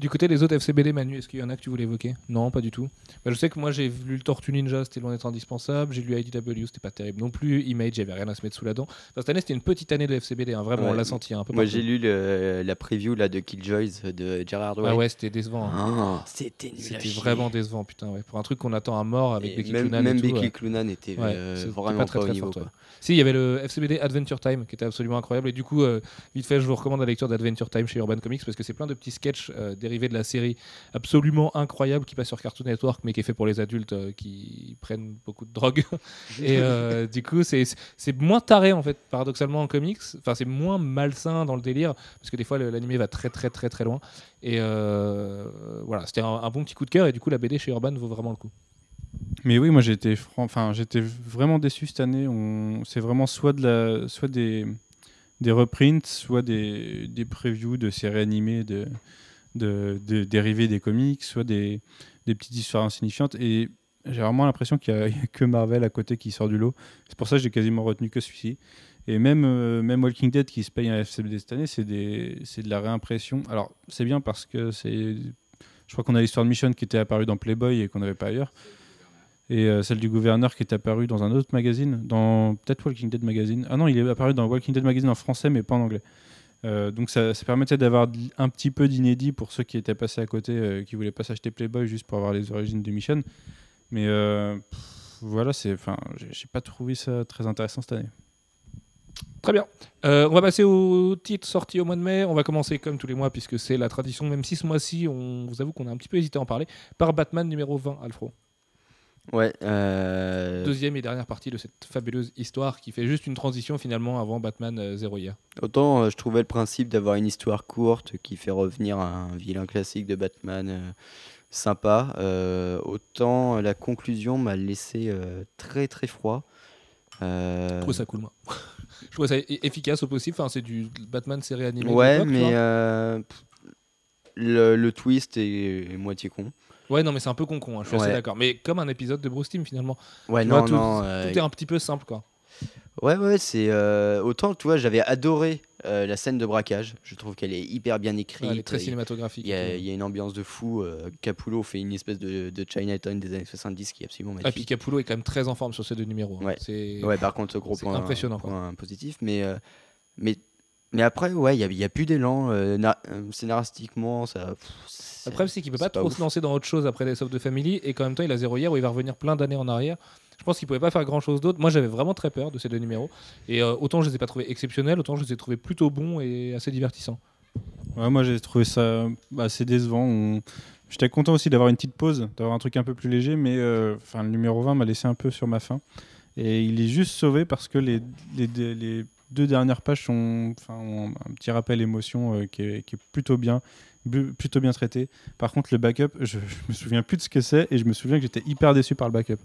Du côté des autres FCBD, Manu, est-ce qu'il y en a que tu voulais évoquer? Non, pas du tout. Bah, je sais que moi j'ai lu le Tortue Ninja, c'était loin d'être indispensable. J'ai lu IDW, c'était pas terrible non plus. Image, j'avais rien à se mettre sous la dent. Enfin, cette année, c'était une petite année de FCBD, hein, vraiment, on l'a senti hein, un peu Moi, j'ai lu le- la preview là, de Killjoys de Gerard Way. Ah ouais, c'était décevant. hein. Ah, c'était nul à C'était chier. vraiment décevant, putain. Ouais. Pour un truc qu'on attend à mort avec Et Becky même, Cloonan même et tout, Becky ouais. Cloonan était Ouais, euh, vraiment pas très, pas, très au niveau. forte, quoi. Si, il y avait le FCBD Adventure Time qui était absolument incroyable. Et du coup, euh, vite fait, je vous recommande la lecture d'Adventure Time chez Urban Comics parce que c'est plein de petits sketchs euh, dérivés de la série absolument incroyable qui passe sur Cartoon Network mais qui est fait pour les adultes euh, qui prennent beaucoup de drogue. [laughs] et euh, du coup, c'est c'est moins taré en fait, paradoxalement en comics. Enfin, c'est moins malsain dans le délire parce que des fois, l'animé va très, très, très, très loin. Et euh, voilà, c'était un, un bon petit coup de cœur. Et du coup, la BD chez Urban vaut vraiment le coup. Mais oui, moi j'étais enfin, j'étais vraiment déçu cette année. On... C'est vraiment soit, de la... soit des... des reprints, soit des, des previews de séries animées de... De... de- dérivées des comics, soit des... petites histoires insignifiantes. Et j'ai vraiment l'impression qu'il n'y [laughs] a... que Marvel à côté qui sort du lot. C'est pour ça que j'ai quasiment retenu que celui-ci. Et même, euh, même Walking Dead qui se paye un FCBD cette année, c'est de la réimpression. Alors c'est bien parce que c'est. Je crois qu'on a l'histoire de Mission qui était apparue dans Playboy et qu'on n'avait pas ailleurs et euh, celle du gouverneur qui est apparue dans un autre magazine, dans peut-être Walking Dead Magazine. Ah non, il est apparu dans Walking Dead Magazine en français, mais pas en anglais. Euh, donc ça, permettait d'avoir un petit peu d'inédit pour ceux qui étaient passés à côté, euh, qui voulaient pas s'acheter Playboy juste pour avoir les origines de Mission. Mais euh, voilà, c'est, enfin, j'ai pas trouvé ça très intéressant cette année. Très bien. Euh, on va passer au titre sorti au mois de mai. On va commencer comme tous les mois, puisque c'est la tradition, même si ce mois-ci, on vous avoue qu'on a un petit peu hésité à en parler, par Batman numéro 20, Alfro. Ouais. euh, Deuxième et dernière partie de cette fabuleuse histoire qui fait juste une transition finalement avant Batman euh, Zero Year. Autant euh, je trouvais le principe d'avoir une histoire courte qui fait revenir un vilain classique de Batman euh, sympa, euh, autant la conclusion m'a laissé euh, très très froid. Euh, Je trouve ça cool, moi. [laughs] Je trouve ça e- efficace au possible. Enfin, c'est du Batman série animée. ouais, mais euh, le, le twist est, est moitié con. Ouais, non, mais c'est un peu con-con, hein, je suis assez Ouais. d'accord. Mais comme un épisode de Bruce Timm finalement. Ouais, Tu non, vois, tout, non. euh, tout est un petit peu simple, quoi. Ouais, ouais, c'est euh, autant, tu vois, j'avais adoré euh, la scène de braquage. Je trouve qu'elle est hyper bien écrite. Ouais, elle est très cinématographique. Il y, a, et tout. il y a une ambiance de fou. euh, Capullo fait une espèce de, de Chinatown des années 70 qui est absolument Ah, puis magnifique. Capullo est quand même très en forme sur ces deux numéros. hein. Ouais. Ouais, par contre, gros point, impressionnant, quoi. positif. Mais, euh, mais Mais après, ouais, il n'y a, plus d'élan. euh, na- euh, scénaristiquement, ça. pff, Le problème, c'est qu'il peut pas trop ouf. se lancer dans autre chose après les of the Family, et qu'en même temps, il a zéro hier où il va revenir plein d'années en arrière. Je pense qu'il pouvait pas faire grand chose d'autre. Moi, j'avais vraiment très peur de ces deux numéros. Et euh, autant je les ai pas trouvés exceptionnels, autant je les ai trouvés plutôt bons et assez divertissants. Ouais, moi j'ai trouvé ça assez décevant. On- J'étais content aussi d'avoir une petite pause, d'avoir un truc un peu plus léger, mais euh, enfin le numéro 20 m'a laissé un peu sur ma faim. Et il est juste sauvé parce que les, les, les- les deux dernières pages sont, enfin, ont un petit rappel émotion euh, qui, est, qui est plutôt bien, plutôt bien traité. Par contre, le backup, je, je me souviens plus de ce que c'est et je me souviens que j'étais hyper déçu par le backup.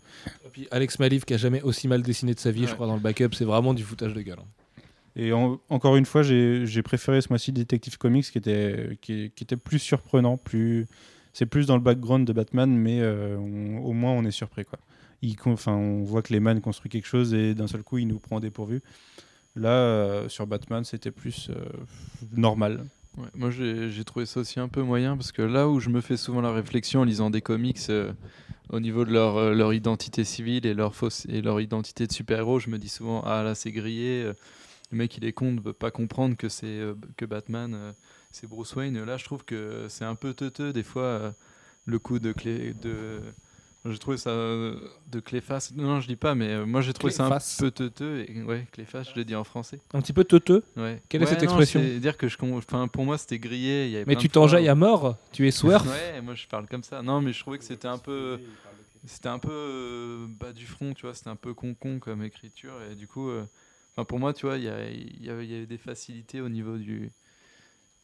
Et puis Alex Maliv, qui a jamais aussi mal dessiné de sa vie, je crois, dans le backup, c'est vraiment du foutage de gueule. hein. Et en- encore une fois, j'ai préféré ce mois-ci Detective Comics qui était, qui, qui était plus surprenant. Plus, c'est plus dans le background de Batman, mais euh, on- au moins on est surpris. Quoi. Il, enfin, on voit que les man construit quelque chose et d'un seul coup il nous prend au dépourvu. Là, euh, sur Batman, c'était plus euh, normal. Moi j'ai trouvé ça aussi un peu moyen parce que là où je me fais souvent la réflexion en lisant des comics euh, au niveau de leur, identité civile et leur, fausse, et leur identité de super-héros, je me dis souvent ah là c'est grillé, le mec il est con de pas comprendre que c'est que Batman c'est Bruce Wayne. Là je trouve que c'est un peu teuteux des fois le coup de clé de j'ai trouvé ça euh, de Cléface. Non, non, je dis pas, mais euh, moi j'ai trouvé ça un peu teuteux. Et, ouais, je le dis en français. Un petit peu teuteux. Ouais. Quelle est cette expression dire que je, pour moi c'était grillé. il y avait Mais tu t'enjailles à mort, tu es swerf. Ouais, moi je parle comme ça. Non, mais je trouvais que c'était un peu, c'était un peu euh, bas du front, tu vois. C'était un peu con con comme écriture et du coup, euh, pour moi, tu vois, il y, avait il y avait des facilités au niveau du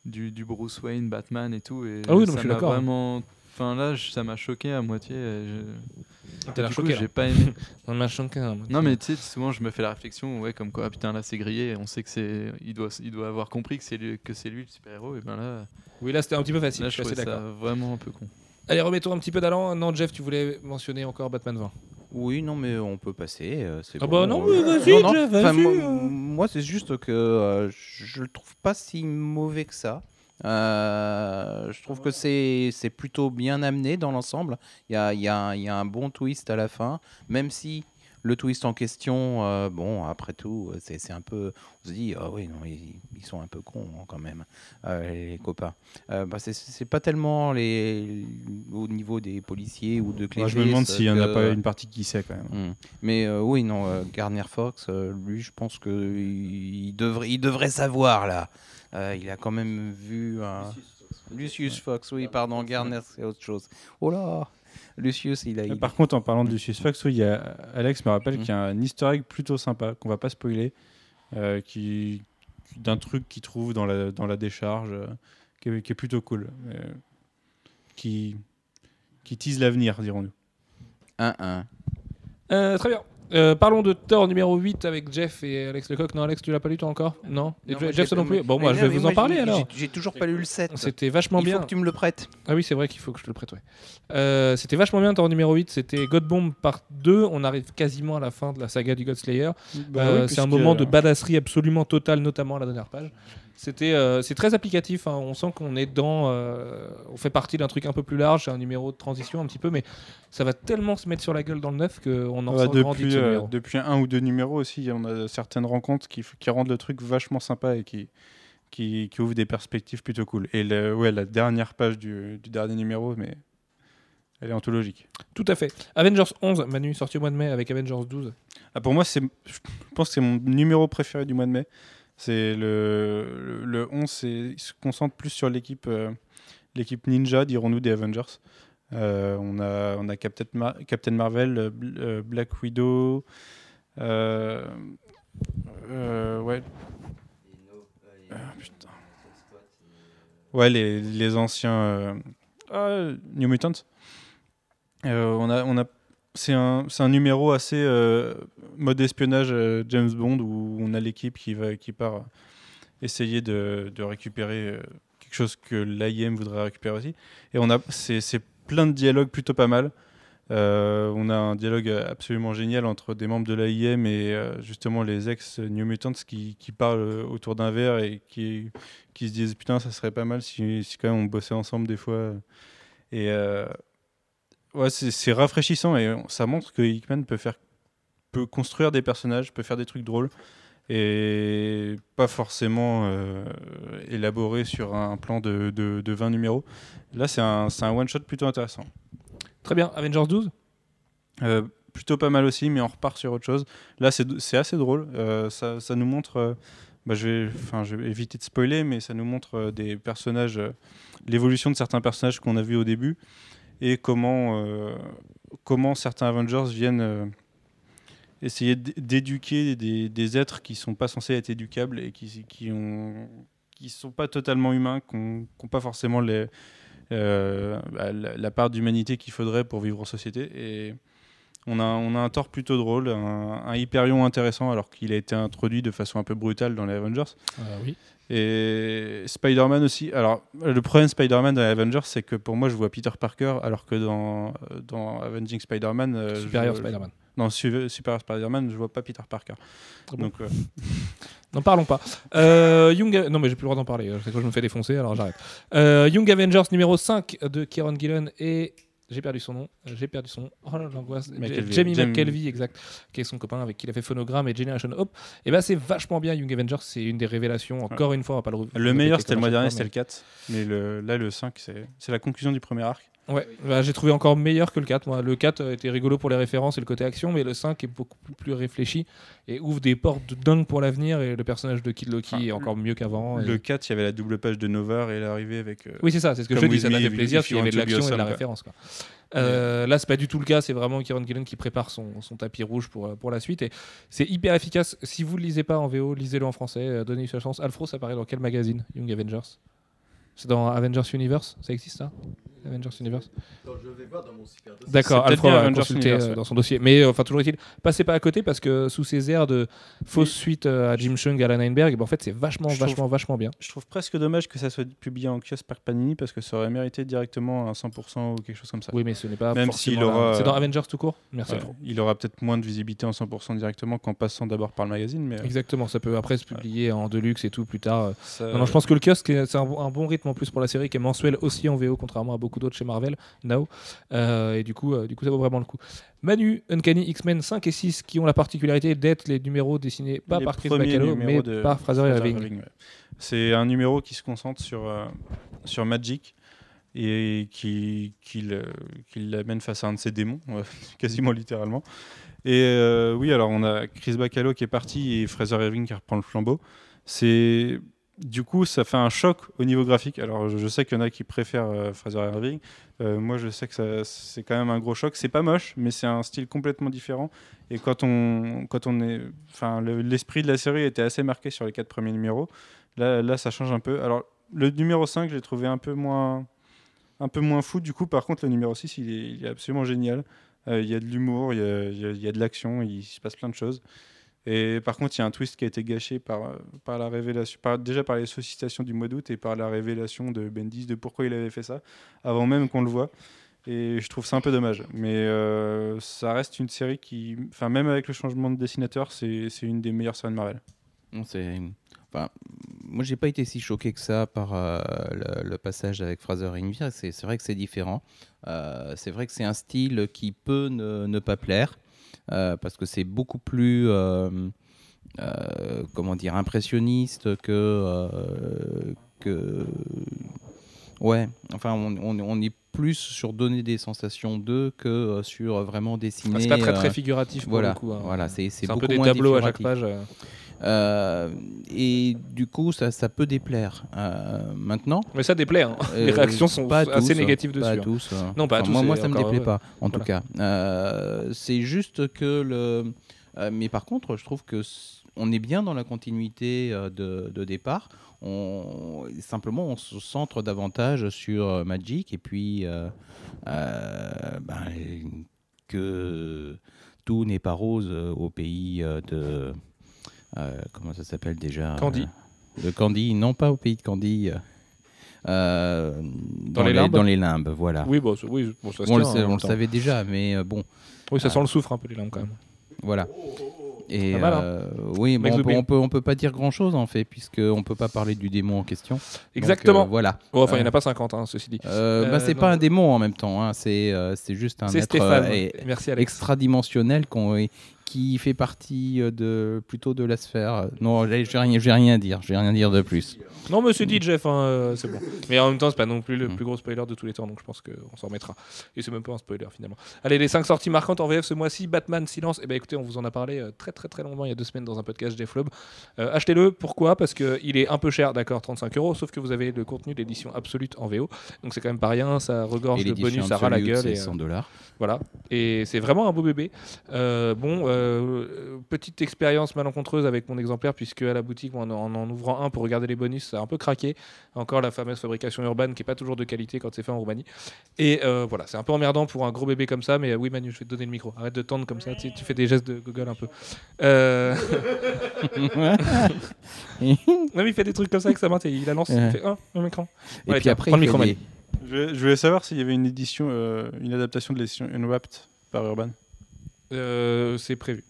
du, du Bruce Wayne, Batman et tout. Et Ah oui, non, ça je suis m'a d'accord. Vraiment, enfin là, je- ça m'a choqué à moitié. je- T'as l'air du coup, choqué. j'ai pas aimé. [laughs] On m'a choqué, hein. Non mais tu sais souvent je me fais la réflexion ouais comme quoi putain là c'est grillé on sait que c'est il doit il doit avoir compris que c'est lui que c'est lui le super héros et ben là, Oui, là c'était un petit peu facile. là je je suis assez trouvais ça d'accord. vraiment un peu con. Allez, remettons un petit peu d'allant. Non, Jeff, tu voulais mentionner encore Batman 20. Oui, non, mais on peut passer. euh, c'est Ah bon, bah non, euh, mais vas-y, non, non, Jeff, enfin, vas-y, moi, euh. moi, c'est juste que euh, je le trouve pas si mauvais que ça. Euh, je trouve que c'est plutôt bien amené dans l'ensemble. Il y a, y, a, y a un bon twist à la fin, même si le twist en question, euh, bon, après tout, c'est un peu. On se dit, ah oui, non, ils, ils sont un peu cons hein, quand même, euh, les copains. Euh, bah, c'est- pas tellement les, au niveau des policiers ou de Clévis. je me demande s'il y en a pas une partie qui sait quand même. Hmm. Mais oui, non, Garner Fox, lui, je pense que il il devrait, il devrait savoir là. Euh, il a quand même vu un. Lucius Fox, oui, pardon, Garner, c'est autre chose. Oh là Lucius, il a. Euh, il- Par contre, en parlant de Lucius Fox, oui, il y a, Alex me rappelle Mhm. qu'il y a un easter egg plutôt sympa, qu'on va pas spoiler, euh, qui, d'un truc qu'il trouve dans la, dans la décharge, euh, qui, est, qui est plutôt cool. euh, qui, qui tease l'avenir, dirons-nous. 1-1. Euh, très bien. Euh, parlons de Thor numéro 8 avec Jeff et Alex Lecoq. Non, Alex, tu l'as pas lu toi encore? Non, Et Non, moi, Jeff, non plus Bon, moi, je vais vous en parler alors. j'ai- toujours pas lu le 7. C'était vachement Il bien. faut que tu me le prêtes. Ah oui, c'est vrai qu'il faut que je te le prête, ouais. Euh, C'était vachement bien, Thor numéro 8. C'était God Bomb part 2. On arrive quasiment à la fin de la saga du God Slayer. Bah Euh, c'est un moment de badasserie absolument totale, notamment à la dernière page. C'était, euh, c'est très applicatif. hein. On sent qu'on est dans, euh, on fait partie d'un truc un peu plus large. Un numéro de transition un petit peu, mais ça va tellement se mettre sur la gueule dans le neuf qu'on en Ouais, sent grandi de depuis, euh, depuis un ou deux numéros aussi, on a certaines rencontres qui, rendent le truc vachement sympa et qui, qui, qui ouvrent des perspectives plutôt cool. Et le- ouais, la dernière page du, du dernier numéro, mais elle est anthologique. Tout à fait. Avengers 11, Manu, sorti au mois de mai avec Avengers 12. Ah, pour moi, c'est, je pense que c'est mon numéro préféré du mois de mai. C'est le, le, le 11, c'est- il se concentre plus sur l'équipe, euh, l'équipe ninja, dirons-nous, des Avengers. Euh, on, a, on a Captain, Captain Marvel, euh, Bl- Black Widow, ouais. Ah, putain. Ouais, les, les anciens ah, New Mutants. On a, c'est un, un numéro assez euh, mode espionnage euh, James Bond où on a l'équipe qui va, qui part euh, essayer de, récupérer quelque chose que l'AIM voudrait récupérer aussi. Et on a, c'est, plein de dialogues plutôt pas mal. On a un dialogue absolument génial entre des membres de l'AIM et justement les ex New Mutants qui, parlent autour d'un verre et qui, qui se disent putain ça serait pas mal si, si quand même on bossait ensemble des fois. Et ouais, c'est, rafraîchissant et ça montre que Hickman peut faire peut construire des personnages, peut faire des trucs drôles. et pas forcément euh, élaboré sur un plan de, de- de 20 numéros. Là, c'est un, un one-shot plutôt intéressant. Très bien. Avengers 12 Euh, plutôt pas mal aussi, mais on repart sur autre chose. Là, c'est assez drôle. Euh, ça, ça nous montre. euh, bah, je, vais, je vais éviter de spoiler, mais ça nous montre des personnages, l'évolution de certains personnages qu'on a vus au début et comment, euh, comment certains Avengers viennent euh, essayer d'éduquer des, des êtres qui sont pas censés être éducables et qui, qui qui sont pas totalement humains, qui n'ont pas forcément euh, bah, la, part d'humanité qu'il faudrait pour vivre en société. Et on a, on a un Thor plutôt drôle, un, Hyperion intéressant, alors qu'il a été introduit de façon un peu brutale dans les Avengers. Oui. Et Spider-Man aussi. Alors, le problème Spider-Man dans Avengers, c'est que pour moi, je vois Peter Parker, alors que dans, dans Avenging Spider-Man. euh, Supérieur je- Spider-Man. Non, Su- Superior Spider-Man, je vois pas Peter Parker. Ah bon Donc, euh, [laughs] N'en parlons pas. Euh, Young... Non, mais j'ai plus le droit d'en parler. C'est quand je me fais défoncer, alors j'arrête. Young Avengers numéro 5 de Kieron Gillen et. J'ai perdu son nom. J'ai perdu son nom. Oh l'angoisse. Jamie McKelvey, exact. Qui est son copain avec qui il a fait Phonogramme et Generation Hope. Et ben c'est vachement bien. Young Avengers, c'est une des révélations. Encore une fois, on va pas le. le meilleur, c'était le mois dernier, c'était le 4. Mais le, là, le 5, c'est c'est la conclusion du premier arc. Ouais, bah, j'ai trouvé encore meilleur que le 4. Moi. Le 4 était rigolo pour les références et le côté action, mais le 5 est beaucoup plus réfléchi et ouvre des portes de dingue pour l'avenir. Et le personnage de Kid Loki Ah, est encore mieux qu'avant. et- Le 4, il y avait la double page de Nova et l'arrivée avec. euh, Oui, c'est ça, c'est ce que Comme je dis, ça m'a fait if plaisir you s'il y avait de l'action et de la référence. Quoi. Euh, Là, c'est pas du tout le cas, c'est vraiment Kieron Gillen qui prépare son, son tapis rouge pour, euh, pour la suite. Et c'est hyper efficace. Si vous le lisez pas en VO, lisez-le en français, euh, donnez-lui sa chance. Alfro, ça paraît dans quel magazine? Young Avengers? C'est dans Avengers Universe? Ça existe ça? Avengers Universe je vais voir dans mon super D'accord, Alfred va Avengers consulter Universe, euh, ouais. dans son dossier. Mais euh, enfin, toujours est-il, passez pas à côté parce que sous ces airs de fausse suite euh, à Jim Chung, Alan Heinberg, ben, en fait, c'est vachement, Je trouve- vachement, vachement bien. Je trouve presque dommage que ça soit publié en kiosque par Panini parce que ça aurait mérité directement un 100% ou quelque chose comme ça. Oui, mais ce n'est pas Même forcément s'il aura, C'est dans Avengers tout court Merci, Ouais, il aura peut-être moins de visibilité en 100% directement qu'en passant d'abord par le magazine, mais Exactement, ça peut après se publier en deluxe et tout plus tard. ça- Non, non, je pense que le kiosque, c'est un, bon- un bon rythme en plus pour la série qui est mensuel aussi en VO, contrairement à beaucoup d'autres chez Marvel, now. Euh, et du coup, euh, du coup, ça vaut vraiment le coup. Manu, Uncanny, X-Men 5 et 6 qui ont la particularité d'être les numéros dessinés pas Les par Chris Bacalo, mais de par Fraser Irving. Irving, ouais. C'est un numéro qui se concentre sur, euh, sur Magic et qui, qui l'amène face à un de ses démons, euh, [laughs] quasiment littéralement. Et euh, oui, alors on a Chris Bacalo qui est parti et Fraser Irving qui reprend le flambeau. C'est du coup, ça fait un choc au niveau graphique. Alors, je, sais qu'il y en a qui préfèrent euh, Fraser Irving. Euh, moi, je sais que c'est quand même un gros choc. C'est pas moche, mais c'est un style complètement différent. Et quand on, quand on est, enfin, le- l'esprit de la série était assez marqué sur les quatre premiers numéros. Là, là, ça change un peu. Alors, le numéro 5, je l'ai trouvé un peu moins, un peu moins fou. Du coup, par contre, le numéro 6, il est, absolument génial. Euh, Il y a de l'humour, il y a de l'action, il se passe plein de choses. Et par contre, il y a un twist qui a été gâché par, euh, par la révélation, déjà par les sollicitations du mois d'août et par la révélation de Bendis de pourquoi il avait fait ça, avant même qu'on le voit. Et je trouve ça un peu dommage. Mais euh, ça reste une série qui, même avec le changement de dessinateur, c'est une des meilleures séries de Marvel. Non, c'est. Enfin, moi, j'ai pas été si choqué que ça par euh, le, passage avec Fraser Ingvir. C'est vrai que c'est différent. C'est vrai que c'est un style qui peut ne, pas plaire parce que c'est beaucoup plus. euh, euh, comment dire, impressionniste que. euh, que ouais, enfin, on, on- on est plus sur donner des sensations d'eux que euh, sur vraiment dessiner. Enfin, c'est pas très très euh, figuratif pour voilà, le coup. hein. voilà, c'est c'est C'est un beaucoup peu des moins tableaux à chaque page. euh. Euh, et du coup, ça, ça peut déplaire. Euh, maintenant, Mais ça déplaît. hein. Les euh, réactions sont pas assez tous, négatives dessus. Pas hein. tous. Non, pas à tous, Moi, moi ça me déplaît pas, en tout cas. C'est juste que le. mais par contre, je trouve que on est bien dans la continuité de, de départ. On, simplement, on se centre davantage sur Magic et puis euh, euh, ben, que tout n'est pas rose au pays de. Euh, comment ça s'appelle déjà Candy. euh, De Candy, non pas au pays de Candy. euh, dans, les limbes dans les limbes, voilà. Oui, bon, oui, bon, ça on le, tient, en on le savait déjà, mais euh, bon, Oui, ça sent le soufre un peu les lampes quand même. voilà. Et Pas mal, hein. oui, bon, on, peut, on peut on peut pas dire grand chose en fait, puisque on peut pas parler du démon en question. Exactement. voilà. Oh, enfin, il n'y en a pas 50, hein, ceci dit. Bah, c'est pas un démon en même temps, hein, c'est c'est juste un être extradimensionnel qu'on- qui fait partie euh, de plutôt de la sphère. Non, vais rien, je vais rien dire. Je vais rien dire de plus. Non, mais c'est dit, Jeff, hein, euh, c'est bon. Mais en même temps, c'est pas non plus le Mm. plus gros spoiler de tous les temps, donc je pense qu'on s'en remettra. Et c'est même pas un spoiler finalement. Allez, les 5 sorties marquantes en VF ce mois-ci Batman Silence. Et ben écoutez, on vous en a parlé euh, très très très longuement il y a deux semaines dans un podcast Jeff Loeb. Euh, Achetez-le, pourquoi? Parce qu'il est un peu cher, d'accord, 35 euros, sauf que vous avez le contenu de l'édition absolute en VO. Donc c'est quand même pas rien, ça regorge de bonus, ça ras la gueule. c'est Et, euh, 100 dollars. voilà. Et c'est vraiment un beau bébé. Bon, euh, petite expérience malencontreuse avec mon exemplaire, puisque à la boutique, en, en en ouvrant un pour regarder les bonus, ça a un peu craqué. Encore la fameuse fabrication urbaine qui est pas toujours de qualité quand c'est fait en Roumanie. Et euh, voilà, c'est un peu emmerdant pour un gros bébé comme ça, mais euh, oui, Manu, je vais te donner le micro. Arrête de tendre comme ça, tu, tu fais des gestes de Google un peu. Euh... [laughs] non, mais il fait des trucs comme ça avec sa main, il annonce, il Ouais. fait un, un écran. Et Ouais, puis tiens, après, prends le il micro, des- Je, je voulais savoir s'il y avait une édition, euh, une adaptation de l'édition Unwrapped par Urban. Euh, c'est prévu.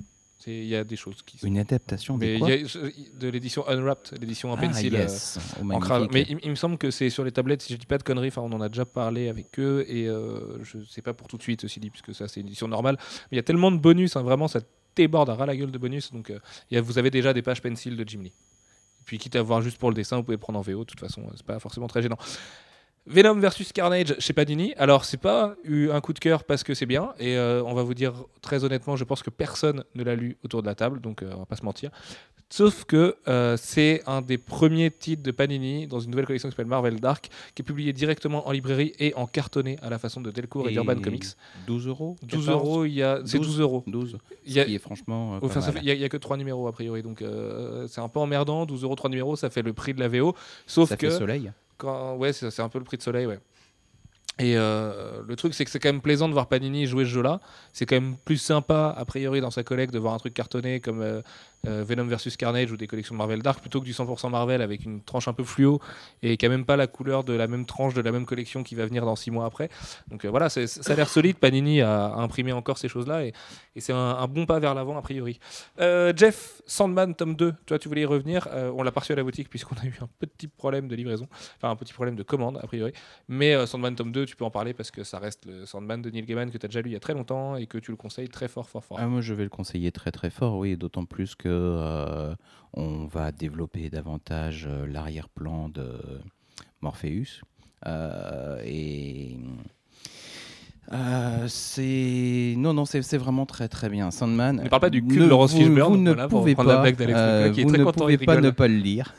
Il y a des choses qui sont. une adaptation de Mais quoi il y a- de l'édition Unwrapped, l'édition en Ah, pencil. euh, yes. Oh, en cra- magnifique. Mais il, il me semble que c'est sur les tablettes, si je dis pas de conneries, enfin on en a déjà parlé avec eux et euh, je sais pas pour tout de suite aussi dit, puisque ça c'est une édition normale. Mais il y a tellement de bonus, hein, vraiment ça déborde à ras la gueule de bonus. Donc euh, il y a- vous avez déjà des pages pencil de Jim Lee. Et puis quitte à voir juste pour le dessin, vous pouvez prendre en VO, de toute façon, euh, c'est pas forcément très gênant. Venom versus Carnage chez Panini. Alors, c'est pas eu un coup de cœur parce que c'est bien, et euh, on va vous dire très honnêtement, je pense que personne ne l'a lu autour de la table, donc euh, on va pas se mentir. Sauf que euh, c'est un des premiers titres de Panini dans une nouvelle collection qui s'appelle Marvel Dark, qui est publié directement en librairie et en cartonné à la façon de Delcourt et, d'Urban Comics. 12 euros 12 14? euros, il y a, c'est 12. 12 euros. 12. Il y a- Ce qui est franchement. euh, Enfin, il n'y a, que 3 numéros a priori, donc euh, c'est un peu emmerdant. 12 euros, 3 numéros, ça fait le prix de la VO. Sauf Ça que fait soleil. Ouais c'est un peu le prix de soleil ouais. Et euh, le truc c'est que c'est quand même plaisant de voir Panini jouer ce jeu là c'est quand même plus sympa a priori dans sa collecte de voir un truc cartonné comme euh, euh, Venom versus Carnage ou des collections Marvel Dark plutôt que du 100% Marvel avec une tranche un peu fluo et qui a même pas la couleur de la même tranche de la même collection qui va venir dans 6 mois après. Donc euh, voilà ça a l'air solide. Panini a, imprimé encore ces choses là et, c'est un, bon pas vers l'avant a priori. Euh, Jeff Sandman tome 2 toi tu voulais y revenir. On l'a pas reçu à la boutique puisqu'on a eu un petit problème de livraison. Enfin un petit problème de commande a priori. Mais Sandman tome 2 tu peux en parler parce que ça reste le Sandman de Neil Gaiman que tu as déjà lu il y a très longtemps et que tu le conseilles très fort fort fort. Ah, moi, je vais le conseiller très très fort, oui, d'autant plus que euh, on va développer davantage euh, l'arrière-plan de Morpheus. Euh, et euh, c'est non non c'est vraiment très très bien. Sandman Ne parle pas du cul de Laurence vous- Fishburne, vous ne voilà, pouvez la pas blague d'Alex euh, Leclerc, qui est vous très ne content, pouvez pas ne pas le lire.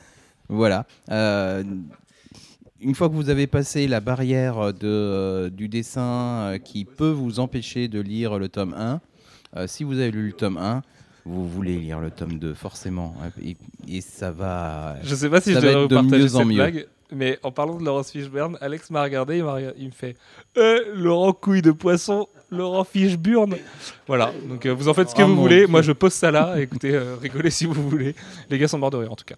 Voilà. Euh, une fois que vous avez passé la barrière de, du dessin qui peut vous empêcher de lire le tome 1, euh, si vous avez lu le tome 1, vous voulez lire le tome 2, forcément. Et, et ça va. Je sais pas si je devrais vous de partager mieux en cette mieux. blague, mais en parlant de Laurence Fishburne, Alex m'a regardé, il, regardé- il me fait Euh, Laurent couille de poisson, Laurent Fishburne. Voilà, donc euh, vous en faites ce que Oh vous voulez. Dieu. Moi, je pose ça là. Écoutez, euh, rigolez si vous voulez. Les gars sont morts de rire en tout cas.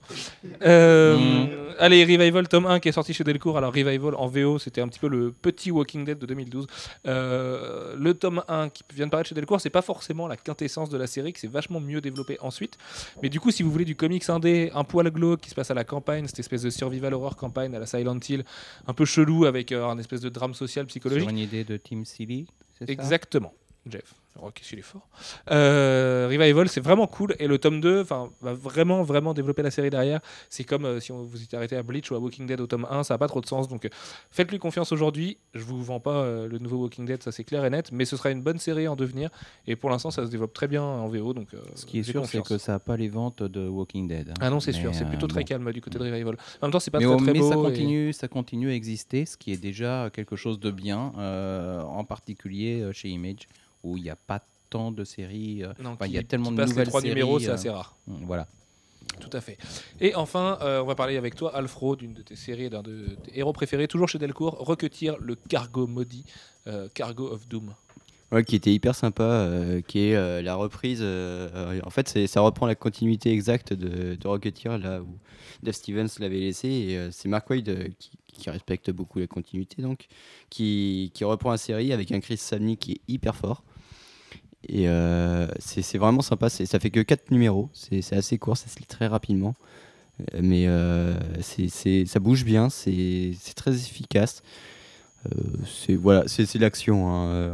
Euh, Mm. Allez, Revival tome 1 qui est sorti chez Delcourt. Alors, Revival en VO, c'était un petit peu le petit Walking Dead de 2012. Euh, le tome 1 qui vient de paraître chez Delcourt, c'est pas forcément la quintessence de la série, qui s'est vachement mieux développé ensuite. Mais du coup, si vous voulez du comics indé, un poil glauque qui se passe à la campagne, cette espèce de survival horror campagne à la Silent Hill, un peu chelou avec un espèce de drame social psychologique. Sur une idée de Tim Silly, Exactement, Jeff. Oh, qu'est-ce qu'il est fort. Euh, Revival, c'est vraiment cool. Et le tome 2 enfin, va vraiment, vraiment développer la série derrière. C'est comme euh, si on vous était arrêté à Bleach ou à Walking Dead au tome 1, ça n'a pas trop de sens. Donc euh, faites-lui confiance aujourd'hui. Je vous vends pas euh, le nouveau Walking Dead, ça c'est clair et net. Mais ce sera une bonne série en devenir. Et pour l'instant, ça se développe très bien en VO. Donc, euh, Ce qui est sûr, c'est que ça n'a pas les ventes de Walking Dead. hein. Ah non, c'est sûr, c'est plutôt très bon. calme du côté de Revival. En même temps, c'est pas mais, très, très mais beau. ça et- continue, ça continue à exister, ce qui est déjà quelque chose de bien, en particulier chez Image, où il n'y a pas tant de séries. euh, Non, enfin, il y a tellement de nouvelles trois séries. numéros, c'est euh, assez rare. Voilà. Tout à fait. Et enfin, euh, on va parler avec toi, Alfro, d'une de tes séries, d'un de tes héros préférés, toujours chez Delcourt, Requetir le cargo maudit, euh, Cargo of Doom. Ouais, qui était hyper sympa, euh, qui est euh, la reprise. euh, en fait, ça reprend la continuité exacte de, de Rocketeer, là où Dave Stevens l'avait laissé. Et c'est Mark Waid euh, qui, qui respecte beaucoup la continuité, donc, qui, qui reprend la série avec un Chris Samney qui est hyper fort. Et c'est vraiment sympa. Ça fait que 4 numéros. C'est assez court, ça se lit très rapidement. Mais c'est- c'est- ça bouge bien, c'est très efficace. C'est voilà, c'est l'action. hein,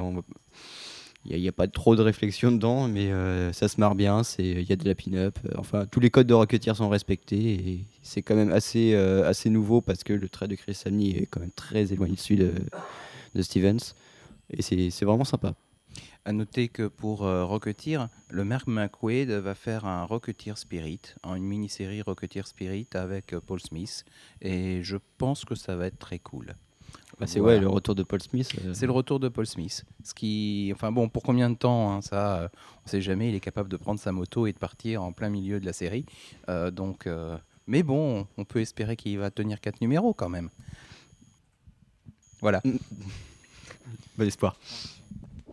Il n'y a, pas trop de réflexion dedans, mais euh, ça se marre bien. Il y a de la pin-up. euh, Enfin, tous les codes de Rocketeer sont respectés. C'est quand même assez, euh, assez nouveau parce que le trait de Chris Samney est quand même très éloigné de celui de, Stevens. Et c'est vraiment sympa. À noter que pour euh, Rocketeer, le Mark McQuaid va faire un Rocketeer Spirit, en une mini-série Rocketeer Spirit avec Paul Smith. Et je pense que ça va être très cool. Bah, c'est Voilà. ouais, le retour de Paul Smith. euh, C'est le retour de Paul Smith. Ce qui, enfin bon, pour combien de temps hein, Ça, euh, on ne sait jamais. Il est capable de prendre sa moto et de partir en plein milieu de la série. Euh, donc, euh, mais bon, on peut espérer qu'il va tenir quatre numéros quand même. Voilà. Bon espoir.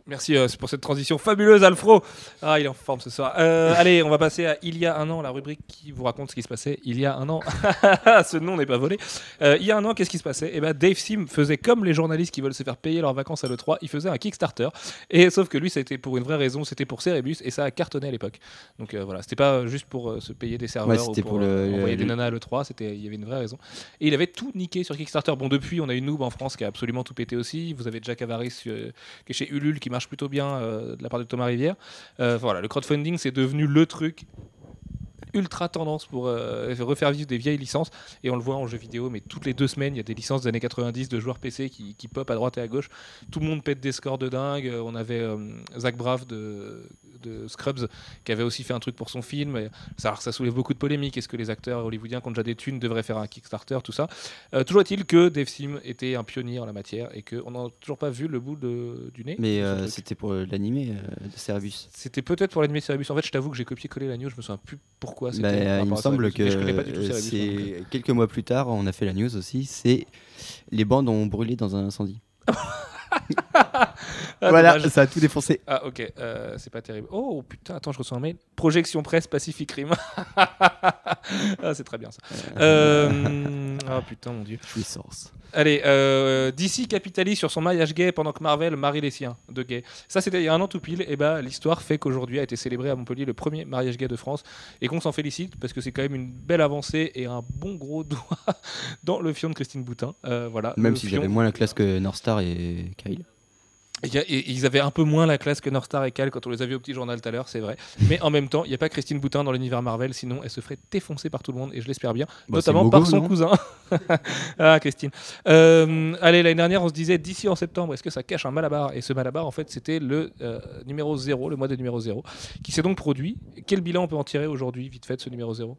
Merci euh, pour cette transition fabuleuse, Alfro. Ah, il est en forme ce soir. Euh, allez, on va passer à Il y a un an, la rubrique qui vous raconte ce qui se passait il y a un an. [laughs] ce nom n'est pas volé. Euh, il y a un an, qu'est-ce qui se passait? Eh ben, Dave Sim faisait comme les journalistes qui veulent se faire payer leurs vacances à l'E3. Il faisait un Kickstarter. Et sauf que lui, c'était pour une vraie raison. C'était pour Cerebus et ça a cartonné à l'époque. Donc euh, voilà, c'était pas juste pour se payer des serveurs ou c'était pour, pour le- envoyer des nanas à l'E3. C'était, il y avait une vraie raison. Et il avait tout niqué sur Kickstarter. Bon, depuis, on a une noob en France qui a absolument tout pété aussi. Vous avez Jack Avaris qui est chez Ulule qui marche plutôt bien euh, de la part de Thomas Rivière. Euh, voilà, le crowdfunding c'est devenu le truc ultra tendance pour euh, refaire vivre des vieilles licences. Et on le voit en jeu vidéo mais toutes les deux semaines il y a des licences des années 90 de joueurs PC qui, qui pop à droite et à gauche. Tout le monde pète des scores de dingue. Euh, on avait euh, Zach Braff de, de Scrubs qui avait aussi fait un truc pour son film. Et ça, alors, ça soulève beaucoup de polémiques. Est-ce que les acteurs hollywoodiens qui ont déjà des thunes devraient faire un Kickstarter tout ça? Euh, toujours est-il que Dave Sim était un pionnier en la matière et qu'on n'a toujours pas vu le bout de- du nez. Mais c'était pour l'animé de Cerebus. C'était peut-être pour l'animé Cerebus. En fait, je t'avoue que j'ai copié-collé la news, je me souviens plus pourquoi Bah, il me semble que tout euh, c'est quelques mois plus tard, on a fait la news aussi. C'est les bandes ont brûlé dans un incendie. [laughs] Ah, voilà, dommage. ça a tout défoncé. Ah, ok, euh, c'est pas terrible. Oh putain, attends, je reçois un mail. Projection presse Pacific Rim. [laughs] ah, c'est très bien ça. Euh, Ah putain, mon dieu. Puissance. Allez, euh, DC capitalise sur son mariage gay pendant que Marvel marie les siens de gays. Ça, c'était il y a un an tout pile. Et bah, l'histoire fait qu'aujourd'hui a été célébré à Montpellier le premier mariage gay de France et qu'on s'en félicite parce que c'est quand même une belle avancée et un bon gros [laughs] doigt dans le fion de Christine Boutin. Euh, voilà. Même fion- avaient moins la classe que Northstar et Kyle. Et ils avaient un peu moins la classe que Northstar et Cal quand on les a vus au petit journal tout à l'heure, c'est vrai. [laughs] Mais en même temps, il n'y a pas Christine Boutin dans l'univers Marvel, sinon elle se ferait défoncer par tout le monde, et je l'espère bien, Bah, notamment Mogo, par son cousin. [laughs] ah, Christine. Euh, allez, l'année dernière, on se disait d'ici en septembre, est-ce que ça cache un malabar? Et ce malabar, en fait, c'était le euh, numéro 0, le mois de numéro 0, qui s'est donc produit. Quel bilan on peut en tirer aujourd'hui, vite fait, ce numéro 0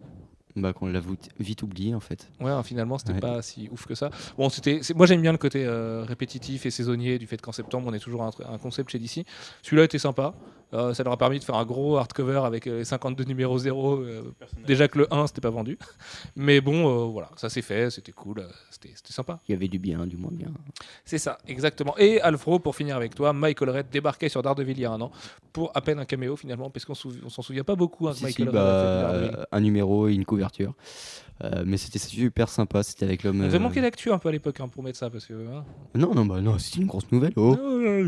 Bah, qu'on l'a vite oublié en fait. Ouais, hein, finalement, c'était Ouais. pas si ouf que ça. Bon, c'était. Moi, j'aime bien le côté euh, répétitif et saisonnier du fait qu'en septembre, on est toujours un, un concept chez DC. Celui-là était sympa. Euh, ça leur a permis de faire un gros hardcover avec euh, les 52 numéros 0. euh, déjà que le 1, c'était pas vendu. Mais bon, euh, voilà, ça s'est fait, c'était cool, c'était sympa. Il y avait du bien, du moins bien. C'est ça, exactement. Et Alfro, pour finir avec toi, Michael Red débarquait sur Daredevil il y a un an pour à peine un caméo finalement, parce qu'on sou- s'en souvient pas beaucoup hein, Si, Michael si, Red bah, euh, un numéro et une couverture l'ouverture. Euh, mais c'était super sympa, c'était avec l'homme. Avait euh, manqué d'actu un peu à l'époque hein, pour mettre ça, parce que. hein. Non, non, bah non, c'était une grosse nouvelle. Oh. Très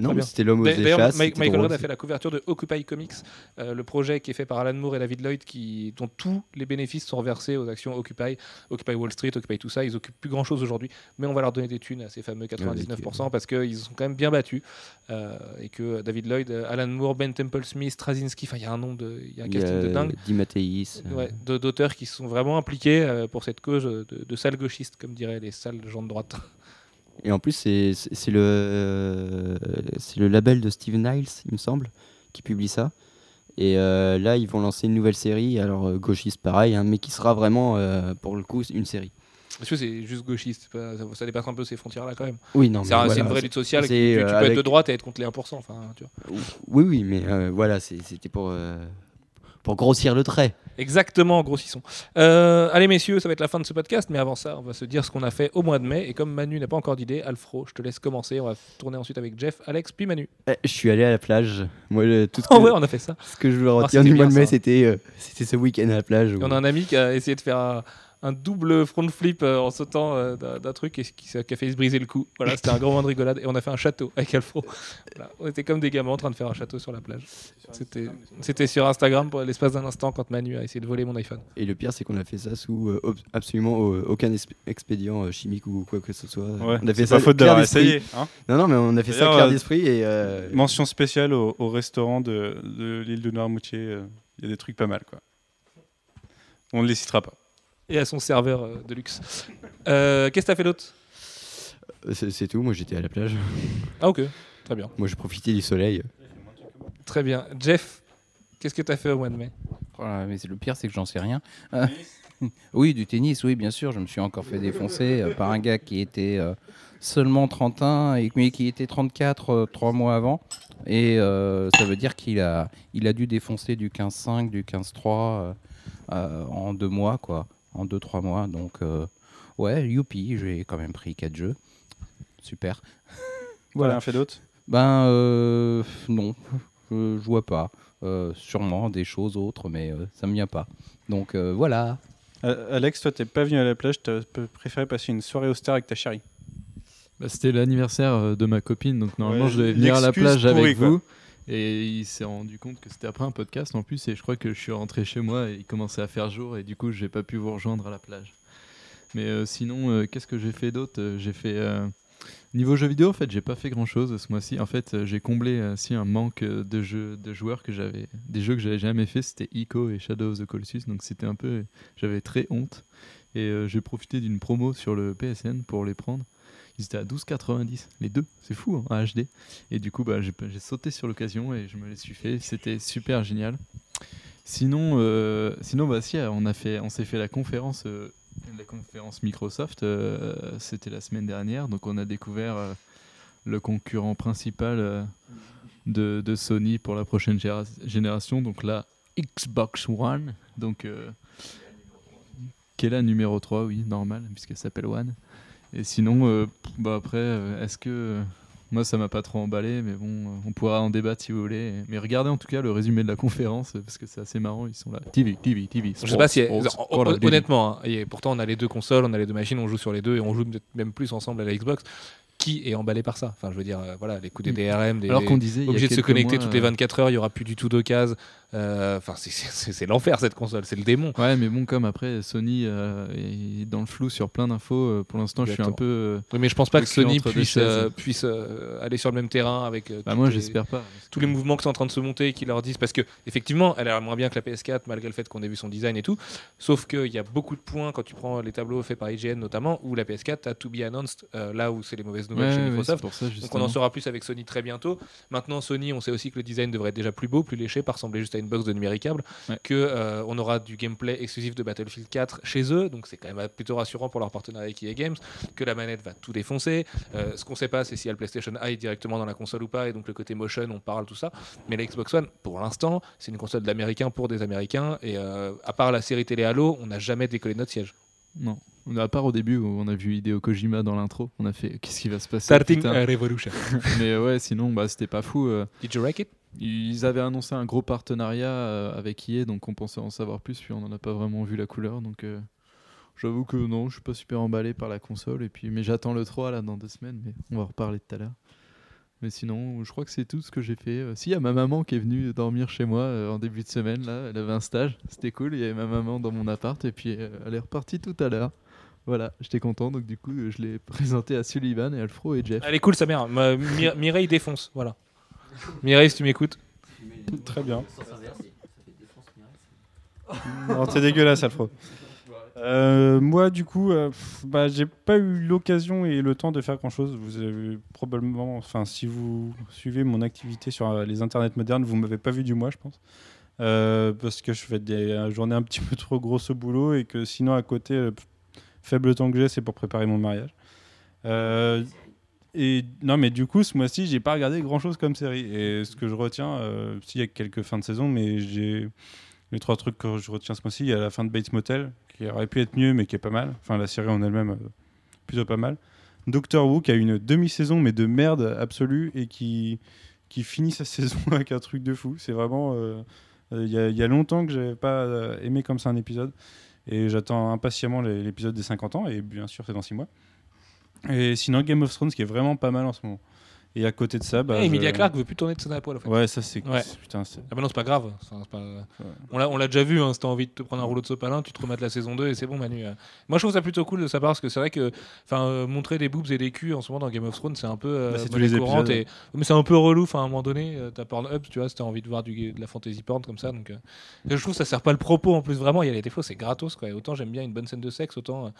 Non, mais bien. c'était l'homme aux D'ailleurs, échasses. Ma- c'était Michael drôle, Red a fait la couverture de Occupy Comics, euh, le projet qui est fait par Alan Moore et David Lloyd, qui, dont tous les bénéfices sont reversés aux actions Occupy, Occupy Wall Street, Occupy tout ça. Ils occupent plus grand chose aujourd'hui, mais on va leur donner des thunes à ces fameux 99% parce qu'ils sont quand même bien battus euh, et que David Lloyd, euh, Alan Moore, Ben Temple Smith, Straczynski, enfin il y a un nombre de, il y a un Il casting de dingue. Di Matteis, euh, Ouais, de- d'auteurs qui sont vraiment impliqués euh, pour cette cause de, de sales gauchistes, comme diraient les sales gens de droite. Et en plus, c'est le, euh, le label de Steve Niles, il me semble, qui publie ça. Et euh, là, ils vont lancer une nouvelle série, alors euh, gauchiste pareil, hein, mais qui sera vraiment, euh, pour le coup, une série. Parce que c'est juste gauchiste, pas- ça, ça dépasse un peu ces frontières-là quand même. Oui, non, C'est voilà, une vraie lutte sociale. tu, tu peux être de droite et être contre les 1%. Enfin, tu vois. Oui, oui, mais voilà, c'était pour, pour grossir le trait. Exactement, grossissons. Euh, allez, messieurs, ça va être la fin de ce podcast, mais avant ça, on va se dire ce qu'on a fait au mois de mai. Et comme Manu n'a pas encore d'idée, Alfro, je te laisse commencer. On va tourner ensuite avec Jeff, Alex, puis Manu. Eh, je suis allé à la plage. Moi, le- tout ce Oh que, ouais, on a fait ça. ce que je veux Ah, retenir c'était du mois de mai, c'était euh, c'était ce week-end à la plage. Où- on a un ami qui a essayé de faire un, double front flip euh, en sautant euh, d'un truc et qui, qui a fait se briser le cou. Voilà, c'était un grand moment de rigolade et on a fait un château avec Alfro. Voilà, on était comme des gamins en train de faire un château sur la plage. C'était sur Instagram pour l'espace d'un instant quand Manu a essayé de voler mon iPhone. Et le pire, c'est qu'on a fait ça sous euh, absolument aucun expédient euh, chimique ou quoi que ce soit. Ouais, on a fait ça pas faute d'avoir essayé. hein. Non, non, mais on a fait ça clair d'esprit et. euh, Mention spéciale au, au restaurant de, de l'île de Noirmoutier. euh, Il y a des trucs pas mal, quoi. On ne les citera pas. Et à son serveur euh, de luxe. Euh, Qu'est-ce que t'as fait d'autre? C'est tout. Moi, j'étais à la plage. Ah ok, très bien. Moi, j'ai profité du soleil. Très bien. Jeff, qu'est-ce que t'as fait au mois de mai? Voilà, mais c'est- le pire, c'est que j'en sais rien. Euh, [laughs] oui, du tennis, oui, bien sûr. Je me suis encore fait défoncer euh, par un gars qui était euh, seulement 31, et, mais qui était 34 euh, trois mois avant. Et euh, ça veut dire qu'il a, il a dû défoncer du 15-5, du 15-3 euh, euh, en deux mois, quoi. En deux, trois mois. Donc, euh, ouais, youpi, j'ai quand même pris quatre jeux. Super. Voilà, un fait d'autre? Ben euh, non, je, je vois pas. Euh, sûrement des choses autres, mais euh, ça me vient pas. Donc euh, voilà. Euh, Alex, toi, t'es pas venu à la plage, t'as préféré passer une soirée austère avec ta chérie? Bah, C'était l'anniversaire de ma copine, donc normalement Ouais, je devais venir à la plage avec quoi. Et il s'est rendu compte que c'était après un podcast en plus, et je crois que je suis rentré chez moi et il commençait à faire jour, et du coup j'ai pas pu vous rejoindre à la plage. Mais euh, sinon, euh, qu'est-ce que j'ai fait d'autre? Euh, J'ai fait. euh, Niveau jeux vidéo, en fait, j'ai pas fait grand chose ce mois-ci. En fait, j'ai comblé si un manque de jeux, de joueurs que j'avais, des jeux que j'avais jamais fait. C'était Ico et Shadow of the Colossus, donc c'était un peu, j'avais très honte. Et j'ai profité d'une promo sur le PSN pour les prendre. Ils étaient à 12,90 les deux, c'est fou hein, en HD. Et du coup, bah, j'ai sauté sur l'occasion et je me les suis fait. C'était super génial. Sinon, euh, sinon bah, si, on a fait, on s'est fait la conférence, euh, la conférence Microsoft. euh, C'était la semaine dernière, donc on a découvert le concurrent principal de, Sony pour la prochaine génération, donc la Xbox One, donc qui est la numéro 3, oui, normal, puisqu'elle s'appelle One. Et sinon, euh, bah après, euh, est-ce que euh, moi ça m'a pas trop emballé, mais bon, on pourra en débattre si vous voulez. Mais regardez en tout cas le résumé de la conférence parce que c'est assez marrant. Ils sont là. TV, TV, TV. Je sais pas si. sports, hon- sports, honnêtement, hein, et pourtant on a les deux consoles, on a les deux machines, on joue sur les deux et on joue même plus ensemble à la Xbox. Qui est emballé par ça Enfin, je veux dire, euh, voilà, les coups des DRM, des, Alors qu'on disait, obligé de se connecter mois, toutes les euh, 24 heures, il y aura plus du tout d'occasion. Euh, Enfin, c'est- l'enfer cette console, c'est le démon. Ouais, mais bon, comme après Sony euh, est dans le flou sur plein d'infos, euh, pour l'instant je suis un peu. euh, Oui, mais je pense pas que Sony puisse, euh, euh, aller sur le même terrain avec. euh, bah, moi j'espère pas. tous les mouvements qui sont en train de se monter et qui leur disent parce que effectivement elle a moins bien que la PS4 malgré le fait qu'on ait vu son design et tout sauf qu'il y a beaucoup de points quand tu prends les tableaux faits par IGN notamment où la PS4 a to be announced euh, là où c'est les mauvaises Ouais, chez Microsoft pour ça, donc on en saura plus avec Sony très bientôt. Maintenant Sony, on sait aussi que le design devrait être déjà plus beau, plus léché, pas ressembler juste à une box de numéricable, Ouais. que euh, on aura du gameplay exclusif de Battlefield 4 chez eux, donc c'est quand même plutôt rassurant pour leur partenariat avec EA Games, que la manette va tout défoncer. Euh, ce qu'on sait pas, c'est si y a le PlayStation Eye directement dans la console ou pas, et donc le côté motion, on parle tout ça. Mais la Xbox One, pour l'instant, c'est une console d'Américains pour des Américains, et euh, à part la série télé Halo, on n'a jamais décollé notre siège. Non. À part au début où on a vu Hideo Kojima dans l'intro, on a fait qu'est-ce qui va se passer Starting a Revolution. [laughs] Mais ouais, sinon bah, c'était pas fou. euh, Did you like it? Ils avaient annoncé un gros partenariat euh, avec EA, donc on pensait en savoir plus, puis on n'en a pas vraiment vu la couleur. Donc euh, j'avoue que non, je suis pas super emballé par la console. Et puis, mais j'attends le 3 là dans deux semaines, mais on va en reparler tout à l'heure. Mais sinon, je crois que c'est tout ce que j'ai fait. Euh, si, il y a ma maman qui est venue dormir chez moi euh, en début de semaine, là, elle avait un stage, c'était cool. Il y avait ma maman dans mon appart, et puis euh, elle est repartie tout à l'heure. Voilà, j'étais content, donc du coup, je l'ai présenté à Sullivan et Alfro et Jeff. Elle est cool sa mère. Ma- Mi- Mireille défonce, voilà. Mireille, si tu m'écoutes. Très bien. Non, t'es dégueulasse, Alfro. Euh, moi, du coup, euh, bah, j'ai pas eu l'occasion et le temps de faire grand chose. Vous avez probablement, enfin, si vous suivez mon activité sur euh, les internets modernes, vous m'avez pas vu du mois, je pense. Euh, parce que je fais des journées un petit peu trop grosses au boulot et que sinon, à côté, le faible temps que j'ai, c'est pour préparer mon mariage. Et non, mais du coup, ce mois-ci, j'ai pas regardé grand chose comme série. Et ce que je retiens, s'il y a quelques fins de saison, mais j'ai les trois trucs que je retiens ce mois-ci. Il y a la fin de Bates Motel, qui aurait pu être mieux, mais qui est pas mal. Enfin, la série en elle-même, euh, plutôt pas mal. Doctor Who, qui a une demi-saison, mais de merde absolue, et qui, qui finit sa [laughs] saison avec un truc de fou. C'est vraiment. euh, euh, Il y, y a longtemps que j'avais pas aimé comme ça un épisode. Et j'attends impatiemment l'épisode des 50 ans, et bien sûr, c'est dans 6 mois. Et sinon, Game of Thrones, qui est vraiment pas mal en ce moment. Et à côté de ça, bah. Eh, Emilia je- Clarke veut plus tourner de scène à poil en fait. Ouais, ça c'est. Ouais. Putain, c'est. Ah bah non, c'est pas grave. On l'a on l'a déjà vu, hein, si t'as envie de te prendre un rouleau de sopalin, tu te remates la saison 2 et c'est bon Manu. euh. Moi je trouve ça plutôt cool de sa part parce que c'est vrai que enfin euh, montrer des boobs et des culs en ce moment dans Game of Thrones c'est un peu euh, Bah, c'est tous monnaie les courante épisodes. et... mais c'est un peu relou enfin à un moment donné euh, t'as Pornhub tu vois si t'as envie de voir du, de la fantasy porn comme ça donc je trouve que ça sert pas le propos en plus vraiment il y a les défauts c'est gratos quoi et autant j'aime bien une bonne scène de sexe autant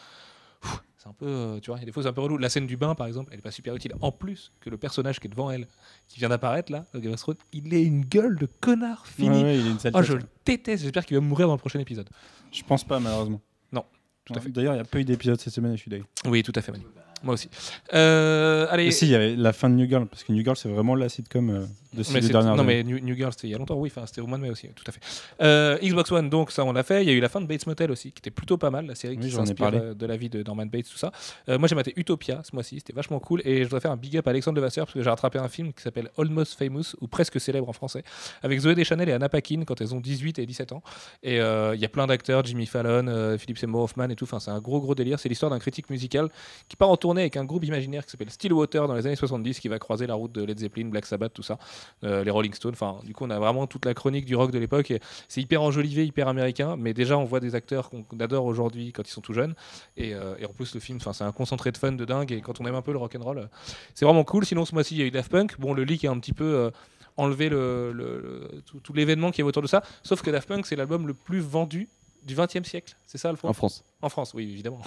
c'est un peu euh, tu vois il y a des fois c'est un peu relou la scène du bain par exemple elle est pas super utile en plus que le personnage qui est devant elle qui vient d'apparaître là Game of Thrones il est une gueule de connard fini Ouais, ouais, il est une sale Oh, tête, je le déteste. J'espère qu'il va mourir dans le prochain épisode. Je pense pas, malheureusement. Non, tout à fait. D'ailleurs, il n'y a pas eu d'épisode cette semaine je suis d'accord. Oui, tout à fait, Manu. Moi aussi. Euh, allez. Et si, il y avait la fin de New Girl, parce que New Girl, c'est vraiment la sitcom euh, de ces dernières non, mais New, New Girl, c'était il y a longtemps, oui, c'était au mois de mai aussi, tout à fait. Euh, Xbox One, donc ça, on l'a fait. Il y a eu la fin de Bates Motel aussi, qui était plutôt pas mal, la série Oui, qui s'inspire euh, de la vie de Norman Bates, tout ça. Euh, moi, j'ai maté Utopia ce mois-ci, c'était vachement cool. Et je dois faire un big up à Alexandre Levasseur, parce que j'ai rattrapé un film qui s'appelle Almost Famous, ou presque célèbre en français, avec Zoé Deschanel et Anna Paquin quand elles ont 18 et 17 ans. Et euh, il y a plein d'acteurs, Jimmy Fallon, euh, Philip Seymour Hoffman et tout. Enfin, c'est un gros, gros délire. C'est l'histoire d'un critique musical qui part en tournée avec un groupe imaginaire qui s'appelle Stillwater dans les années 70, qui va croiser la route de Led Zeppelin, Black Sabbath, tout ça, les Rolling Stones. Enfin, du coup, on a vraiment toute la chronique du rock de l'époque. et C'est hyper enjolivé, hyper américain, mais déjà, on voit des acteurs qu'on adore aujourd'hui quand ils sont tout jeunes. Et, euh, et en plus, le film, enfin, c'est un concentré de fun de dingue. Et quand on aime un peu le rock and roll, c'est vraiment cool. Sinon, ce mois-ci, il y a eu Daft Punk. Bon, le leak est un petit peu euh, enlevé le, le- le- tout, tout l'événement qui est autour de ça. Sauf que Daft Punk, c'est l'album le plus vendu du 20e siècle. C'est ça, Alfred En France. En France, oui, évidemment.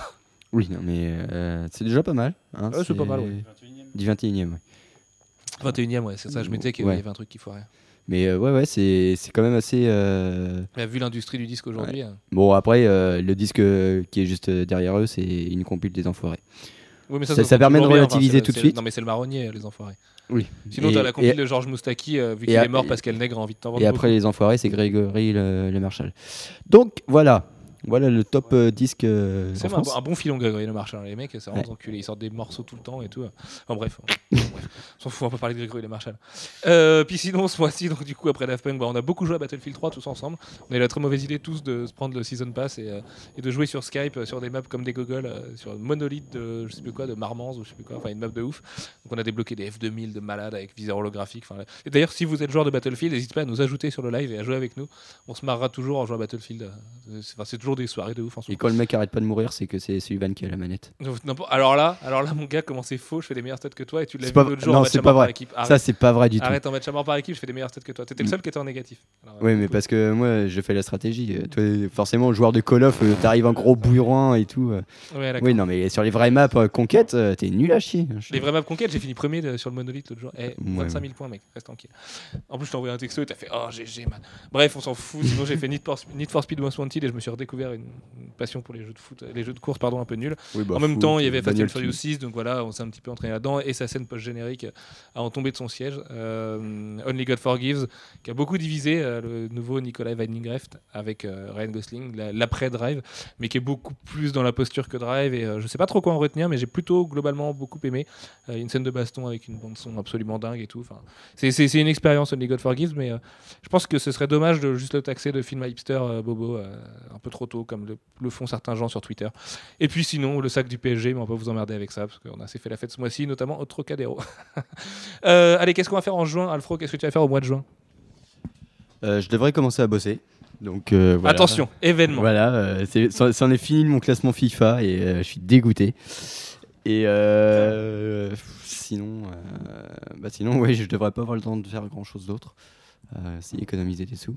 Oui, non, mais euh, c'est déjà pas mal. hein, Ouais, c'est pas mal, ouais. Du 21 e ouais. 21e, ouais, c'est ça. Je m'étais qu'il Ouais. y avait un truc qui foirait. Mais euh, ouais, ouais, c'est c'est quand même assez. euh, Mais vu l'industrie du disque aujourd'hui, euh, Bon, après, euh, le disque euh, qui est juste derrière eux, c'est une compile des enfoirés. oui, mais Ça- permet de relativiser tout de suite. Non, mais c'est le marronnier, les enfoirés. Oui. Sinon, t'as la compile et- de Georges Moustaki, vu qu'il est mort parce qu'elle nègre a envie de t'en vendre Et après, les enfoirés, c'est Grégory le, le Marshall. Donc, voilà. Voilà le top euh, disque euh, C'est en un, France. un bon filon, Grégory Le Marchal. Les mecs, c'est vraiment Ouais. des enculés. Ils sortent des morceaux tout le temps et tout. Enfin, bref, [laughs] on bref. on s'en fout, on peut parler de Grégory Le Marchal. Euh, puis sinon, ce mois-ci, donc du coup, après Daft Punk, bah, on a beaucoup joué à Battlefield 3 tous ensemble. On a eu la très mauvaise idée tous de se prendre le Season Pass et, euh, et de jouer sur Skype euh, sur des maps comme des gogoles, euh, sur une monolithe de je sais plus quoi, de Marmans ou je sais plus quoi, enfin une map de ouf. Donc on a débloqué des F2000 de malades avec viseur holographique. Enfin, là- et d'ailleurs, si vous êtes joueur de Battlefield, n'hésitez pas à nous ajouter sur le live et à jouer avec nous. On se marrera toujours en jouant à Battlefield. Euh, C'est enfin, c'est toujours des soirées de ouf en ce Et quand le mec arrête pas de mourir, c'est que c'est Sullivan qui a la manette. Alors là, alors là, mon gars, comment c'est faux Je fais des meilleures stats que toi et tu l'as vu pas- l'autre jour non, en match c'est pas vrai. Ça, c'est pas vrai du tout. arrête en match à mort par équipe, je fais des meilleures stats que toi. T'étais le seul qui était en négatif. Alors, Oui, euh, mais parce que moi, je fais la stratégie. Euh, Toi, forcément, joueur de Call of, euh, t'arrives en gros bourrin et tout. euh. Oui, non, mais sur les vraies maps euh, conquête, euh, t'es nul à chier. Les vraies maps conquêtes, j'ai fini premier de- sur le monolithe l'autre jour. Eh, 25 000 points, mec, reste tranquille. En plus, je t'ai envoyé un texto et t'as fait Oh, GG, man. Bref, on s'en fout. Sinon, j'ai fait Need for Speed Most Wanted et je me suis redécouvert une, une passion pour les jeux de foot, les jeux de course, pardon, un peu nuls. Oui, bah, en même foot, temps, il y avait Fast and Furious tu- 6, donc voilà, on s'est un petit peu entraîné là-dedans. Et sa scène post-générique a en tombé de son siège. Euh, Only God Forgives, qui a beaucoup divisé euh, le nouveau Nicolas Winding Refn avec euh, Ryan Gosling, la- l'après-Drive, mais qui est beaucoup plus dans la posture que Drive. Et euh, je sais pas trop quoi en retenir, mais j'ai plutôt globalement beaucoup aimé. Euh, une scène de baston avec une bande-son absolument dingue et tout. Enfin, c'est- une expérience Only God Forgives, mais euh, je pense que ce serait dommage de juste le taxer de film hipster euh, bobo euh, un peu trop tôt, comme le, le font certains gens sur Twitter. Et puis sinon, le sac du PSG, mais on va vous emmerder avec ça, parce qu'on a assez fait la fête ce mois-ci, notamment au Trocadéro. [laughs] Euh, allez, qu'est-ce qu'on va faire en juin, Alfro? Qu'est-ce que tu vas faire au mois de juin? Euh, je devrais commencer à bosser. Donc, euh, voilà. Attention, événement. Voilà, c'est- c'en c'en est fini de mon classement FIFA et je suis dégoûté. Et euh, sinon, euh, bah sinon, ouais, je devrais pas avoir le temps de faire grand chose d'autre. Euh, si économiser des sous.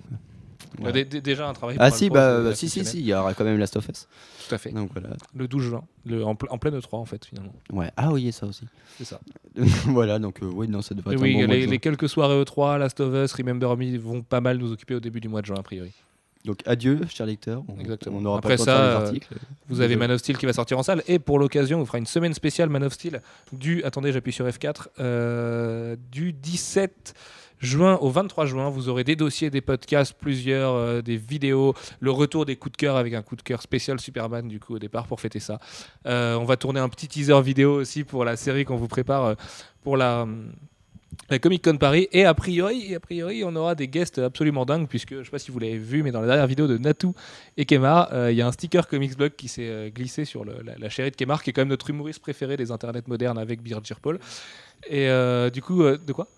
Bah, dé- dé- déjà un travail. Ah si, bah, bah, si, si, si, il y aura quand même Last of Us. Tout à fait. Donc voilà. Le 12 juin, le, en, ple- en pleine E3 en fait, finalement. Ouais. Ah oui, ça aussi. C'est ça. [laughs] voilà, donc euh, oui, non, ça devrait Et être oui, un bon mois de les, les quelques soirées E3, Last of Us, Remember Me vont pas mal nous occuper au début du mois de juin, a priori. Donc adieu, cher lecteur. On, Exactement. On Après pas le temps de faire ça, les euh, articles. Vous avez. Man of Steel qui va sortir en salle et pour l'occasion, on fera une semaine spéciale Man of Steel du, attendez, j'appuie sur F4, euh, du 17 juin au 23 juin. Vous aurez des dossiers, des podcasts, plusieurs, euh, des vidéos, le retour des coups de cœur avec un coup de cœur spécial Superman du coup au départ pour fêter ça. Euh, on va tourner un petit teaser vidéo aussi pour la série qu'on vous prépare euh, pour la Comic Con Paris et a priori, a priori on aura des guests absolument dingues puisque je sais pas si vous l'avez vu mais dans la dernière vidéo de Natou et Kemar il y a un sticker Comics Blog qui s'est glissé sur la, chérie de Kemar qui est quand même notre humoriste préféré des internets modernes avec Birgir Paul et du coup de quoi?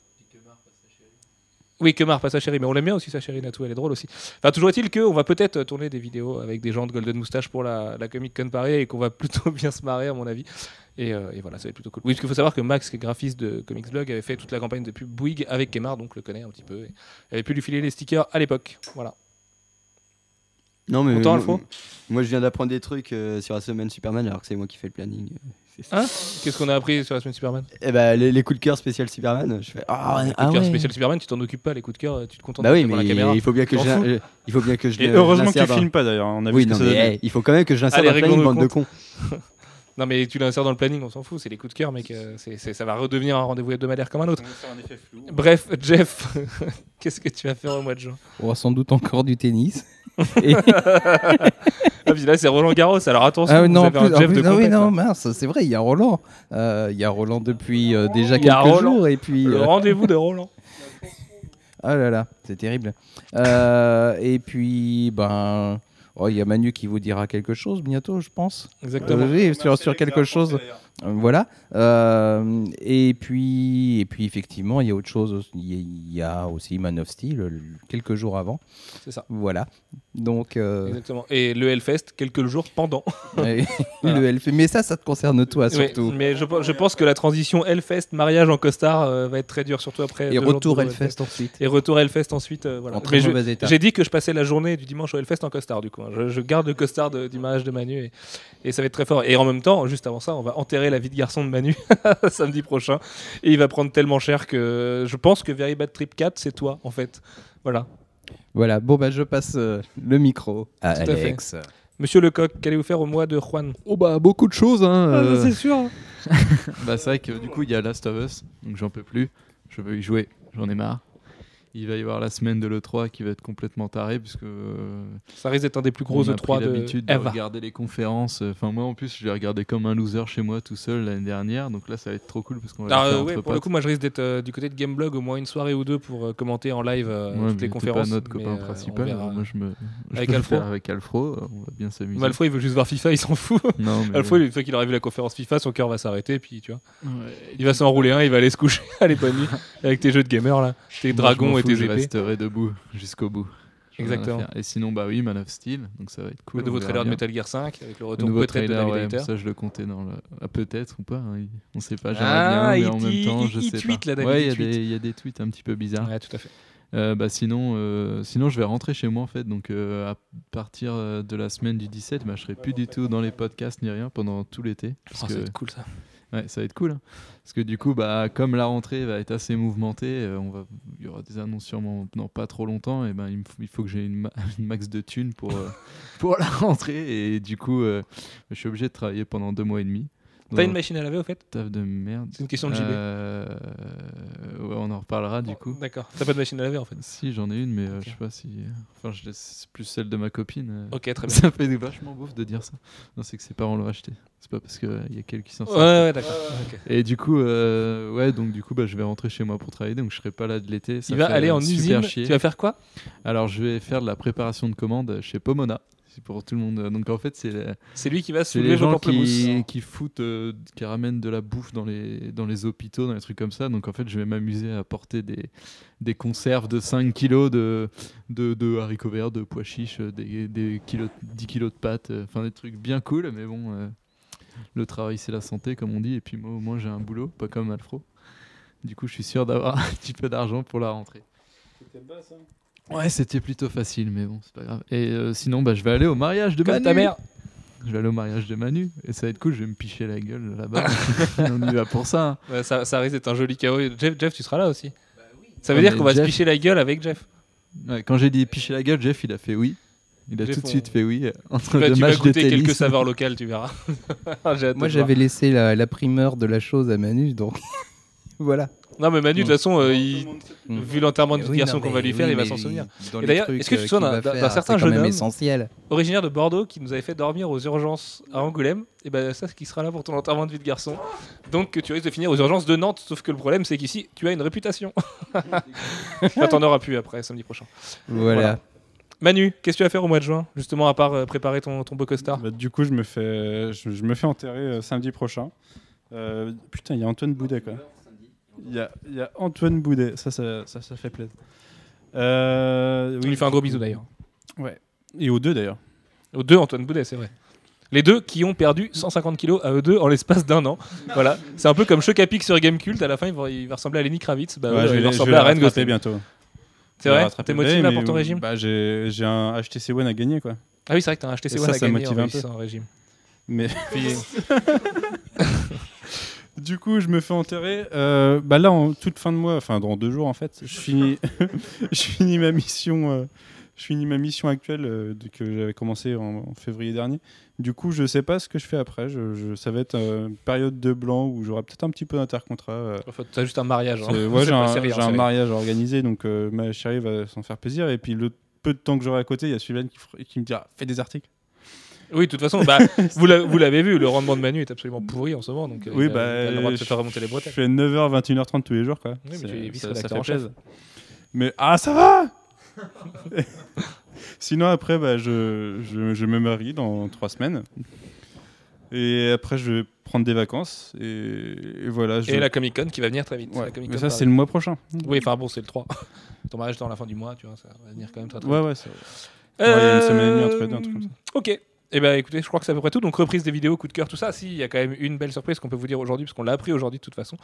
Oui, Kemar, pas sa chérie, mais on l'aime bien aussi, sa chérie Natou, elle est drôle aussi. Enfin, toujours est-il qu'on va peut-être tourner des vidéos avec des gens de Golden Moustache pour la, la Comic Con Paris et qu'on va plutôt [laughs] bien se marrer, à mon avis. Et, euh, et voilà, ça va être plutôt cool. Oui, parce qu'il faut savoir que Max, qui est graphiste de Comics Blog, avait fait toute la campagne de pub Bouygues avec Kemar, donc le connaît un petit peu. Et avait pu lui filer les stickers à l'époque. Voilà. Non, mais Content, moi- Moi, je viens d'apprendre des trucs euh, sur la semaine Superman alors que c'est moi qui fais le planning. C'est- Hein Qu'est-ce qu'on a appris sur la semaine Superman? Eh ben, les, les coups de cœur spécial Superman, je fais ah, Les coups ah de cœur ouais. spécial Superman, tu t'en occupes pas, les coups de cœur, tu te contentes Bah oui, devant la mais caméra. il faut bien que je, euh, il faut bien que je Et heureusement que tu filmes pas d'ailleurs. On a vu Oui, que non, ça mais il faut quand même que je l'insère dans réglons-le bande de cons. [laughs] Non, mais tu l'insères dans le planning, on s'en fout, c'est les coups de cœur, mec. euh, ça va redevenir un rendez-vous hebdomadaire comme un autre. Bref, Jeff, [laughs] qu'est-ce que tu vas faire au mois de juin? On aura sans doute encore du tennis. [laughs] Et- [laughs] Ah, puis là, c'est Roland Garros, alors attention, Ah vous non, en avez plus, un en Jeff plus- de ah oui, non, mince, c'est vrai, il y a Roland. Euh, Il y a Roland depuis euh, déjà quelques Roland. jours et puis. Le euh, rendez-vous de Roland. Ah là là, c'est terrible. Euh, et puis, ben, oh, il y a Manu qui vous dira quelque chose bientôt, je pense. Exactement. Euh, oui, sur, sur quelque chose. Euh, Voilà. Euh, et puis, et puis effectivement, il y a autre chose. Il y a- aussi Man of Steel quelques jours avant. C'est ça. Voilà. Donc, euh, Exactement. Et le Hellfest, quelques jours pendant. [laughs] [laughs] Voilà. le Mais ça, ça te concerne toi surtout. mais je, pe- je pense que la transition Hellfest, mariage en costard, euh, va être très dure, surtout après. Et retour Hellfest ensuite. Et retour Hellfest ensuite. voilà. En très mauvais état. J'ai dit que je passais la journée du dimanche au Hellfest en costard, du coup. hein. Je, je garde le costard de- du mariage de Manu et, et ça va être très fort. Et en même temps, juste avant ça, on va enterrer la vie de garçon de Manu [laughs] samedi prochain. Et il va prendre tellement cher que je pense que Very Bad Trip 4, c'est toi, en fait. Voilà. Voilà. Bon, bah, je passe euh, le micro à Tout à fait. Alex. Monsieur Lecoq, qu'allez-vous faire au mois de Juan? Oh bah beaucoup de choses hein. euh. C'est sûr. [laughs] Bah c'est vrai que du coup il y a Last of Us, donc j'en peux plus. Je veux y jouer, j'en ai marre. Il va y avoir la semaine de l'E3 qui va être complètement tarée puisque euh, Ça risque d'être un des plus gros on a E3 pris de l'habitude de regarder les conférences. Enfin moi en plus je l'ai regardé comme un loser chez moi tout seul l'année dernière, donc là ça va être trop cool parce qu'on va faire euh, ouais, pour le coup, moi je risque d'être euh, du côté de Gameblog au moins une soirée ou deux pour euh, commenter en live euh, Ouais, toutes mais les conférences. pas notre mais, copain euh, principal. verra. Moi je me je Avec Alfro avec Alfro, on va bien s'amuser. Malfoy, il veut juste voir FIFA, il s'en fout. [laughs] Non, mais Alfro, une fois qu'il aura vu la conférence FIFA, son cœur va s'arrêter, puis tu vois. Ouais, Il va s'enrouler un, il va aller se coucher [laughs] à nuits avec tes jeux de gamer là, tes dragons et tes je épées. resterai debout jusqu'au bout. Exactement. Et sinon, bah oui, Man of Steel, donc ça va être cool. le nouveau on verra trailer de. Metal Gear 5 avec le retour nouveau peut-être de David ouais, ça je le comptais dans le. Ah, peut-être ou pas, hein, on sait pas. J'aimerais Ah, bien, mais en même temps, il- je il sais tweet, pas. là, David, ouais, il y, des- il y a des tweets un petit peu bizarres. Ouais, tout à fait. Euh, bah, sinon, euh, sinon, je vais rentrer chez moi en fait. Donc, euh, à partir de la semaine du 17, bah, je serai plus du tout dans les podcasts ni rien pendant tout l'été. Oh, ça va être cool ça. Ouais, ça va être cool. hein. Parce que du coup, bah, comme la rentrée va être assez mouvementée, euh, on va, il y aura des annonces sûrement dans pas trop longtemps. Et ben, il, faut, il faut que j'ai une, ma- [laughs] une max de thunes pour, euh, [laughs] pour la rentrée. Et du coup, euh, je suis obligé de travailler pendant deux mois et demi. T'as une un machine à laver au fait? taf de merde. C'est une question de JB. Euh, ouais, on en reparlera du coup. D'accord. T'as pas de machine à laver en fait. Si, j'en ai une, mais euh, Ok. je sais pas si. Enfin, je laisse plus celle de ma copine. euh. Ok, très [laughs] bien. Ça fait vachement bouffe de dire ça. Non, c'est que ses parents l'ont acheté. C'est pas parce qu'il y a quelqu'un qui s'en Ouais, sort. ouais, d'accord. Ok. Et du coup, euh, ouais, donc du coup, bah, je vais rentrer chez moi pour travailler, donc je serai pas là de l'été. Il va aller en usine. chier. Tu vas faire quoi? Alors, je vais faire de la préparation de commandes chez Pomona. C'est pour tout le monde. Donc en fait, c'est C'est lui qui va c'est soulever les gens qui, qui foutent, euh, qui ramènent de la bouffe dans les, dans les hôpitaux, dans les trucs comme ça. Donc en fait, je vais m'amuser à porter des, des conserves de 5 kilos de, de, de haricots verts, de pois chiches, euh, des, des kilos, 10 kilos de pâtes, euh, enfin des trucs bien cool. Mais bon, euh, le travail, c'est la santé, comme on dit. Et puis moi, au moins, j'ai un boulot, pas comme Alfro. Du coup, je suis sûr d'avoir [laughs] un petit peu d'argent pour la rentrée. Ouais, c'était plutôt facile, mais bon, c'est pas grave. Et euh, sinon, bah, je vais aller au mariage de Comme Manu. ta mère. Je vais aller au mariage de Manu et ça va être cool. Je vais me picher la gueule là-bas. [laughs] [laughs] On y va pour ça. hein. Ouais, ça, ça risque d'être un joli chaos. Jeff, Jeff, tu seras là aussi. Ça veut Ouais, dire mais qu'on va se Jeff- picher la gueule avec Jeff. Ouais, quand j'ai dit picher la gueule, Jeff il a fait oui. Il a Jeff, tout de on- suite fait oui euh, entre Bah, deux tu vas matchs de goûter tennis. quelques saveurs locales, tu verras. [laughs] J'ai hâte de Moi, te j'avais laissé la, la primeur de la chose à Manu, donc voilà. Non, mais Manu, de toute façon, euh, il- Mm. vu l'enterrement de Oui, vie de garçon qu'on va lui faire, oui, il va s'en souvenir. Et d'ailleurs, est-ce que tu te euh, souviens qu'il d'un- certain jeune homme essentiel. Originaire de Bordeaux qui nous avait fait dormir aux urgences à Angoulême, et ben ça, c'est qui sera là pour ton enterrement de vie de garçon. Donc tu risques de finir aux urgences de Nantes, sauf que le problème, c'est qu'ici, tu as une réputation. [laughs] Enfin, T'en auras plus après, samedi prochain. Voilà. Voilà. Manu, qu'est-ce que tu vas faire au mois de juin, justement, à part euh, préparer ton, ton beau costard Bah, du coup, je me fais, je, je me fais enterrer euh, samedi prochain. Euh, putain, il y a Antoine Boudet, quoi. Il y a, il y a Antoine Boudet, ça, ça, ça, ça fait plaisir. Euh, On lui fait un gros bisou d'ailleurs. Et aux deux, d'ailleurs. Aux deux, Antoine Boudet, c'est vrai. Les deux qui ont perdu 150 kilos à eux deux en l'espace d'un an. Voilà, c'est un peu comme Chocapic sur Gamecult. À la fin, il va, il va ressembler à Lenny Kravitz. Bah, Ouais, ouais, je vais, il va ressembler à Gosling. bientôt. C'est vrai T'es motivé là pour ton régime bah, J'ai j'ai un HTC One à gagner, quoi. Ah oui, c'est vrai que t'as un HTC Et One ça, à ça gagner motive en un peu. un régime. Mais [laughs] du coup, je me fais enterrer. euh, bah là, en toute fin de mois, enfin dans deux jours en fait, je finis, [laughs] je finis ma mission. euh, je finis ma mission actuelle euh, que j'avais commencé en, en février dernier. Du coup, je sais pas ce que je fais après. Je, je- ça va être une période de blanc où j'aurai peut-être un petit peu d'intercontrat. euh. enfin, t'as juste un mariage. hein. Ouais, [laughs] C'est j'ai un, en mariage à organiser, donc ma chérie va s'en faire plaisir. Et puis le peu de temps que j'aurai à côté, il y a Sylvain qui, qui me dira fais des articles. Oui, de toute façon, bah, [laughs] vous l'a- vous l'avez vu, le rendement de Manu est absolument pourri en ce moment. Donc, euh, Oui, il a- bah, il a le droit de se je- faire remonter les Je bretelles. fais 9h, 21h30 tous les jours, quoi. mais C'est- tu es ça, vice-rédacteur en chef. Mais ah, ça va [laughs] Sinon, après, bah, je, je, je me marie dans trois semaines. Et après, je vais prendre des vacances. Et, et voilà. Je... Et la Comic Con qui va venir très vite. Ouais, La Mais ça, c'est le mois prochain. Oui, enfin bon, c'est le 3. [laughs] Ton mariage dans la fin du mois, tu vois, ça va venir quand même très très Ouais, vite. ouais. c'est- Ouais, il y a une semaine et demie entre les deux, un Euh, truc comme ça. Ok. Eh ben écoutez, je crois que c'est à peu près tout. Donc reprise des vidéos, coup de cœur, tout ça. Si, il y a quand même une belle surprise qu'on peut vous dire aujourd'hui, parce qu'on l'a appris aujourd'hui de toute façon.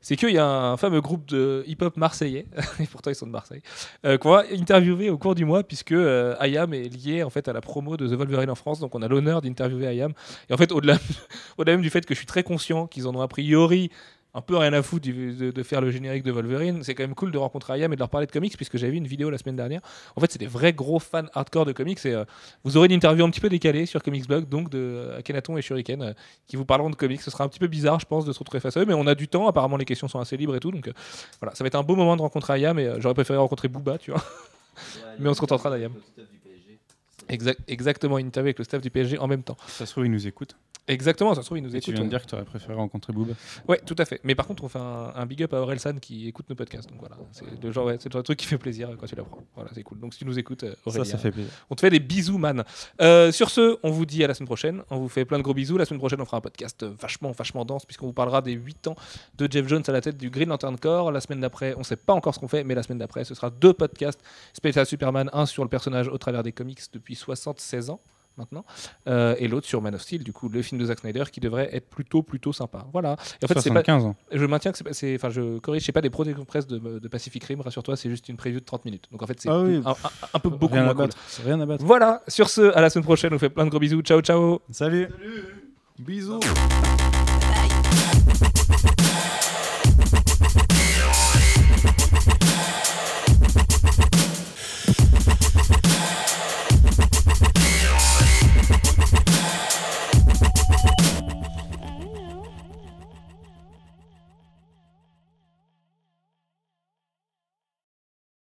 C'est qu'il y a un fameux groupe de hip-hop marseillais, [laughs] et pourtant ils sont de Marseille, euh, qu'on va interviewer au cours du mois, puisque euh, est lié en fait à la promo de The Wolverine en France. Donc on a l'honneur d'interviewer IAM. Et en fait, au-delà, [laughs] au-delà même du fait que je suis très conscient qu'ils en ont a priori un peu rien à foutre de, de faire le générique de Wolverine. C'est quand même cool de rencontrer IAM et de leur parler de comics, puisque j'avais vu une vidéo la semaine dernière. En fait, c'est des vrais gros fans hardcore de comics. Et euh, vous aurez une interview un petit peu décalée sur Comics Blog, donc de euh, Akhenaton et Shuriken, euh, qui vous parleront de comics. Ce sera un petit peu bizarre, je pense, de se retrouver face à eux, mais on a du temps. Apparemment, les questions sont assez libres et tout. Donc euh, voilà, ça va être un beau moment de rencontrer IAM. Et euh, j'aurais préféré rencontrer Booba, tu vois. [laughs] Mais on se contentera d'IAM. Exact- exactement, une interview avec le staff du PSG en même temps. Ça se trouve, ils nous écoutent. Exactement, ça se trouve, ils nous Et tu viens de dire que tu aurais préféré rencontrer Booba. Ouais, tout à fait. Mais par contre, on fait un, un big up à Orelsan qui écoute nos podcasts. Donc voilà, c'est le genre, ouais, c'est le genre de truc qui fait plaisir quand tu l'apprends. Voilà, c'est cool. Donc si tu nous écoutes, euh, Ça, ça fait plaisir. on te fait des bisous, man. Euh, sur ce, on vous dit à la semaine prochaine. On vous fait plein de gros bisous. La semaine prochaine, on fera un podcast euh, vachement, vachement dense, puisqu'on vous parlera des 8 ans de Jeff Jones à la tête du Green Lantern Corps. La semaine d'après, on sait pas encore ce qu'on fait, mais la semaine d'après, ce sera deux podcasts spécial Superman. Un sur le personnage au travers des comics depuis 76 ans maintenant, euh, et l'autre sur Man of Steel, du coup, le film de Zack Snyder qui devrait être plutôt, plutôt sympa. Voilà. Et en fait, c'est pas, 75 ans. je maintiens que c'est pas- c'est. Enfin, je corrige, c'est pas des protections presse de, de Pacific Rim, rassure-toi, c'est juste une preview de 30 minutes. Donc en fait, c'est Ah oui. un, un- un peu beaucoup rien moins à cool. battre. C'est Rien à battre. Voilà, sur ce, à la semaine prochaine, on fait plein de gros bisous. Ciao, ciao Salut. Bisous. Bye.